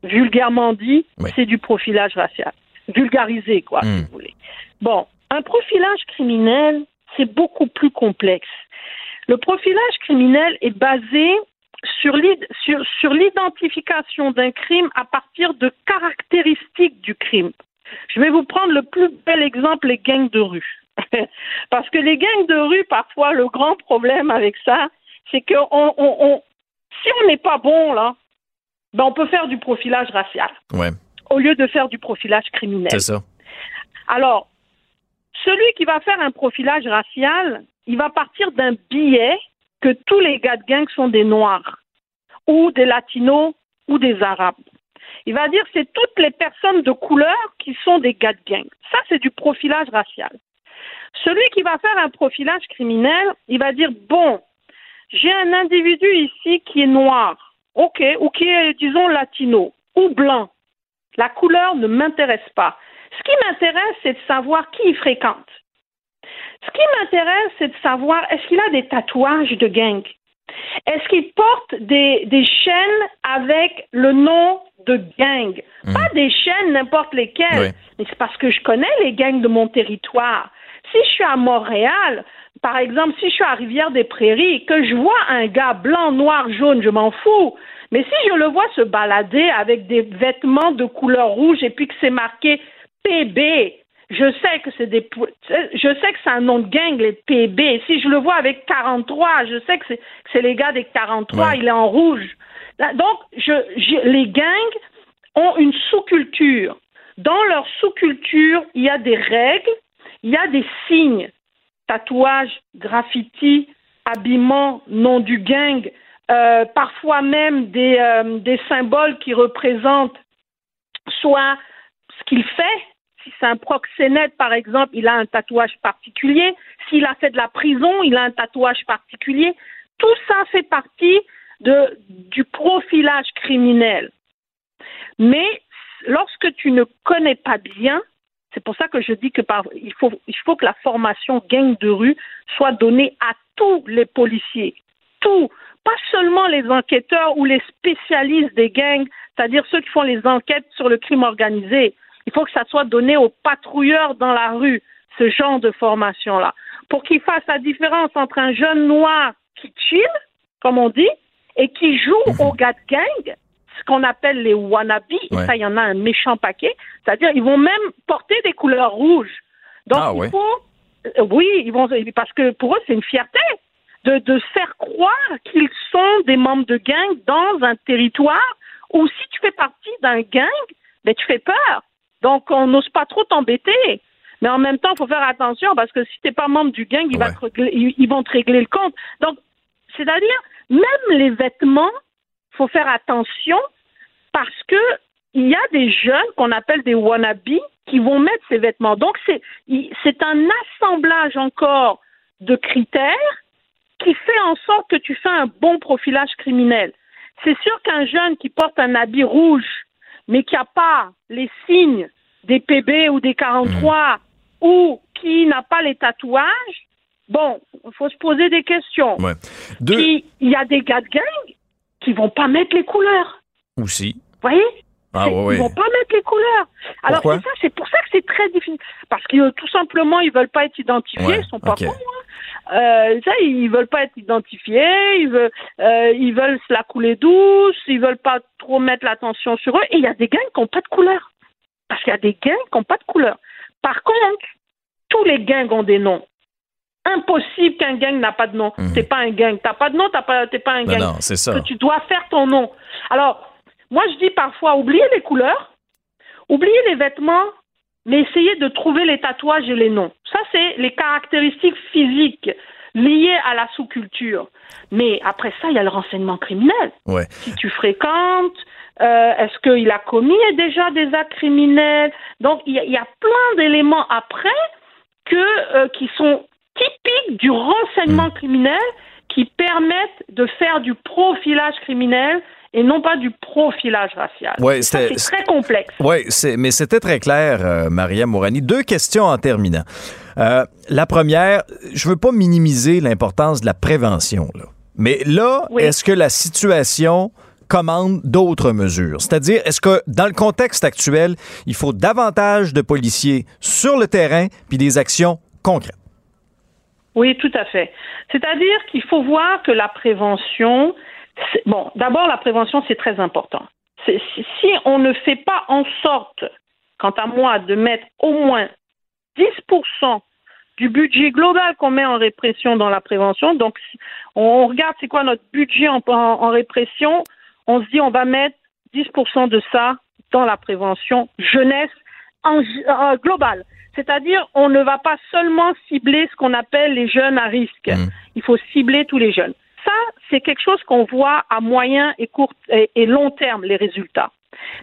Vulgairement dit, c'est du profilage racial. Vulgarisé, quoi, si vous voulez. Bon, un profilage criminel, c'est beaucoup plus complexe. Le profilage criminel est basé sur l'id- sur- sur l'identification d'un crime à partir de caractéristiques du crime. Je vais vous prendre le plus bel exemple, les gangs de rue. Parce que les gangs de rue, parfois, le grand problème avec ça, c'est que on, on- on- si on n'est pas bon, là, ben on peut faire du profilage racial Ouais, au lieu de faire du profilage criminel. c'est ça. Alors, celui qui va faire un profilage racial, il va partir d'un billet que tous les gars de gang sont des Noirs, ou des Latinos, ou des Arabes. Il va dire c'est toutes les personnes de couleur qui sont des gars de gang. Ça, c'est du profilage racial. Celui qui va faire un profilage criminel, il va dire bon, j'ai un individu ici qui est noir, ok, ou qui est, disons, latino, ou blanc. La couleur ne m'intéresse pas. Ce qui m'intéresse, c'est de savoir qui il fréquente. Ce qui m'intéresse, c'est de savoir est-ce qu'il a des tatouages de gang? Est-ce qu'il porte des, des chaînes avec le nom de gang? Pas des chaînes n'importe lesquelles, Oui. mais c'est parce que je connais les gangs de mon territoire. Si je suis à Montréal, par exemple, si je suis à Rivière-des-Prairies, que je vois un gars blanc, noir, jaune, je m'en fous. Mais si je le vois se balader avec des vêtements de couleur rouge et puis que c'est marqué PB, je sais que c'est des, je sais que c'est un nom de gang, les PB. Si je le vois avec 43, je sais que c'est, c'est les gars des 43, il est en rouge. Donc, je, je- les gangs ont une sous-culture. Dans leur sous-culture, il y a des règles, il y a des signes, tatouages, graffiti, habillement, nom du gang, euh, parfois même des, euh, des symboles qui représentent soit ce qu'il fait, si c'est un proxénète par exemple, il a un tatouage particulier, s'il a fait de la prison, il a un tatouage particulier. Tout ça fait partie du profilage criminel. Mais lorsque tu ne connais pas bien, c'est pour ça que je dis que par, il, faut, faut que la formation gang de rue soit donnée à tous les policiers. Tous. Pas seulement les enquêteurs ou les spécialistes des gangs, c'est-à-dire ceux qui font les enquêtes sur le crime organisé. Il faut que ça soit donné aux patrouilleurs dans la rue, ce genre de formation-là, pour qu'ils fassent la différence entre un jeune noir qui chill, comme on dit, et qui joue aux gars de gang, ce qu'on appelle les wannabes, et ça, il y en a un méchant paquet, c'est-à-dire ils vont même porter des couleurs rouges. Donc, Ah, il ouais. faut... euh, Oui, ils vont, parce que pour eux, c'est une fierté de, de faire croire qu'ils sont des membres de gang dans un territoire où si tu fais partie d'un gang, ben, tu fais peur. Donc, on n'ose pas trop t'embêter. Mais en même temps, il faut faire attention parce que si tu n'es pas membre du gang, ils, va te régler- ils- ils vont te régler le compte. Donc, c'est-à-dire, même les vêtements, il faut faire attention parce que il y a des jeunes qu'on appelle des wannabes qui vont mettre ces vêtements. Donc, c'est c'est un assemblage encore de critères qui fait en sorte que tu fais un bon profilage criminel. C'est sûr qu'un jeune qui porte un habit rouge, mais qui n'a pas les signes des PB ou des 43, ou qui n'a pas les tatouages, bon, il faut se poser des questions. Ouais. Puis, il y a des gars de gang qui vont pas mettre les couleurs. aussi. Vous voyez? Ah ouais, ouais. Ils vont pas mettre les couleurs. Alors c'est ça, c'est pour ça que c'est très difficile. Parce que euh, tout simplement, ils veulent pas être identifiés, ils sont pas ok. cons. hein. Euh, ça, ils veulent pas être identifiés, ils veulent, euh, ils veulent se la couler douce, ils veulent pas trop mettre l'attention sur eux. Et il y a des gangs qui n'ont pas de couleur. Parce qu'il y a des gangs qui n'ont pas de couleur. Par contre, tous les gangs ont des noms. Impossible qu'un gang n'a pas de nom. T'es pas un gang. T'as pas de nom, t'as pas, t'es pas un. Ben gang. non, c'est ça. Que tu dois faire ton nom. Alors, moi, je dis parfois, oubliez les couleurs, oubliez les vêtements, mais essayez de trouver les tatouages et les noms. Ça, c'est les caractéristiques physiques liées à la sous-culture. Mais après ça, il y a le renseignement criminel. Ouais. Qui tu fréquentes, euh, est-ce qu'il a commis déjà des actes criminels? Donc, il y, a- il y a plein d'éléments après que, euh, qui sont typiques du renseignement criminel qui permettent de faire du profilage criminel et non pas du profilage racial. Ouais, c'est très complexe. Oui, mais c'était très clair, euh, Maria Mourani. Deux questions en terminant. Euh, la première, je veux pas minimiser l'importance de la prévention, là. mais là, est-ce que la situation commande d'autres mesures? C'est-à-dire, est-ce que dans le contexte actuel, il faut davantage de policiers sur le terrain puis des actions concrètes? Oui, tout à fait. C'est-à-dire qu'il faut voir que la prévention, bon, d'abord la prévention c'est très important. Si, on ne fait pas en sorte, quant à moi, de mettre au moins 10% du budget global qu'on met en répression dans la prévention, donc on, regarde c'est quoi notre budget en, en- en répression, on se dit on va mettre 10% de ça dans la prévention jeunesse en, en global. C'est-à-dire, on ne va pas seulement cibler ce qu'on appelle les jeunes à risque. Il faut cibler tous les jeunes. Ça, c'est quelque chose qu'on voit à moyen et court et, long terme, les résultats.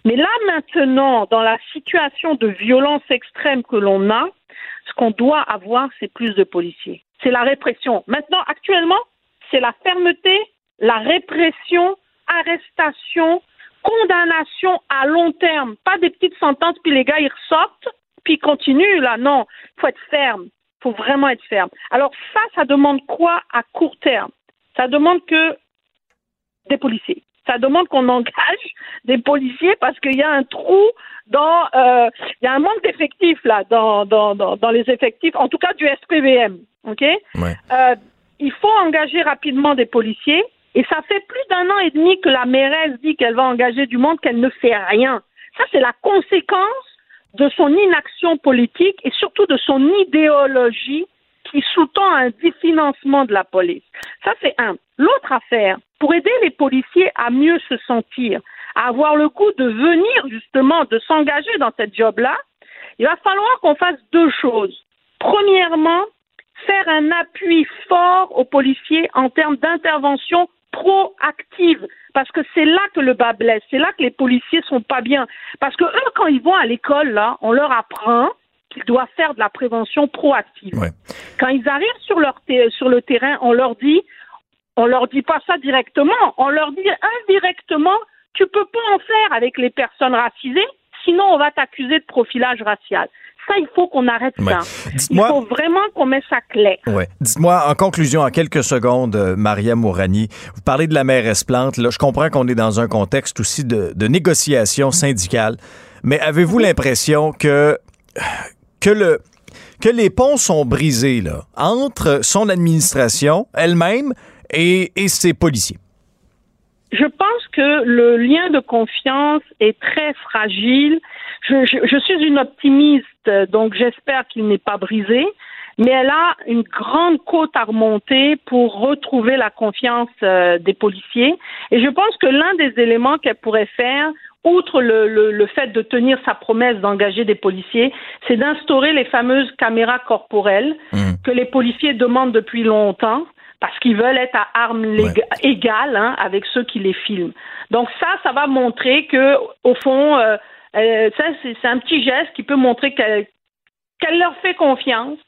Mais là, maintenant, dans la situation de violence extrême que l'on a, ce qu'on doit avoir, c'est plus de policiers. C'est la répression. Maintenant, actuellement, c'est la fermeté, la répression, arrestation, condamnation à long terme. Pas des petites sentences, puis les gars, ils ressortent, puis ils continuent, là. Non, faut être ferme. Faut vraiment être ferme. Alors ça, ça demande quoi à court terme? Ça demande que des policiers. Ça demande qu'on engage des policiers parce qu'il y a un trou dans, euh, il y a un manque d'effectifs là, dans, dans, dans, dans les effectifs, en tout cas du SPVM, ok? Euh, Il faut engager rapidement des policiers, et ça fait plus d'un an et demi que la mairesse dit qu'elle va engager du monde, qu'elle ne fait rien. Ça, c'est la conséquence de son inaction politique et surtout de son idéologie qui sous-tend un définancement de la police. Ça, c'est un. L'autre affaire, pour aider les policiers à mieux se sentir, à avoir le goût de venir justement, de s'engager dans cette job-là, il va falloir qu'on fasse deux choses. Premièrement, faire un appui fort aux policiers en termes d'intervention proactive. Parce que c'est là que le bas blesse, c'est là que les policiers sont pas bien. Parce que eux, quand ils vont à l'école, là, on leur apprend qu'ils doivent faire de la prévention proactive. Quand ils arrivent sur, leur sur le terrain, on leur dit, on leur dit pas ça directement, on leur dit indirectement, tu peux pas en faire avec les personnes racisées, sinon on va t'accuser de profilage racial. Ça, il faut qu'on arrête Ouais. ça. Il faut vraiment qu'on mette ça clair. Ouais. Dites-moi, en conclusion, en quelques secondes, euh, Maria Mourani, vous parlez de la mairesse Plante. Là, je comprends qu'on est dans un contexte aussi de, de négociation syndicale, mais avez-vous l'impression que, que, le, que les ponts sont brisés entre son administration elle-même et, ses policiers? Je pense que le lien de confiance est très fragile. Je suis une optimiste, donc j'espère qu'il n'est pas brisé, mais elle a une grande côte à remonter pour retrouver la confiance euh, des policiers. Et je pense que l'un des éléments qu'elle pourrait faire, outre le, le- le fait de tenir sa promesse d'engager des policiers, c'est d'instaurer les fameuses caméras corporelles que les policiers demandent depuis longtemps parce qu'ils veulent être à armes égales hein, avec ceux qui les filment. Donc ça, ça va montrer que au fond, euh, euh, ça c'est un petit geste qui peut montrer qu'elle leur fait confiance,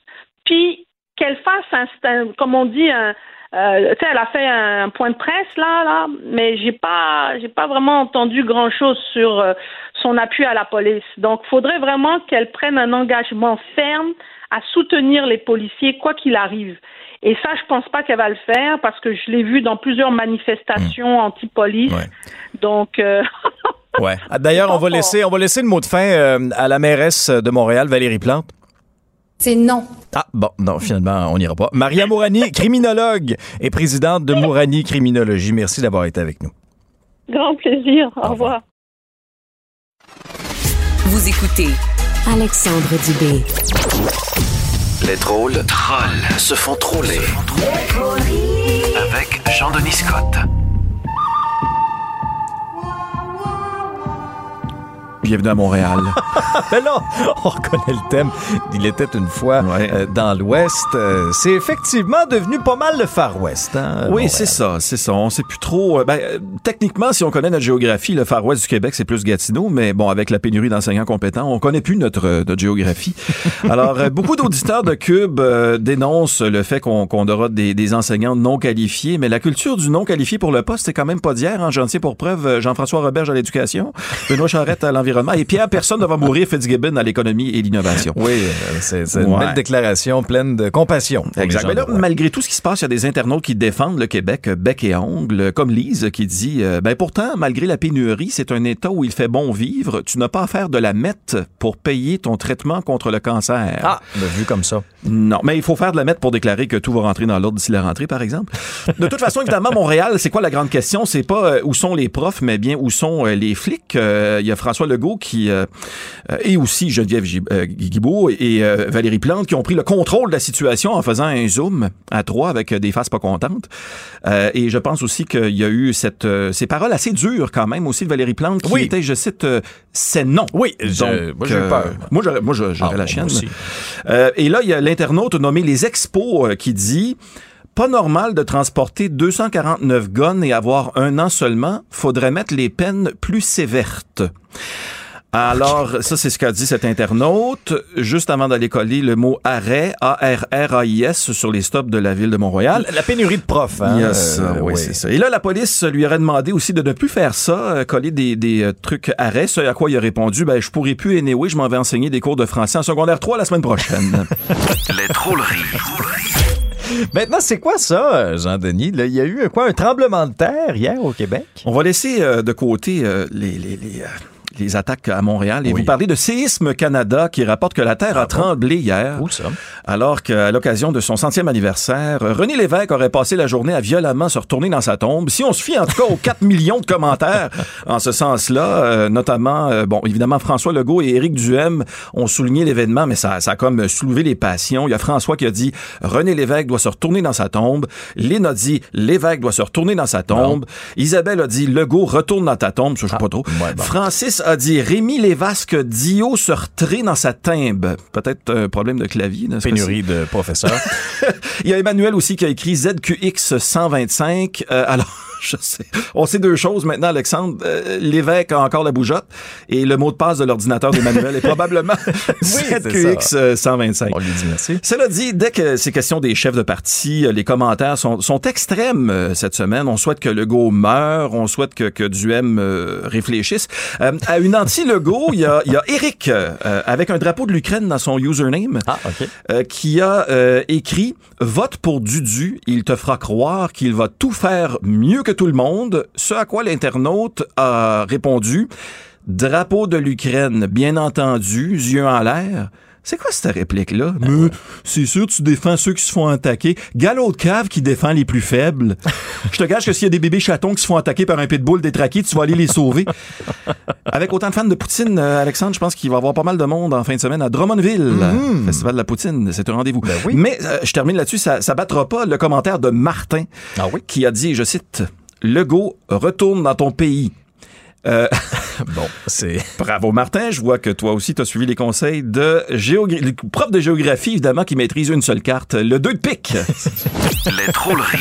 puis qu'elle fasse un- comme on dit, un, euh, tu sais, elle a fait un point de presse là, là, mais j'ai pas, j'ai pas vraiment entendu grand chose sur euh, son appui à la police. Donc, faudrait vraiment qu'elle prenne un engagement ferme à soutenir les policiers quoi qu'il arrive. Et ça, je pense pas qu'elle va le faire parce que je l'ai vu dans plusieurs manifestations anti-police. Donc, euh, Ouais. Ah, D'ailleurs, on va laisser, on va laisser le mot de fin à la mairesse de Montréal, Valérie Plante. C'est non. Ah, bon, non, finalement, on n'ira pas. Maria Mourani, criminologue et présidente de Mourani Criminologie. Merci d'avoir été avec nous. grand plaisir. Au revoir. Vous écoutez Alexandre Dubé. Les drôles trolls se font troller. Avec Jean-Denis Scott. Bienvenue à Montréal. Ben là, on reconnaît le thème. Il était une fois euh, dans l'Ouest. Euh, c'est effectivement devenu pas mal le Far West. Hein, Oui, c'est ça, c'est ça. On sait plus trop. euh, Ben, techniquement, si on connaît notre géographie, le Far West du Québec, c'est plus Gatineau, mais bon, avec la pénurie d'enseignants compétents, on connaît plus notre, notre géographie. Alors, beaucoup d'auditeurs de Cube dénoncent le fait qu'on qu'on aura des, des enseignants non qualifiés, mais la culture du non qualifié pour le poste, c'est quand même pas d'hier. Hein. J'en tiens pour preuve Jean-François Roberge à l'éducation, Benoît Charette à l'environnement et Pierre Personne ne va mourir Fitzgibbon à l'économie et l'innovation. Oui, euh, c'est une Ouais. belle déclaration pleine de compassion. pour les Exact. gens Mais là, malgré tout ce qui se passe, il y a des internautes qui défendent le Québec euh, bec et ongle, euh, comme Lise qui dit euh, ben pourtant, malgré la pénurie, c'est un État où il fait bon vivre. Tu n'as pas à faire de la mette pour payer ton traitement contre le cancer. Ah, vu comme ça. Non, mais il faut faire de la mette pour déclarer que tout va rentrer dans l'ordre d'ici la rentrée, par exemple. De toute façon, évidemment, Montréal, c'est quoi la grande question? C'est pas euh, où sont les profs, mais bien où sont euh, les flics? Il y a François Legault qui euh, et aussi Geneviève euh, Guibault et euh, Valérie Plante qui ont pris le contrôle de la situation en faisant un zoom à trois avec des faces pas contentes. Euh, et je pense aussi qu'il y a eu cette euh, ces paroles assez dures quand même aussi de Valérie Plante qui Oui. était, je cite, euh, c'est non. Oui, je- moi, j'ai peur. Moi, j'aurais, moi, j'aurais Ah, la chienne. et là, il y a l'internaute nommé Les Expos qui dit pas normal de transporter 249 guns et avoir un an seulement. Faudrait mettre les peines plus sévères. Alors, ça, c'est ce qu'a dit cet internaute. Juste avant d'aller coller le mot arrêt, A-R-R-A-I-S, sur les stops de la ville de Montréal. La, pénurie de profs. Hein, Yes, euh, oui, oui. c'est ça. Et là, la police lui aurait demandé aussi de ne plus faire ça, euh, coller des, des euh, trucs arrêts. Ce à quoi il a répondu, ben, je pourrais plus anyway, je m'en vais enseigner des cours de français en secondaire 3 la semaine prochaine. Les drôleries. Maintenant, c'est quoi ça, Jean-Denis? Il y a eu quoi, un tremblement de terre hier au Québec? On va laisser euh, de côté euh, les, euh, les attaques à Montréal et Oui. vous parlez de Séisme Canada qui rapporte que la Terre a tremblé hier. Où ça? Alors qu'à l'occasion de son centième anniversaire, René Lévesque aurait passé la journée à violemment se retourner dans sa tombe. Si on se fie en tout cas aux 4 millions de commentaires en ce sens-là, euh, notamment, euh, bon, évidemment, François Legault et Éric Duhem ont souligné l'événement, mais ça, ça a comme soulevé les passions. Il y a François qui a dit René Lévesque doit se retourner dans sa tombe. Lynn a dit Lévesque doit se retourner dans sa tombe. Isabelle a dit Legault retourne dans ta tombe. Ça, je sais pas trop. Francis a dit Rémi Lévesque Dio se retrait dans sa timbe. Peut-être un problème de clavier. Pénurie de professeurs. Il y a Emmanuel aussi qui a écrit ZQX 125. Euh, alors, je sais. On sait deux choses maintenant, Alexandre. Euh, L'évêque a encore la bougeotte et le mot de passe de l'ordinateur d'Emmanuel est probablement ZQX euh, 125. On lui dit merci. Cela dit, dès que c'est question des chefs de parti, euh, les commentaires sont, sont extrêmes euh, cette semaine. On souhaite que Legault meure, on souhaite que, que Duhem euh, réfléchisse. À une anti-Legault, il y a, il y a Eric euh, avec un drapeau de l'Ukraine dans son username euh, qui a euh, écrit « Vote pour Dudu, il te fera croire qu'il va tout faire mieux que tout le monde », ce à quoi l'internaute a répondu « Drapeau de l'Ukraine, bien entendu, yeux en l'air ». C'est quoi cette réplique-là? Mais c'est sûr, tu défends ceux qui se font attaquer. Galop de cave qui défend les plus faibles. Je te gage que s'il y a des bébés chatons qui se font attaquer par un pitbull détraqué, tu vas aller les sauver. Avec autant de fans de Poutine, euh, Alexandre, je pense qu'il va y avoir pas mal de monde en fin de semaine à Drummondville. Mhm. Festival de la Poutine, c'est un rendez-vous. Ben Mais euh, je termine là-dessus, ça, ça battra pas le commentaire de Martin Ah qui a dit, je cite, Legault, retourne dans ton pays. Euh, bon, c'est. Bravo Martin, je vois que toi aussi tu as suivi les conseils de géogra- le prof de géographie évidemment qui maîtrise une seule carte, le 2 de pique. Les drôleries.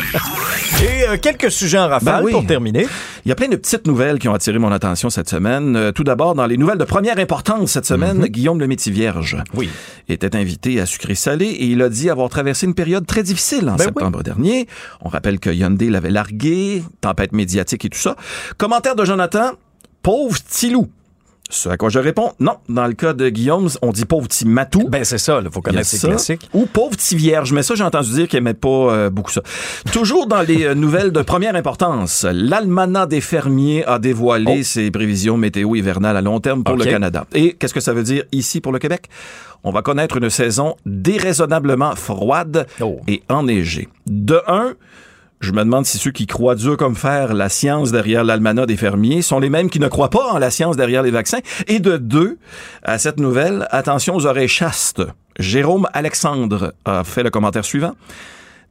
Et euh, quelques sujets en rafale Ben oui. pour terminer. Il y a plein de petites nouvelles qui ont attiré mon attention cette semaine. Euh, tout d'abord, dans les nouvelles de première importance cette semaine, Guillaume le Métis-Vierge Mhm. Oui. était invité à Sucré-Salé et il a dit avoir traversé une période très difficile en Ben septembre dernier. On rappelle que Hyundai l'avait largué, tempête médiatique et tout ça. Commentaire de Jonathan, pauvre petit loup. Ce à quoi je réponds, non. Dans le cas de Guillaume, on dit pauvre petit matou. Ben, c'est ça, il faut connaître ça. classiques. Ou pauvre petit vierge. Mais ça, j'ai entendu dire qu'il aimait pas euh, beaucoup ça. Toujours dans les euh, nouvelles de première importance, l'Almanach des fermiers a dévoilé ses prévisions météo hivernales à long terme pour Oh. Le Canada. Et qu'est-ce que ça veut dire ici pour le Québec? On va connaître une saison déraisonnablement froide Oh. et enneigée. De un, je me demande si ceux qui croient dur comme fer la science derrière l'almanach des fermiers sont les mêmes qui ne croient pas en la science derrière les vaccins. Et de deux, à cette nouvelle, attention aux oreilles chastes. Jérôme Alexandre a fait le commentaire suivant.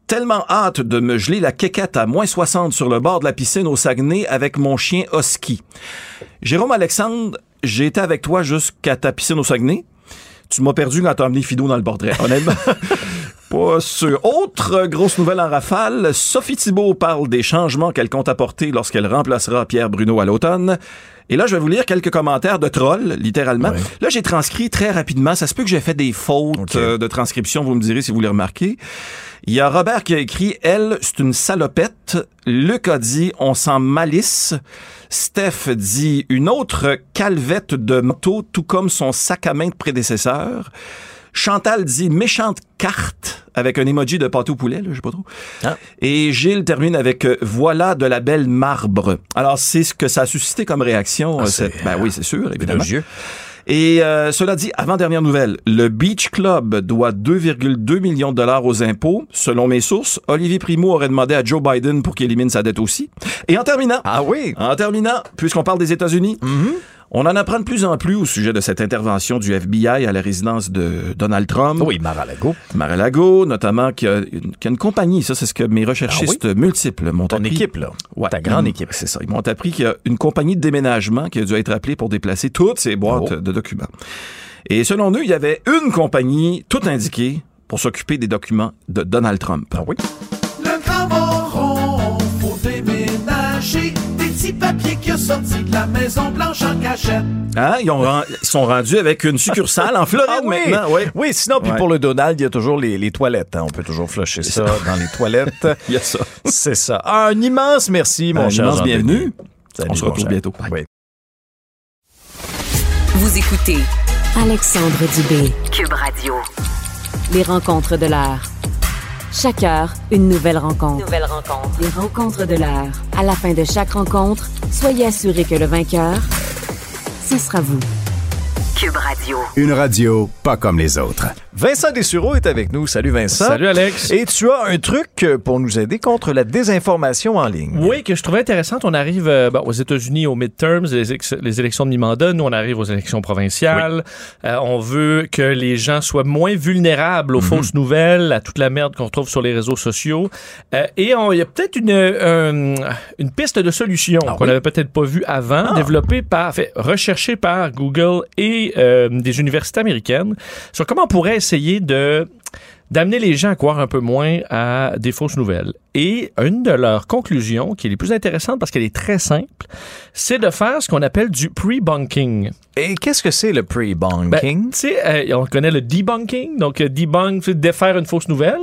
Tellement hâte de me geler la quéquette à moins 60 sur le bord de la piscine au Saguenay avec mon chien Husky. Jérôme Alexandre, j'ai été avec toi jusqu'à ta piscine au Saguenay. Tu m'as perdu quand t'as emmené Fido dans le portrait. Honnêtement, pas sûr. Autre grosse nouvelle en rafale, Sophie Thibault parle des changements qu'elle compte apporter lorsqu'elle remplacera Pierre Bruno à l'automne. Et là, je vais vous lire quelques commentaires de trolls, littéralement. Là, j'ai transcrit très rapidement. Ça se peut que j'ai fait des fautes euh, de transcription. Vous me direz si vous les remarquez. Il y a Robert qui a écrit « Elle, c'est une salopette ». Luc a dit « On sent malice ». Steph dit « Une autre calvette de moto, tout comme son sac à main de prédécesseur ». Chantal dit méchante carte avec un emoji de pâté au poulet, là, je sais pas trop. Et Gilles termine avec euh, voilà de la belle marbre. Alors c'est ce que ça a suscité comme réaction. euh, cette- Ben oui, c'est sûr, évidemment. élogieux. Et euh, cela dit, avant-dernière nouvelle, le Beach Club doit 2,2 millions de dollars aux impôts. Selon mes sources, Olivier Primo aurait demandé à Joe Biden pour qu'il élimine sa dette aussi. Et en terminant, Ah oui. en terminant, puisqu'on parle des États-Unis, on en apprend de plus en plus au sujet de cette intervention du FBI à la résidence de Donald Trump. Oui, Mar-a-Lago. Mar-a-Lago, notamment, qui a, une, qui a une compagnie, ça c'est ce que mes recherchistes multiples m'ont Ton appris. équipe, là. Ouais, Ta grande ils- équipe. C'est ça. Ils m'ont appris qu'il y a une compagnie de déménagement qui a dû être appelée pour déplacer toutes ces boîtes Oh. de documents. Et selon eux, il y avait une compagnie tout indiquée pour s'occuper des documents de Donald Trump. Ah oui? Le grand moron, faut déménager des petits papiers sorti de la Maison Blanche en cachette. Hein? Ils, ont ils sont rendus avec une succursale en Floride Ah oui. maintenant. Ouais. Oui, sinon, puis Ouais. pour le Donald, il y a toujours les, les toilettes. hein. On peut toujours flusher ça dans les toilettes. Il y a ça. C'est ça. Un immense merci, mon Un cher immense bienvenue. Salut, On se retrouve bientôt. Oui. Vous écoutez Alexandre Dubé, Cube Radio. Les rencontres de l'heure. Chaque heure, une nouvelle rencontre. Nouvelle rencontre. Les rencontres de l'heure. À la fin de chaque rencontre, soyez assuré que le vainqueur, ce sera vous. Cube Radio. Une radio pas comme les autres. Vincent Dessureau est avec nous. Salut Vincent. Salut Alex. Et tu as un truc pour nous aider contre la désinformation en ligne. Oui, que je trouvais intéressant. On arrive euh, bon, aux États-Unis aux midterms, les, élections de mi-mandat. Nous, on arrive aux élections provinciales. Euh, on veut que les gens soient moins vulnérables aux Mhm. fausses nouvelles, à toute la merde qu'on retrouve sur les réseaux sociaux. Euh, et il y a peut-être une, euh, une piste de solution Ah qu'on n'avait peut-être pas vue avant, développée par, fait, recherchée par Google et euh, des universités américaines sur comment on pourrait essayer de d'amener les gens à croire un peu moins à des fausses nouvelles. Et une de leurs conclusions, qui est les plus intéressantes parce qu'elle est très simple, c'est de faire ce qu'on appelle du pre-bunking. Et qu'est-ce que c'est le pre-bunking? Ben, tu sais, euh, on connaît le debunking. Donc, euh, debunk, c'est défaire une fausse nouvelle.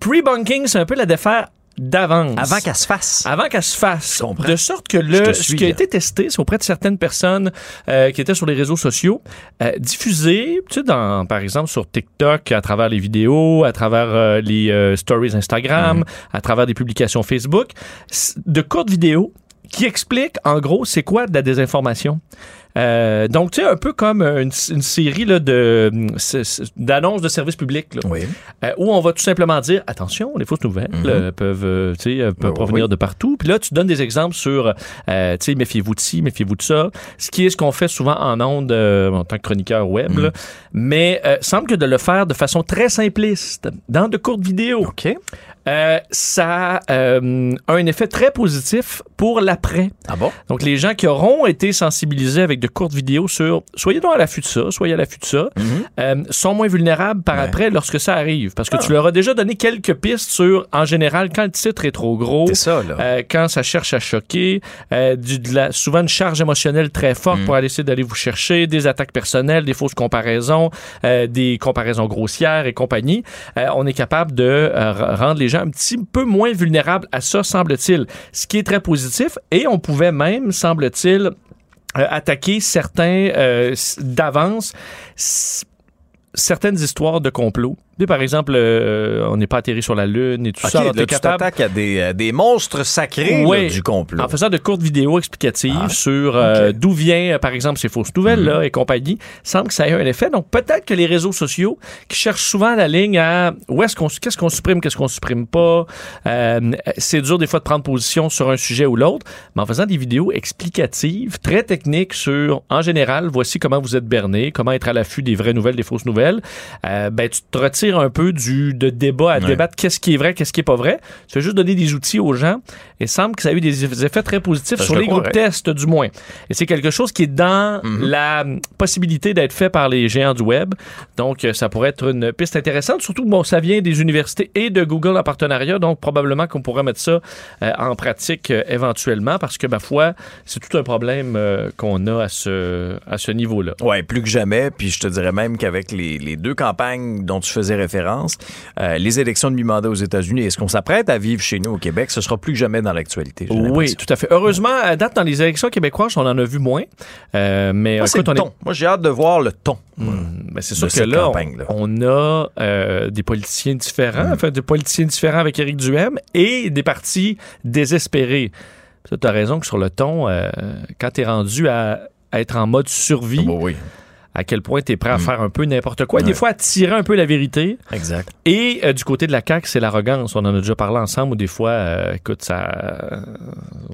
Pre-bunking, c'est un peu la défaire d'avance. Avant qu'elle se fasse. Avant qu'elle se fasse. De sorte que le, ce qui a là. été testé, c'est auprès de certaines personnes euh, qui étaient sur les réseaux sociaux, euh, diffusé, tu sais, dans, par exemple, sur TikTok, à travers les vidéos, à travers euh, les euh, stories Instagram, à travers des publications Facebook, de courtes vidéos qui expliquent, en gros, c'est quoi de la désinformation. Euh, donc, tu sais, un peu comme une, une série là, de, c- d'annonces de services publics, là, euh, où on va tout simplement dire attention, les fausses nouvelles euh, peuvent, euh, euh, peuvent oui, provenir oui. de partout. Puis là, tu donnes des exemples sur, euh, tu sais, méfiez-vous de ci, méfiez-vous de ça. Ce qui est ce qu'on fait souvent en ondes euh, en tant que chroniqueur web. là. Mais euh, semble que de le faire de façon très simpliste, dans de courtes vidéos, euh, ça euh, a un effet très positif pour l'après. Ah bon? Donc, les gens qui auront été sensibilisés avec de courtes vidéos sur soyez donc à l'affût de ça, soyez à l'affût de ça, euh, sont moins vulnérables par après lorsque ça arrive. Parce que tu leur as déjà donné quelques pistes sur, en général, quand le titre est trop gros, C'est ça, là. euh, quand ça cherche à choquer, euh, du- de la- souvent une charge émotionnelle très forte pour aller essayer d'aller vous chercher, des attaques personnelles, des fausses comparaisons, euh, des comparaisons grossières et compagnie. Euh, on est capable de rendre les gens un petit peu moins vulnérables à ça, semble-t-il. Ce qui est très positif. Et on pouvait même, semble-t-il, euh, attaquer certains euh, d'avance certaines histoires de complot. Tu sais, par exemple, euh, on n'est pas atterri sur la Lune et tout ça. alors là, tu capable- t'attaques à des, à des monstres sacrés là, du complot. En faisant de courtes vidéos explicatives Ah, sur euh, d'où vient, euh, par exemple, ces fausses nouvelles-là Mhm. et compagnie, semble que ça ait un effet. Donc, peut-être que les réseaux sociaux qui cherchent souvent la ligne à où est-ce qu'on, qu'est-ce qu'on supprime, qu'est-ce qu'on supprime pas, euh, c'est dur des fois de prendre position sur un sujet ou l'autre, mais en faisant des vidéos explicatives, très techniques sur, en général, voici comment vous êtes berné, comment être à l'affût des vraies nouvelles, des fausses nouvelles, ben, tu te retires un peu du, de débat à Ouais. débattre qu'est-ce qui est vrai, qu'est-ce qui est pas vrai. Tu fais juste donner des outils aux gens et semble que ça a eu des effets très positifs Ça, sur les le groupes tests, du moins. Et c'est quelque chose qui est dans Mhm. la possibilité d'être fait par les géants du web. Donc, euh, ça pourrait être une piste intéressante. Surtout, bon, ça vient des universités et de Google en partenariat. Donc, probablement qu'on pourrait mettre ça euh, en pratique euh, éventuellement parce que, ma foi, c'est tout un problème euh, qu'on a à ce, à ce niveau-là. Ouais, plus que jamais. Puis je te dirais même qu'avec les, les deux campagnes dont tu faisais référence, euh, les élections de mi-mandat aux États-Unis et ce qu'on s'apprête à vivre chez nous au Québec, ce sera plus que jamais dans l'actualité. Oui, tout à fait. Heureusement, à date, dans les élections québécoises, on en a vu moins. Euh, mais Moi, c'est le on est- ton. Moi, j'ai hâte de voir le ton. Ben, c'est sûr que là, on, a euh, des politiciens différents, Mm. enfin des politiciens différents avec Éric Duhem et des partis désespérés. Tu as raison que sur le ton, quand tu es rendu à, à être en mode survie, à quel point tu es prêt à faire un peu n'importe quoi, des Mm. Fois à tirer un peu la vérité. Exact. Et euh, du côté de la CAQ, c'est l'arrogance. On en a déjà parlé ensemble où des fois, euh, écoute, ça,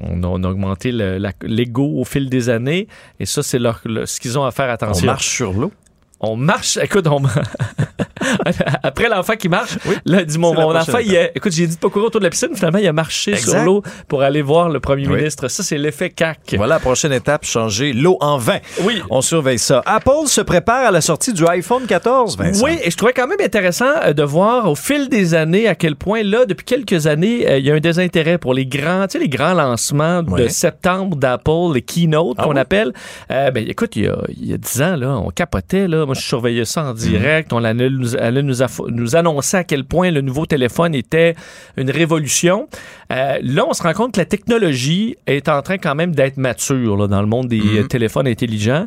on, a, on a augmenté le- l'ego au fil des années. Et ça, c'est leur- le- ce qu'ils ont à faire attention. On marche sur l'eau. On marche, écoute, on... après l'enfant qui marche, là, dis mon, mon enfant, il a- écoute, j'ai dit de pas courir autour de la piscine, finalement, il a marché Exact. sur l'eau pour aller voir le premier Oui. ministre. Ça, c'est l'effet CAC. Voilà la prochaine étape, changer l'eau en vin. Oui. On surveille ça. Apple se prépare à la sortie du iPhone 14, Vincent. Oui, et je trouvais quand même intéressant euh, de voir au fil des années à quel point, là, depuis quelques années, euh, il y a un désintérêt pour les grands, tu sais, les grands lancements de septembre d'Apple, les keynote Ah qu'on oui? appelle. Euh, ben, écoute, il y a, il y a 10 ans, là, on capotait, là. Moi, je surveillais ça en direct. On allait, nous, allait nous, aff- nous annoncer à quel point le nouveau téléphone était une révolution. Euh, là, on se rend compte que la technologie est en train quand même d'être mature, là, dans le monde des euh, téléphones intelligents.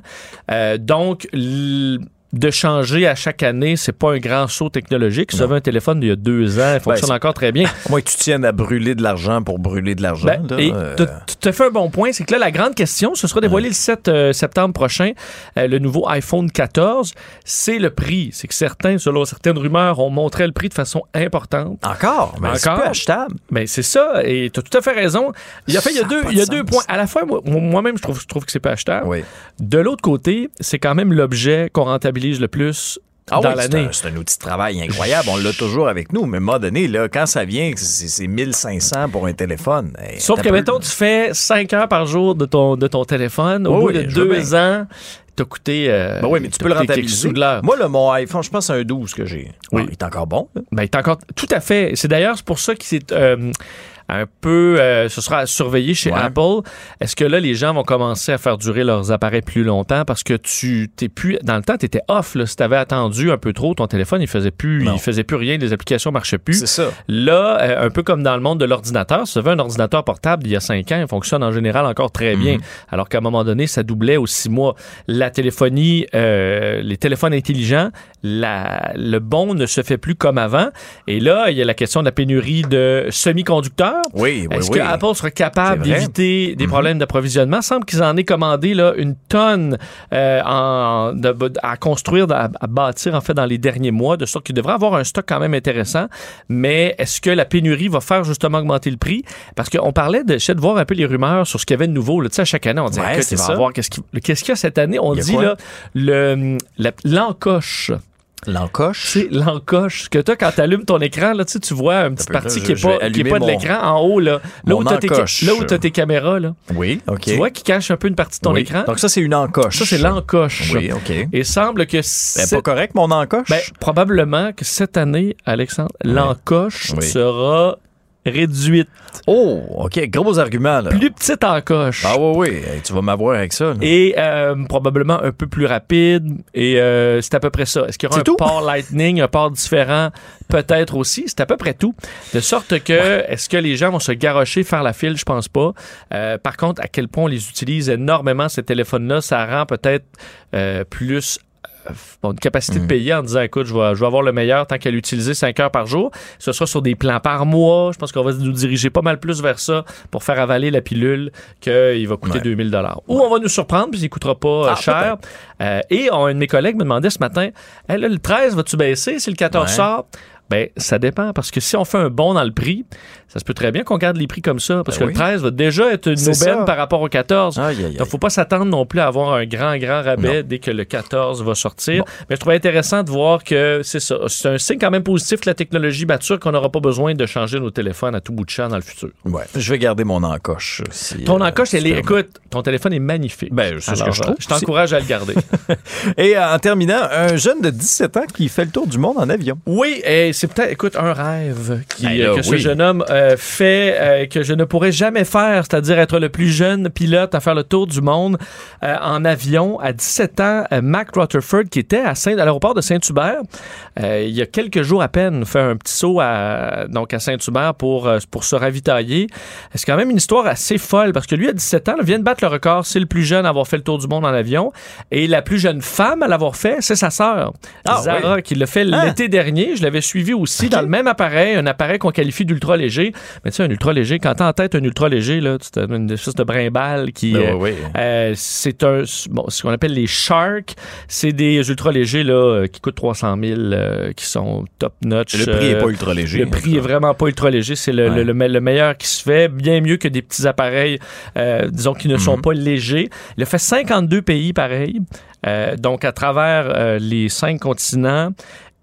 Euh, donc, l- de changer à chaque année, c'est pas un grand saut technologique. Si un téléphone d'il y a deux ans, il fonctionne c'est- encore très bien. Que tu tiennes à brûler de l'argent pour brûler de l'argent. Ben, et euh, tu as fait un bon point, c'est que là, la grande question, ce sera dévoilé le 7 euh, septembre prochain, euh, le nouveau iPhone 14, c'est le prix. C'est que certains, selon certaines rumeurs, ont montré le prix de façon importante. Encore? Ben, c'est peu achetable. Ben, c'est ça, et tu as tout à fait raison. Il y a, fait, il y a, deux, il y a de deux points. À la fois, moi- moi-même, je trouve, je trouve que c'est pas achetable. De l'autre côté, c'est quand même l'objet qu'on rentabilise le plus Ah dans oui, l'année. un, c'est un outil de travail incroyable. On l'a toujours avec nous. Mais à un moment donné, là, quand ça vient, c'est c'est 1500 pour un téléphone. Hey, Sauf que, mettons, tu fais 5 heures par jour de ton, de ton téléphone. Au Oui, bout oui, de je veux deux bien. ans, t'as coûté. euh, Ben oui, mais tu peux le rentabiliser. Moi, le, mon iPhone, je pense que c'est un 12 que j'ai. Oui. Ah, il est encore bon. là. Ben, il est encore tout à fait. C'est d'ailleurs pour ça que c'est euh, un peu, euh, ce sera à surveiller chez Ouais. Apple. Est-ce que là, les gens vont commencer à faire durer leurs appareils plus longtemps? Parce que tu t'es plus dans le temps, tu étais off. Là, si tu avais attendu un peu trop, ton téléphone il faisait plus, Non. il faisait plus rien, les applications marchaient plus. C'est ça. Là, euh, un peu comme dans le monde de l'ordinateur, si tu avais un ordinateur portable d'il y a cinq ans, il fonctionne en général encore très bien. Alors qu'à un moment donné, ça doublait aux six mois. La téléphonie, euh, les téléphones intelligents, la, le bon ne se fait plus comme avant. Et là, il y a la question de la pénurie de semi-conducteurs. Oui, oui, Est-ce oui. que Apple sera capable d'éviter des problèmes d'approvisionnement? semble qu'ils en aient commandé là, une tonne euh, en- de- à construire, à, à bâtir en fait dans les derniers mois, de sorte qu'ils devraient avoir un stock quand même intéressant. Mais est-ce que la pénurie va faire justement augmenter le prix? Parce qu'on parlait de, de voir un peu les rumeurs sur ce qu'il y avait de nouveau. là. Tu sais, à chaque année, on dit Ouais, écoute, c'est il va y ça. avoir qu'est-ce qu'il qu'est-ce qu'il y a cette année? On Il dit quoi? là le l'encoche. L'encoche? C'est l'encoche. Que toi, quand tu allumes ton écran, là, tu sais, tu vois une petite partie qui n'est pas, qui est pas de l'écran en haut, là. Là où tu as, tes caméras, là. Oui, OK. Tu vois qui cache un peu une partie de ton Oui. écran? Donc ça, c'est une encoche. Ça, c'est l'encoche. Oui, OK. Et semble que Ben, c'est pas correct, mon encoche? ben, probablement que cette année, Alexandre, l'encoche Oui. sera réduite. Oh, OK. Gros argument, là. Plus petite encoche. Ah oui, oui. Hey, tu vas m'avoir avec ça. là. Et euh, probablement un peu plus rapide. Et euh, c'est à peu près ça. Est-ce qu'il y aura C'est un tout? port Lightning, un port différent? Peut-être aussi. C'est à peu près tout. De sorte que, est-ce que les gens vont se garrocher, faire la file? Je pense pas. Euh, par contre, à quel point on les utilise énormément, ces téléphones-là, ça rend peut-être euh, plus bon, une capacité Mm. de payer en disant écoute, je vais, je vais avoir le meilleur tant qu'à l'utiliser 5 heures par jour. Ce sera sur des plans par mois. Je pense qu'on va nous diriger pas mal plus vers ça pour faire avaler la pilule qu'il va coûter Ouais. 2000 dollars. Ou on va nous surprendre puis il coûtera pas euh, Ah, cher. Euh, et on- un de mes collègues me demandait ce matin Hey, là, le 13, vas-tu baisser? Si le 14 Ouais. sort ben, ça dépend parce que si on fait un bond dans le prix, ça se peut très bien qu'on garde les prix comme ça parce Ben que oui. le 13 va déjà être une aubaine ça. par rapport au 14. Aïe, aïe, aïe. Donc, faut pas s'attendre non plus à avoir un grand, grand rabais dès que le 14 va sortir. Mais je trouvais intéressant de voir que c'est ça. C'est un signe quand même positif que la technologie mature, qu'on n'aura pas besoin de changer nos téléphones à tout bout de champ dans le futur. Ouais. Je vais garder mon encoche. si, Ton euh, encoche, elle est, écoute, ton téléphone est magnifique. Ben, c'est ce que je trouve euh, Je t'encourage à le garder. Et euh, en terminant, un jeune de 17 ans qui fait le tour du monde en avion. Oui, et c'est peut-être, écoute, un rêve qui, Ben là, que ce oui. jeune homme euh, fait, euh, que je ne pourrais jamais faire, c'est-à-dire être le plus jeune pilote à faire le tour du monde euh, en avion. À 17 ans, euh, Mac Rutherford, qui était à, Saint, à l'aéroport de Saint-Hubert, euh, il y a quelques jours à peine, fait un petit saut à, donc à Saint-Hubert pour, euh, pour se ravitailler. C'est quand même une histoire assez folle, parce que lui, à 17 ans, là, vient de battre le record. C'est le plus jeune à avoir fait le tour du monde en avion. Et la plus jeune femme à l'avoir fait, c'est sa sœur, Ah, Zara, oui. qui l'a fait Ah. l'été dernier. Je l'avais suivi aussi dans le même appareil, un appareil qu'on qualifie d'ultra léger. Mais tu sais, un ultra léger, quand t'as en tête un ultra léger, là, c'est une espèce de brimballe qui. Ben euh, oui, euh, c'est un, bon, ce qu'on appelle les Sharks. C'est des ultra légers là, euh, qui coûtent 300 000, euh, qui sont top notch. Le prix est pas ultra léger, Le prix est vraiment pas ultra léger. C'est le, Ouais. le, le me- le meilleur qui se fait, bien mieux que des petits appareils, disons, qui ne Mhm. sont pas légers. Il a fait 52 pays pareil, donc à travers les cinq continents,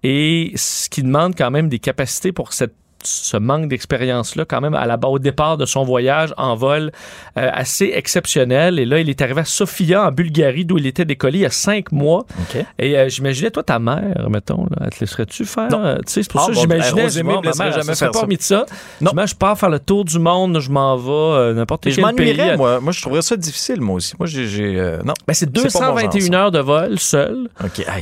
et ce qui demande quand même des capacités pour cette ce manque d'expérience-là, quand même, à la, au départ de son voyage en vol, euh, assez exceptionnel. Et là, il est arrivé à Sofia, en Bulgarie, d'où il était décollé il y a cinq mois. Et euh, j'imaginais, toi, ta mère, mettons, là, elle te laisserais-tu faire? tu sais, c'est pour Ah, ça que bon, j'imaginais, Rosemée je ma mère, jamais pas ça. de ça. Non. Demain, je pars faire le tour du monde, je m'en vais, euh, n'importe Je quel pays. moi. Moi, je trouverais ça difficile, moi aussi. Moi, j'ai. non. ben, c'est pas mon genre, 221 ça. heures de vol seul.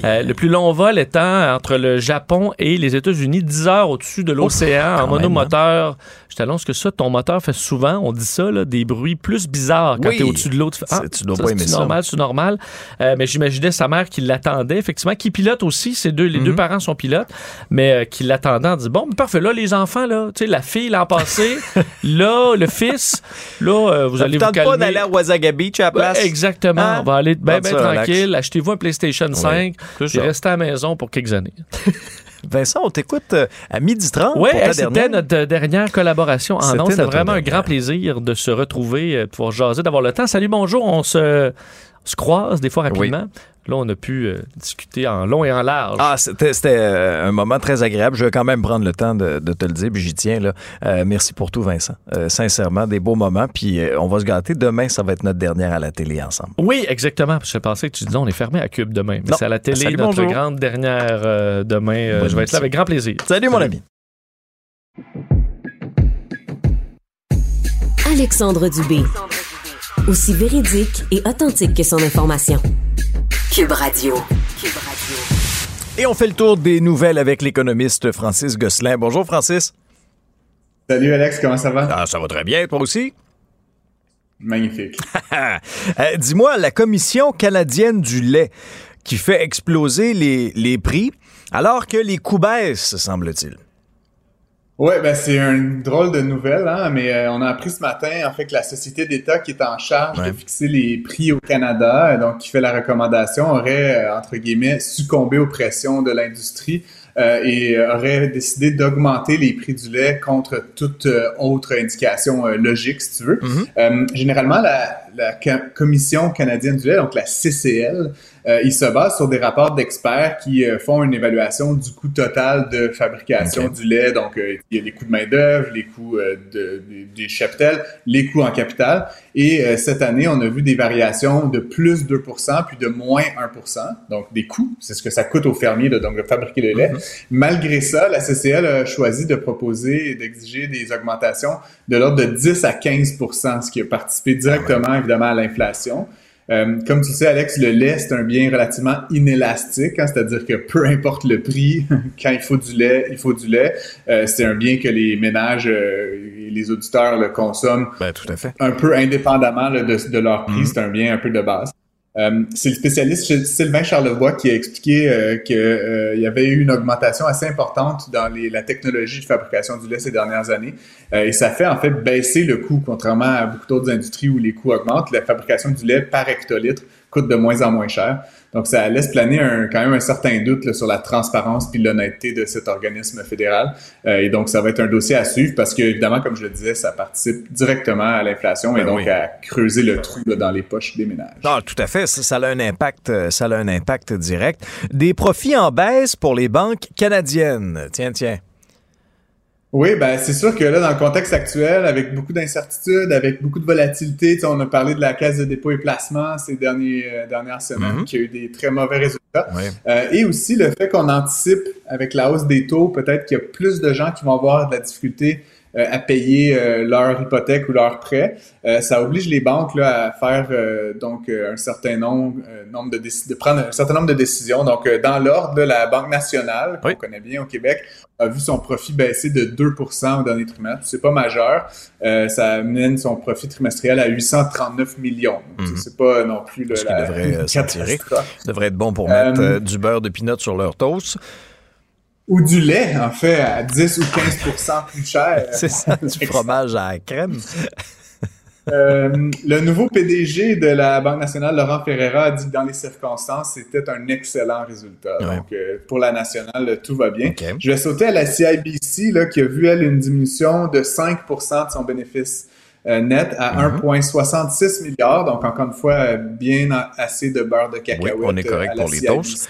Le plus long vol étant entre le Japon et les États-Unis, 10 heures au-dessus de l'océan en monomoteur, je t'annonce que ça, ton moteur fait souvent, on dit ça, là, des bruits plus bizarres quand Oui. tu es au-dessus de l'autre. Tu, fais, C'est- tu dois pas aimer c'est ça. normal, c'est normal. Euh, mais j'imaginais sa mère qui l'attendait, effectivement, qui pilote aussi. Ces deux, les Mhm. deux parents sont pilotes, mais euh, qui l'attendait en disant Bon, mais parfait, là, les enfants, là, tu sais, la fille l'an passé, là, le fils, là, euh, vous Ça allez vous tente pas calmer. d'aller à Wasaga Beach à la place? Ouais, exactement. Hein? On va aller bien, ça, relax. tranquille. Achetez-vous un PlayStation 5 c'est et restez à la maison pour quelques années. Vincent, on t'écoute euh, à midi 30 Oui, c'était notre euh, dernière collaboration en C'était vraiment un grand plaisir de se retrouver, euh, de pouvoir jaser, d'avoir le temps. Salut, bonjour. On se, se croise des fois rapidement. Là, on a pu euh, discuter en long et en large. Ah, c'était euh, un moment très agréable. Je vais quand même prendre le temps de, de te le dire, puis j'y tiens. Là. Euh, merci pour tout, Vincent. Euh, sincèrement, des beaux moments. Puis euh, on va se gâter. Demain, ça va être notre dernière à la télé ensemble. Oui, exactement. Je pensais que tu disais on est fermé à Cube demain. Mais c'est à la télé, Salut, notre bonjour. grande dernière euh, demain. Euh, je vais être là avec grand plaisir. Salut, mon ami. Alexandre Dubé. Aussi véridique et authentique que son information. Cube Radio. Et on fait le tour des nouvelles avec l'économiste Francis Gosselin. Bonjour, Francis. Salut Alex, comment ça va? Ah, ça va très bien, toi aussi? Magnifique. Euh, Dis-moi, la Commission canadienne du lait qui fait exploser les, les prix alors que les coûts baissent, semble-t-il. Ouais, ben c'est une drôle de nouvelle, hein, mais euh, on a appris ce matin en fait que la société d'État qui est en charge de fixer les prix au Canada, euh, donc qui fait la recommandation, aurait euh, entre guillemets succombé aux pressions de l'industrie euh, et euh, aurait décidé d'augmenter les prix du lait contre toute autre indication logique, si tu veux. Euh, généralement, la, la Commission canadienne du lait, donc la CCL, euh, il se base sur des rapports d'experts qui euh, font une évaluation du coût total de fabrication du lait. Donc, euh, il y a les coûts de main-d'œuvre, les coûts euh, de, des- cheptels, les coûts en capital. Et euh, cette année, on a vu des variations de plus 2% puis de moins 1% Donc, des coûts, c'est ce que ça coûte aux fermiers de, donc, de fabriquer le lait. Malgré ça, la CCL a choisi de proposer et d'exiger des augmentations de l'ordre de 10 à 15 ce qui a participé directement, évidemment, à l'inflation. Euh, comme tu sais, Alex, le lait, c'est un bien relativement inélastique, hein, c'est-à-dire que peu importe le prix, quand il faut du lait, il faut du lait. Euh, c'est un bien que les ménages euh, et les auditeurs le consomment tout à fait. un peu indépendamment là, de, de leur prix. Mhm. C'est un bien un peu de base. Euh, c'est le spécialiste Sylvain Charlevoix qui a expliqué euh, qu'il y avait eu une augmentation assez importante dans la technologie de fabrication du lait ces dernières années. Euh, et ça fait en fait baisser le coût, contrairement à beaucoup d'autres industries où les coûts augmentent. La fabrication du lait par hectolitre coûte de moins en moins cher. Donc, ça laisse planer un, quand même un certain doute là, sur la transparence puis l'honnêteté de cet organisme fédéral. Euh, et donc, ça va être un dossier à suivre parce que, évidemment, comme je le disais, ça participe directement à l'inflation et Ben donc oui. à creuser le trou là, dans les poches des ménages. Ah, tout à fait. Ça, ça a un impact, euh, ça a un impact direct. Des profits en baisse pour les banques canadiennes. Tiens, tiens. Oui, ben c'est sûr que là, dans le contexte actuel, avec beaucoup d'incertitudes, avec beaucoup de volatilité, on a parlé de la caisse de dépôt et placement ces derniers, euh, dernières semaines, Mhm. qui a eu des très mauvais résultats. Ouais. Euh, et aussi le fait qu'on anticipe avec la hausse des taux, peut-être qu'il y a plus de gens qui vont avoir de la difficulté à payer euh, leur hypothèque ou leur prêt. Euh, ça oblige les banques là, à faire euh, donc euh, un certain nombre, euh, nombre de, prendre un certain nombre de décisions. Donc euh, dans l'ordre, la Banque nationale, qu'on connaît bien au Québec, a vu son profit baisser de 2 au dernier trimestre. C'est pas majeur. Euh, ça amène son profit trimestriel à 839 millions. Donc, Mhm. C'est pas non plus le, Ce qui la devrait euh, devrait être bon pour Euh, mettre euh, du beurre de pinot sur leur toast. Ou du lait, en fait, à 10 ou 15% plus cher. C'est ça, du fromage à la crème. Euh, le nouveau PDG de la Banque nationale, Laurent Ferreira, a dit que dans les circonstances, c'était un excellent résultat. Donc, euh, pour la nationale, tout va bien. Je vais sauter à la CIBC, là, qui a vu, elle, une diminution de 5% de son bénéfice euh, net à Mhm. 1,66 milliard. Donc, encore une fois, bien assez de beurre de Oui, cacahuète. on est correct à la pour les CIBC. toasts.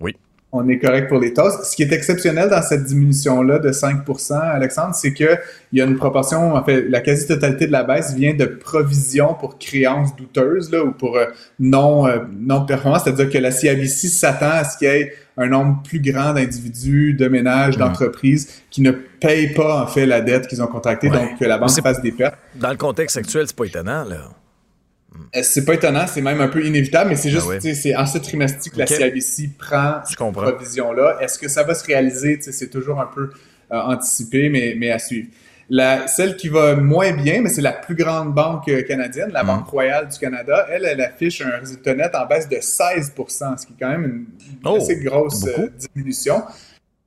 Oui. On est correct pour les toasts. Ce qui est exceptionnel dans cette diminution-là de 5% Alexandre, c'est qu'il y a une proportion, en fait, la quasi-totalité de la baisse vient de provisions pour créances douteuses là, ou pour euh, non, euh, non-performance, c'est-à-dire que la CIBC s'attend à ce qu'il y ait un nombre plus grand d'individus, de ménages, d'entreprises qui ne payent pas, en fait, la dette qu'ils ont contractée, Ouais. donc que la banque fasse des pertes. Dans le contexte actuel, c'est pas étonnant, là. Euh, C'est pas étonnant, c'est même un peu inévitable, mais c'est juste, Ah c'est en ce trimestre que la. CIBC prend cette provision-là. Est-ce que ça va se réaliser? C'est toujours un peu euh, anticipée, mais, mais à suivre. La, celle qui va moins bien, mais c'est la plus grande banque euh, canadienne, la Banque Royale du Canada, elle, elle affiche un résultat net en baisse de 16 ce qui est quand même une Oh, assez grosse euh, diminution.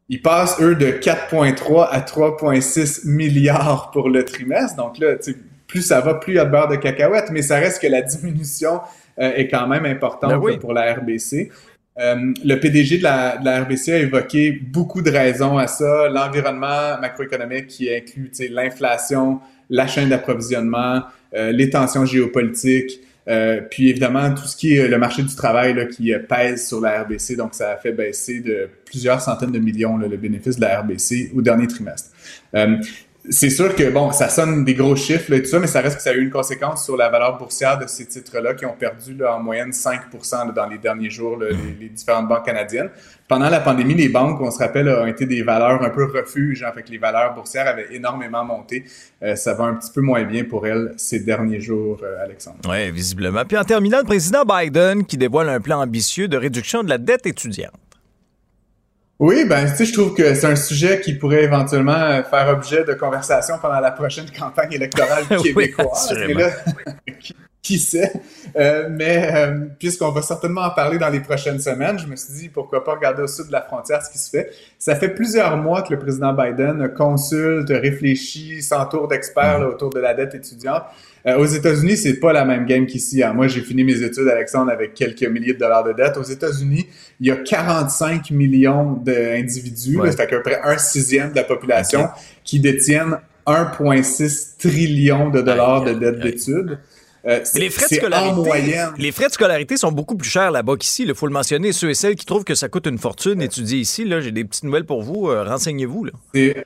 Ils passent, eux, de 4,3 à 3,6 milliards pour le trimestre. Donc là, tu sais, plus ça va, plus il y a de beurre de cacahuète, mais ça reste que la diminution euh, est quand même importante Ben oui. là, pour la RBC. Euh, le PDG de la, de la RBC a évoqué beaucoup de raisons à ça. L'environnement macroéconomique qui inclut l'inflation, la chaîne d'approvisionnement, euh, les tensions géopolitiques, euh, puis évidemment tout ce qui est le marché du travail là, qui pèse sur la RBC. Donc ça a fait baisser de plusieurs centaines de millions là, le bénéfice de la RBC au dernier trimestre. C'est sûr que bon, ça sonne des gros chiffres là, et tout ça, mais ça reste que ça a eu une conséquence sur la valeur boursière de ces titres-là qui ont perdu en moyenne 5 là, dans les derniers jours, les, différentes banques canadiennes. Pendant la pandémie, les banques, on se rappelle, ont été des valeurs un peu refuge. En fait, les valeurs boursières avaient énormément monté. Euh, ça va un petit peu moins bien pour elles ces derniers jours, euh, Alexandre. Oui, visiblement. Puis en terminant, le président Biden qui dévoile un plan ambitieux de réduction de la dette étudiante. Oui, ben, tu sais, je trouve que c'est un sujet qui pourrait éventuellement euh, faire objet de conversation pendant la prochaine campagne électorale Oui, québécoise. mais là, qui, qui sait? Euh, mais euh, puisqu'on va certainement en parler dans les prochaines semaines, je me suis dit pourquoi pas regarder au sud de la frontière ce qui se fait. Ça fait plusieurs mois que le président Biden consulte, réfléchit, s'entoure d'experts là, autour de la dette étudiante. Euh, aux États-Unis, c'est pas la même game qu'ici. hein. Moi, j'ai fini mes études, Alexandre, avec quelques milliers de dollars de dette. Aux États-Unis, il y a 45 millions d'individus, Ouais. fait à peu près un sixième de la population, qui détiennent 1,6 trillion de dollars de dette d'études. Euh, les frais de c'est scolarité, les frais de scolarité sont beaucoup plus chers là-bas qu'ici. Il faut le mentionner. Ceux et celles qui trouvent que ça coûte une fortune étudier ici, là, j'ai des petites nouvelles pour vous. Euh, Renseignez-vous. Là. C'est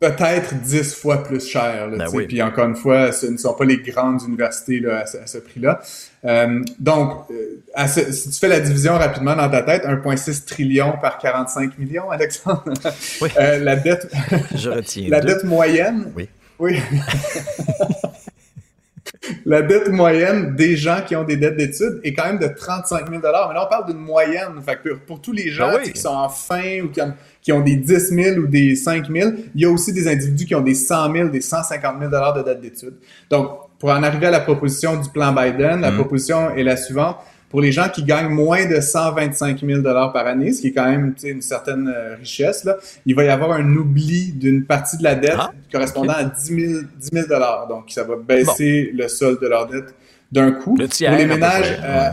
peut-être 10 fois plus cher. Là, Ben oui. Puis encore une fois, ce ne sont pas les grandes universités là, à, ce, prix-là. Euh, donc, euh, à ce- si tu fais la division rapidement dans ta tête, 1,6 trillion par 45 millions, Alexandre, Euh, la dette, Je retiens. la deux. dette moyenne, Oui. oui. La dette moyenne des gens qui ont des dettes d'études est quand même de 35 000 Mais là, on parle d'une moyenne. Fait que pour, pour tous les gens oui. tu sais, qui sont en fin ou qui ont, qui ont des 10 000 ou des 5 000, il y a aussi des individus qui ont des 100 000, des 150 000 de dette d'études. Donc, pour en arriver à la proposition du plan Biden, la Mhm. proposition est la suivante. Pour les gens qui gagnent moins de 125 000 par année, ce qui est quand même une certaine euh, richesse, là, il va y avoir un oubli d'une partie de la dette Ah, correspondant à 10 000, 10 000 Donc, ça va baisser le solde de leur dette d'un coup. Le tiers, Pour les ménages, euh,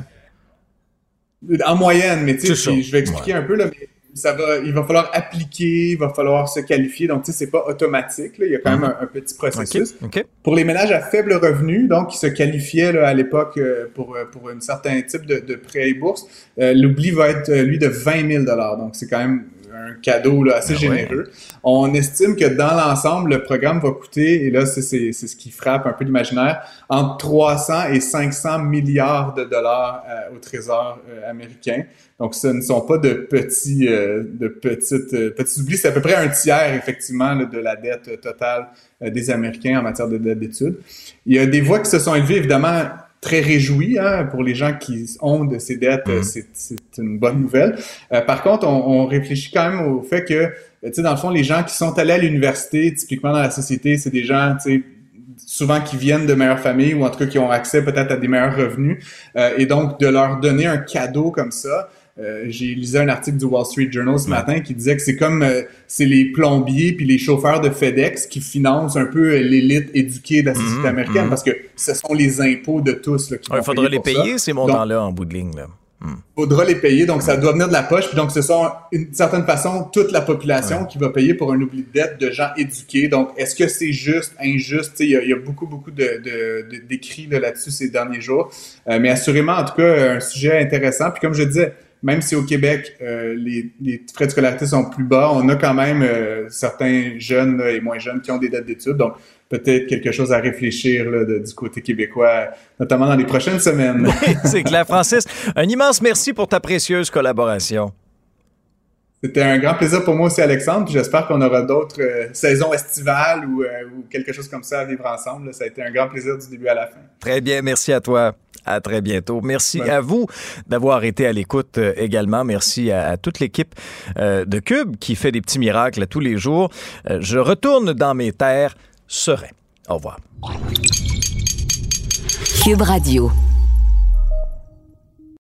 en moyenne, mais tu sais, je vais expliquer un peu, là, mais ça va, il va falloir appliquer, il va falloir se qualifier. Donc, tu sais, c'est pas automatique, là. Il y a quand même un, un petit processus. Mhm. OK. OK. Pour les ménages à faible revenu, donc qui se qualifiaient là, à l'époque euh, pour, euh, pour un certain type de, de prêt et bourse, euh, l'oubli va être, lui, de 20 000 Donc, c'est quand même un cadeau là, assez ouais. généreux. On estime que dans l'ensemble, le programme va coûter, et là, c'est ce qui frappe un peu l'imaginaire, entre 300 et 500 milliards de dollars euh, au Trésor euh, américain. Donc, ce ne sont pas de petits, euh, de petites, euh, petits oublis. C'est à peu près un tiers, effectivement, là, de la dette totale des Américains en matière de dette d'études. Il y a des voix qui se sont élevées, évidemment, très réjouies hein, pour les gens qui ont de ces dettes. euh, c'est c'est une bonne nouvelle. Euh, par contre, on, on réfléchit quand même au fait que, euh, tu sais, dans le fond, les gens qui sont allés à l'université, typiquement dans la société, c'est des gens, tu sais, souvent qui viennent de meilleures familles ou en tout cas qui ont accès peut-être à des meilleurs revenus. Euh, et donc, de leur donner un cadeau comme ça, euh, j'ai lisé un article du Wall Street Journal ce matin qui disait que c'est comme euh, c'est les plombiers puis les chauffeurs de FedEx qui financent un peu euh, l'élite éduquée de la société Mhm, américaine mhm. parce que ce sont les impôts de tous là, qui Il vont faudra les ça. payer, ces montants-là, en bout de ligne. Là. faudra les payer, donc ça doit venir de la poche. Puis donc, ce sont, d'une certaine façon, toute la population qui va payer pour un oubli de dette de gens éduqués. Donc, est-ce que c'est juste, injuste? Il y, a- il y a beaucoup, beaucoup de, de- de- d'écrits là, là-dessus ces derniers jours. Euh, mais assurément, en tout cas, un sujet intéressant. Puis comme je disais, même si au Québec, euh, les, les frais de scolarité sont plus bas, on a quand même euh, certains jeunes là, et moins jeunes qui ont des dettes d'études. Donc, peut-être quelque chose à réfléchir là, de- du côté québécois, notamment dans les prochaines semaines. C'est clair, Francis. Un immense merci pour ta précieuse collaboration. C'était un grand plaisir pour moi aussi, Alexandre. J'espère qu'on aura d'autres euh, saisons estivales ou, ou quelque chose comme ça à vivre ensemble. Ça a été un grand plaisir du début à la fin. Très bien, merci à toi. À très bientôt. Merci à vous d'avoir été à l'écoute euh, également. Merci à, à toute l'équipe euh, de Cube qui fait des petits miracles tous les jours. Euh, je retourne dans mes terres serein. Au revoir. Cube Radio.